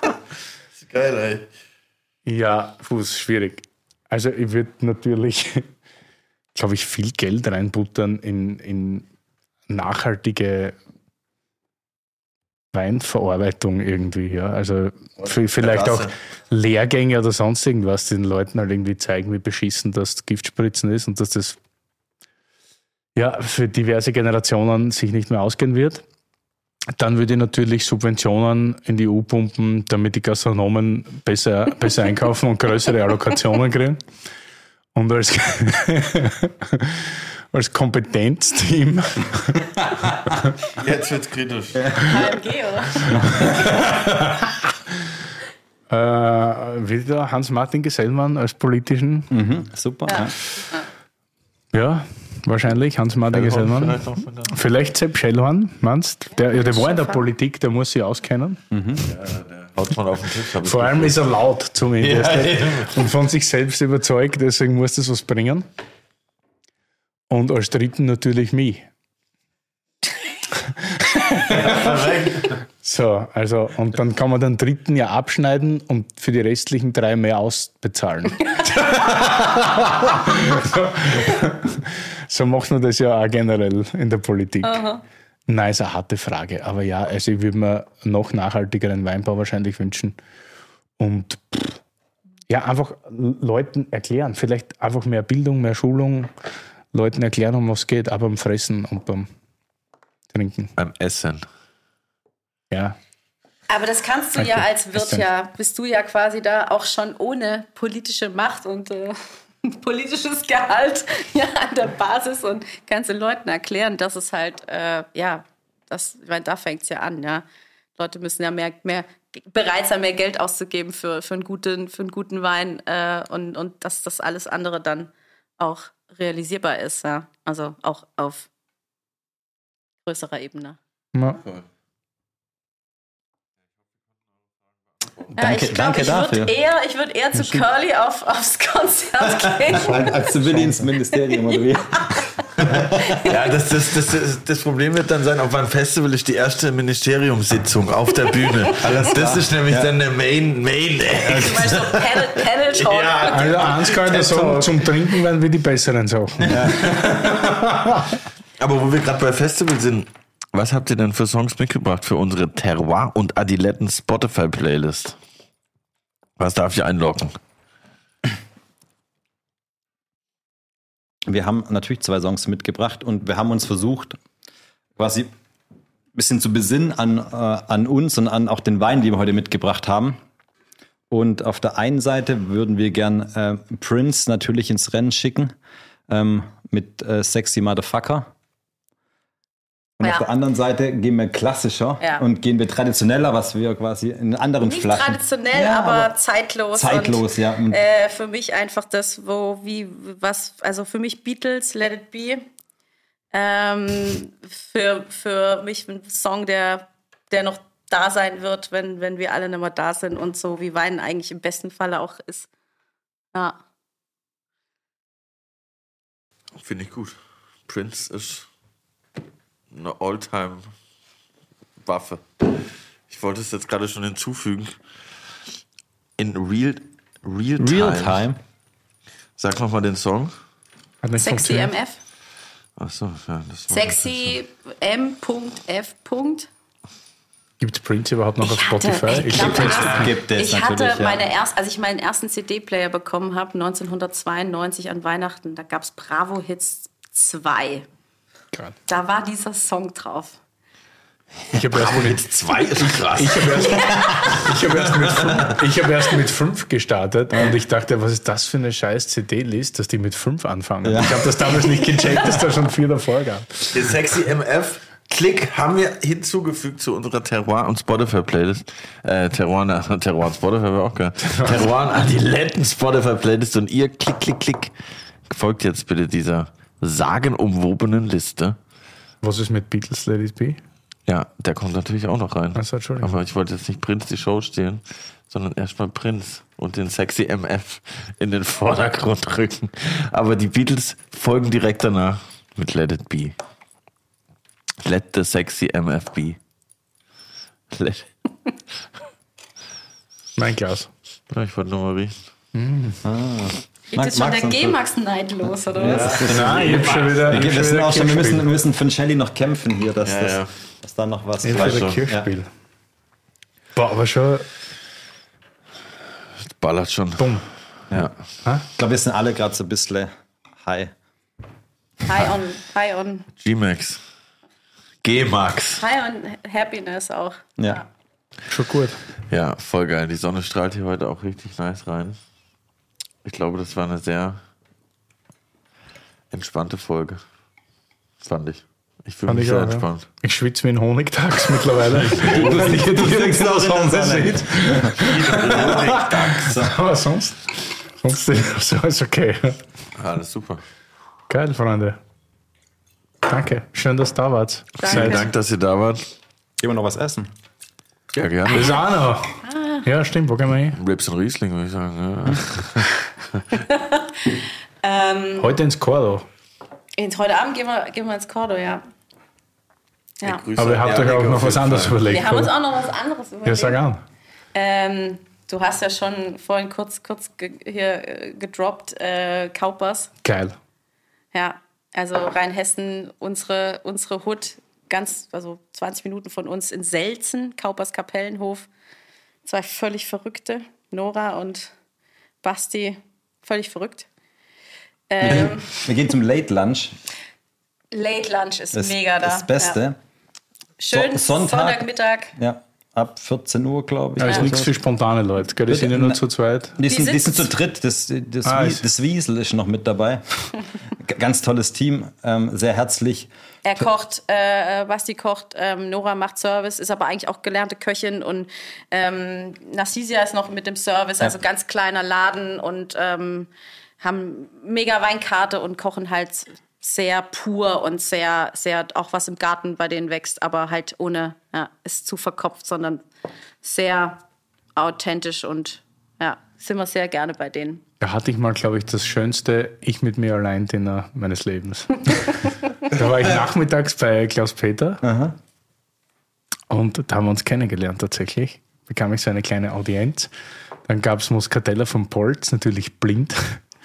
Das ist geil, ey. Ja, Fuß, schwierig. Also ich würde natürlich, glaube ich, viel Geld reinbuttern in, in nachhaltige Weinverarbeitung irgendwie, ja. Also vielleicht auch. Lehrgänge oder sonst irgendwas, den Leuten halt irgendwie zeigen, wie beschissen das Giftspritzen ist und dass das ja für diverse Generationen sich nicht mehr ausgehen wird. Dann würde ich natürlich Subventionen in die EU pumpen, damit die Gastronomen besser, (laughs) besser einkaufen und größere Allokationen kriegen. Und als, (laughs) als Kompetenzteam Jetzt wird's kritisch. HMG, oder? (laughs) äh, wieder Hans-Martin Gesellmann als politischen, Mhm, super. Ja. ja, wahrscheinlich Hans-Martin Gesellmann. Vielleicht Vielleicht Sepp Schellhorn, meinst der, ja, der war in der Politik, der muss sich auskennen. Haut mal auf den Tisch. Vor allem ist er laut zumindest Ja, und von sich selbst überzeugt, deswegen muss das was bringen. Und als dritten natürlich mich. So, also, und dann kann man den dritten ja abschneiden und für die restlichen drei mehr ausbezahlen. so, so macht man das ja auch generell in der Politik. Nein, ist eine harte Frage. Aber ja, also ich würde mir noch nachhaltigeren Weinbau wahrscheinlich wünschen. Und pff, ja, einfach Leuten erklären. Vielleicht einfach mehr Bildung, mehr Schulung. Leuten erklären, um was es geht, aber beim Fressen und beim Trinken. Beim Essen. Ja, Aber das kannst du ja Okay. als Wirt ja, bist du ja quasi da auch schon ohne politische Macht und äh, (laughs) politisches Gehalt (laughs) ja an der Basis und kannst den Leuten erklären, dass es halt, äh, ja, das, ich meine, da fängt es ja an, ja. Leute müssen ja mehr, mehr bereit sein, mehr Geld auszugeben für, für, einen, guten, für einen guten Wein äh, und, und dass das alles andere dann auch realisierbar ist, ja. Also auch auf größerer Ebene. ja. Danke- ich glaub, danke ich dafür. Würd eher, ich würde eher zu Curly auf, aufs Konzert (laughs) gehen. Als Zivildienstministerium oder wie? Ja, das, das, das, das, das Problem wird dann sein, auf einem Festival ist die erste Ministeriumssitzung auf der Bühne. (laughs) das ist nämlich dann der Main, Main Act. Beispiel so Panel, Panel Talk. Ja. Also eins kann ich sagen, zum Trinken werden wir die besseren Sachen. (laughs) Aber wo wir gerade bei Festival sind, was habt ihr denn für Songs mitgebracht für unsere Terroir und Adiletten Spotify Playlist? Was darf ich einloggen? Wir haben natürlich zwei Songs mitgebracht und wir haben uns versucht, quasi ein bisschen zu besinnen an, äh, an uns und an auch den Wein, den wir heute mitgebracht haben. Und auf der einen Seite würden wir gern äh, Prince natürlich ins Rennen schicken ähm, mit äh, Sexy Motherfucker. Und Ja. auf der anderen Seite gehen wir klassischer Ja. und gehen wir traditioneller, was wir quasi in anderen Nicht Flaschen. traditionell, Ja, aber, zeitlos. zeitlos, und, ja. Und Äh, für mich einfach das, wo, wie, was, also für mich Beatles, Let It Be. Ähm, für, für mich ein Song, der, der noch da sein wird, wenn, wenn wir alle nicht mehr da sind und so wie Wein eigentlich im besten Falle auch ist. Ja. Finde ich gut. Prince ist eine Alltime-Waffe. Ich wollte es jetzt gerade schon hinzufügen. In Real, Real Time. Real Time. Sag nochmal den Song. Sexy. MF. Achso, ja, das war Sexy M.F. Gibt es Prince überhaupt noch auf Ich hatte- Spotify? ich glaub, glaub, das- Gibt es Ich hatte natürlich, ja. meine erst, als ich meinen ersten CD-Player bekommen habe, 1992 an Weihnachten, da gab es Bravo Hits 2. grad. Da war dieser Song drauf. Ich habe erst, mit- zwei ist krass. ich hab erst, ich hab erst, mit fünf- ich hab erst mit fünf gestartet und ich dachte, was ist das für eine scheiß CD-List, dass die mit fünf anfangen. Ich habe das damals nicht gecheckt, dass da schon vier davor gab. Den Sexy MF Klick haben wir hinzugefügt zu unserer Terroir und Spotify Playlist. Äh, Terroir, na, Terroir und Spotify wäre auch geil. Terroir und Adiletten Spotify Playlist und ihr klick, klick, klick. Folgt jetzt bitte dieser sagenumwobenen Liste. Was ist mit Beatles Let It Be? Ja, der kommt natürlich auch noch rein. Ach so, Entschuldigung. Aber ich wollte jetzt nicht Prinz die Show stehlen, sondern erstmal Prinz und den sexy MF in den Vordergrund rücken. Aber die Beatles folgen direkt danach mit Let It Be. Let the sexy MF be. Let Mein Glas. Ja, ich wollte nur mal riechen. Geht jetzt schon der G-Max-Neid los, oder was? Nein, ich hab schon wieder. Wir, schon sind wieder auch schon, wir, müssen, wir müssen für Shelly noch kämpfen hier, dass, Ja, das, ja. dass da noch was wieder schon. Kirchspiel. Boah, aber schon Ballert schon. dumm. Ja. Ich glaube, wir sind alle gerade so ein bisschen high. High on, high on, G-Max. G-Max. high on Happiness auch. Ja. Schon gut. Ja, voll geil. Die Sonne strahlt hier heute auch richtig nice rein. Ich glaube, das war eine sehr entspannte Folge. Fand ich. Ich fühle mich ich sehr auch, ja. entspannt. Ich schwitze wie ein Honigdachs mittlerweile. (laughs) Wenn ich jetzt fliegst auch in (laughs) der Sonne. Aber sonst, sonst ist (laughs) alles okay. Alles super. Geil, Freunde. Danke. Schön, dass ihr da wart. Vielen Dank, dass ihr da wart. Gehen wir noch was essen? Ja, gerne. Das auch noch. Ja, stimmt. Wo gehen wir hin? Rips und Riesling, würde ich sagen. Ja. Heute ins Cordo. Heute Abend gehen wir, gehen wir ins Cordo, ja. Ja. Aber ihr habt euch auch noch was anderes Fall. überlegt. Wir haben uns auch noch was anderes überlegt. Ja, sag an. Ähm, du hast ja schon vorhin kurz, kurz ge hier äh, gedroppt, äh, Kaupers. Geil. Ja, also Rheinhessen, unsere, unsere Hut, ganz, also 20 Minuten von uns in Selzen, Kaupers Kapellenhof. Zwei völlig Verrückte, Nora und Basti, völlig verrückt. Ähm, Wir gehen zum Late Lunch. Late Lunch ist Das, mega da. das Beste. Ja. Schön, So- Sonntag. Sonntagmittag. Ja. Ab 14 Uhr, glaube ich. Aber ist oder nichts so. für spontane Leute. Gell? Die sind ja nur zu zweit. Die sind, die sind zu dritt. Das, das, Ah, Wie- ist- das Wiesel ist noch mit dabei. (laughs) Ganz tolles Team. Ähm, sehr herzlich. Er kocht, äh, Basti kocht, ähm, Nora macht Service, ist aber eigentlich auch gelernte Köchin und ähm, Narcisia ist noch mit dem Service, also ganz kleiner Laden und ähm, haben mega Weinkarte und kochen halt sehr pur und sehr, sehr auch was im Garten bei denen wächst, aber halt ohne, ja, ist zu verkopft, sondern sehr authentisch und ja, sind wir sehr gerne bei denen. Da hatte ich mal, glaube ich, das schönste Ich mit mir allein Dinner meines Lebens. (laughs) da war ich nachmittags bei Klaus Peter und da haben wir uns kennengelernt tatsächlich. Bekam ich so eine kleine Audienz. Dann gab es Muscatella von Polz, natürlich blind.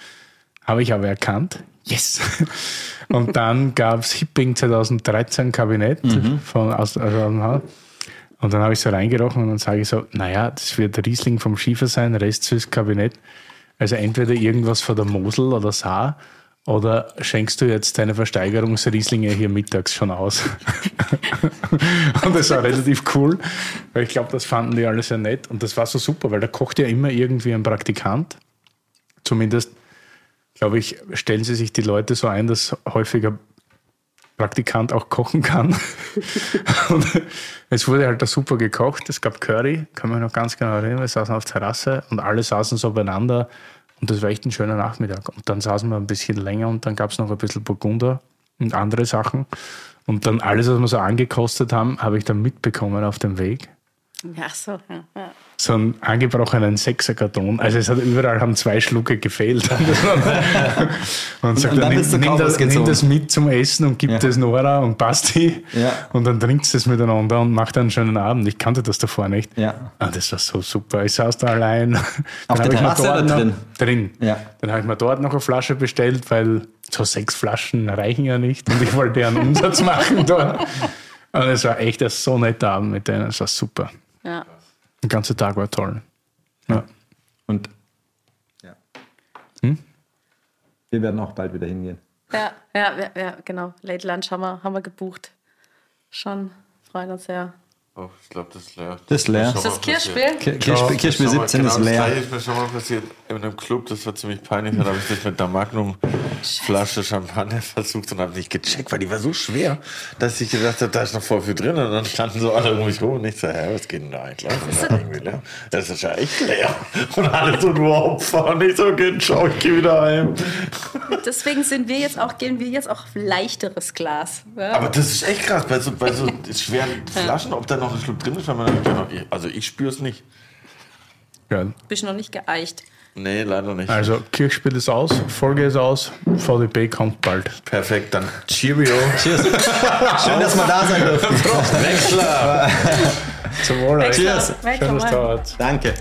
(laughs) Habe ich aber erkannt. Yes! (laughs) Und dann gab es Hipping 2013 Kabinett von aus, aus. Und dann habe ich so reingerochen und dann sage ich so, naja, das wird Riesling vom Schiefer sein, Rest süß Kabinett. Also entweder irgendwas von der Mosel oder Saar oder schenkst du jetzt deine Versteigerungsrieslinge hier mittags schon aus? (laughs) und das war relativ cool, weil ich glaube, das fanden die alle sehr nett. Und das war so super, weil da kocht ja immer irgendwie ein Praktikant. Zumindest, glaube ich, stellen sie sich die Leute so ein, dass häufiger Praktikant auch kochen kann. (laughs) und es wurde halt da super gekocht. Es gab Curry, kann man noch ganz genau erinnern. Wir saßen auf der Terrasse und alle saßen so beieinander. Und das war echt ein schöner Nachmittag. Und dann saßen wir ein bisschen länger und dann gab es noch ein bisschen Burgunder und andere Sachen. Und dann alles, was wir so angekostet haben, habe ich dann mitbekommen auf dem Weg. Ja, so, ja. So einen angebrochenen Sechserkarton. Also es hat überall haben zwei Schlucke gefehlt. (laughs) und sagt und er, dann nimm, nimm, das, nimm das mit zum Essen und gib Ja. das Nora und Basti. Ja. Und dann trinkst du es miteinander und macht einen schönen Abend. Ich kannte das davor nicht. Ja. Ah, das war so super. Ich saß da allein. (laughs) Dann Auf der ich mir Terrasse dort oder noch, drin? Drin. Ja. Dann habe ich mir dort noch eine Flasche bestellt, weil so sechs Flaschen reichen ja nicht. Und ich wollte ja einen Umsatz (laughs) machen dort. Und es war echt ein so netter Abend mit denen. Es war super. ja. Der ganze Tag war toll. Ja. Und ja. wir werden auch bald wieder hingehen. Ja, ja, ja, ja, genau. Late Lunch haben wir, haben wir gebucht. Schon. Freuen uns sehr. Oh, ich glaube, das ist leer. Das ist leer. Schon Ist das passiert. Kirchspiel? Ki- Kirchspiel, Kirchspiel Das ist 17 genau, Das leer. gleiche ist mir schon mal passiert in einem Club, das war ziemlich peinlich. Da habe ich das mit der Magnum-Flasche Champagner versucht und habe nicht gecheckt, weil die war so schwer, dass ich gedacht habe, da ist noch voll viel drin. Und dann standen so alle um mich rum und ich so, hä, was geht denn da eigentlich? Das ist, irgendwie leer. das ist ja echt leer. Und alle so nur Opfer und ich so, okay, ciao, ich gehe wieder heim. Deswegen sind wir jetzt auch, gehen wir jetzt auch auf leichteres Glas. Ja? Aber das ist echt krass, bei so, bei so schweren Flaschen, ob da noch ein Schluck drin ist, weil man dann, also ich spüre es nicht. Geil. Bist noch nicht geeicht. Nee, leider nicht. Also Kirchspiel ist aus, Folge ist aus, VDB kommt bald. Perfekt, dann Cheerio. Cheers. (laughs) Schön, dass wir da sein dürfen. Wechsler. Zum Wohl. Cheers. Schönes Tag. Danke.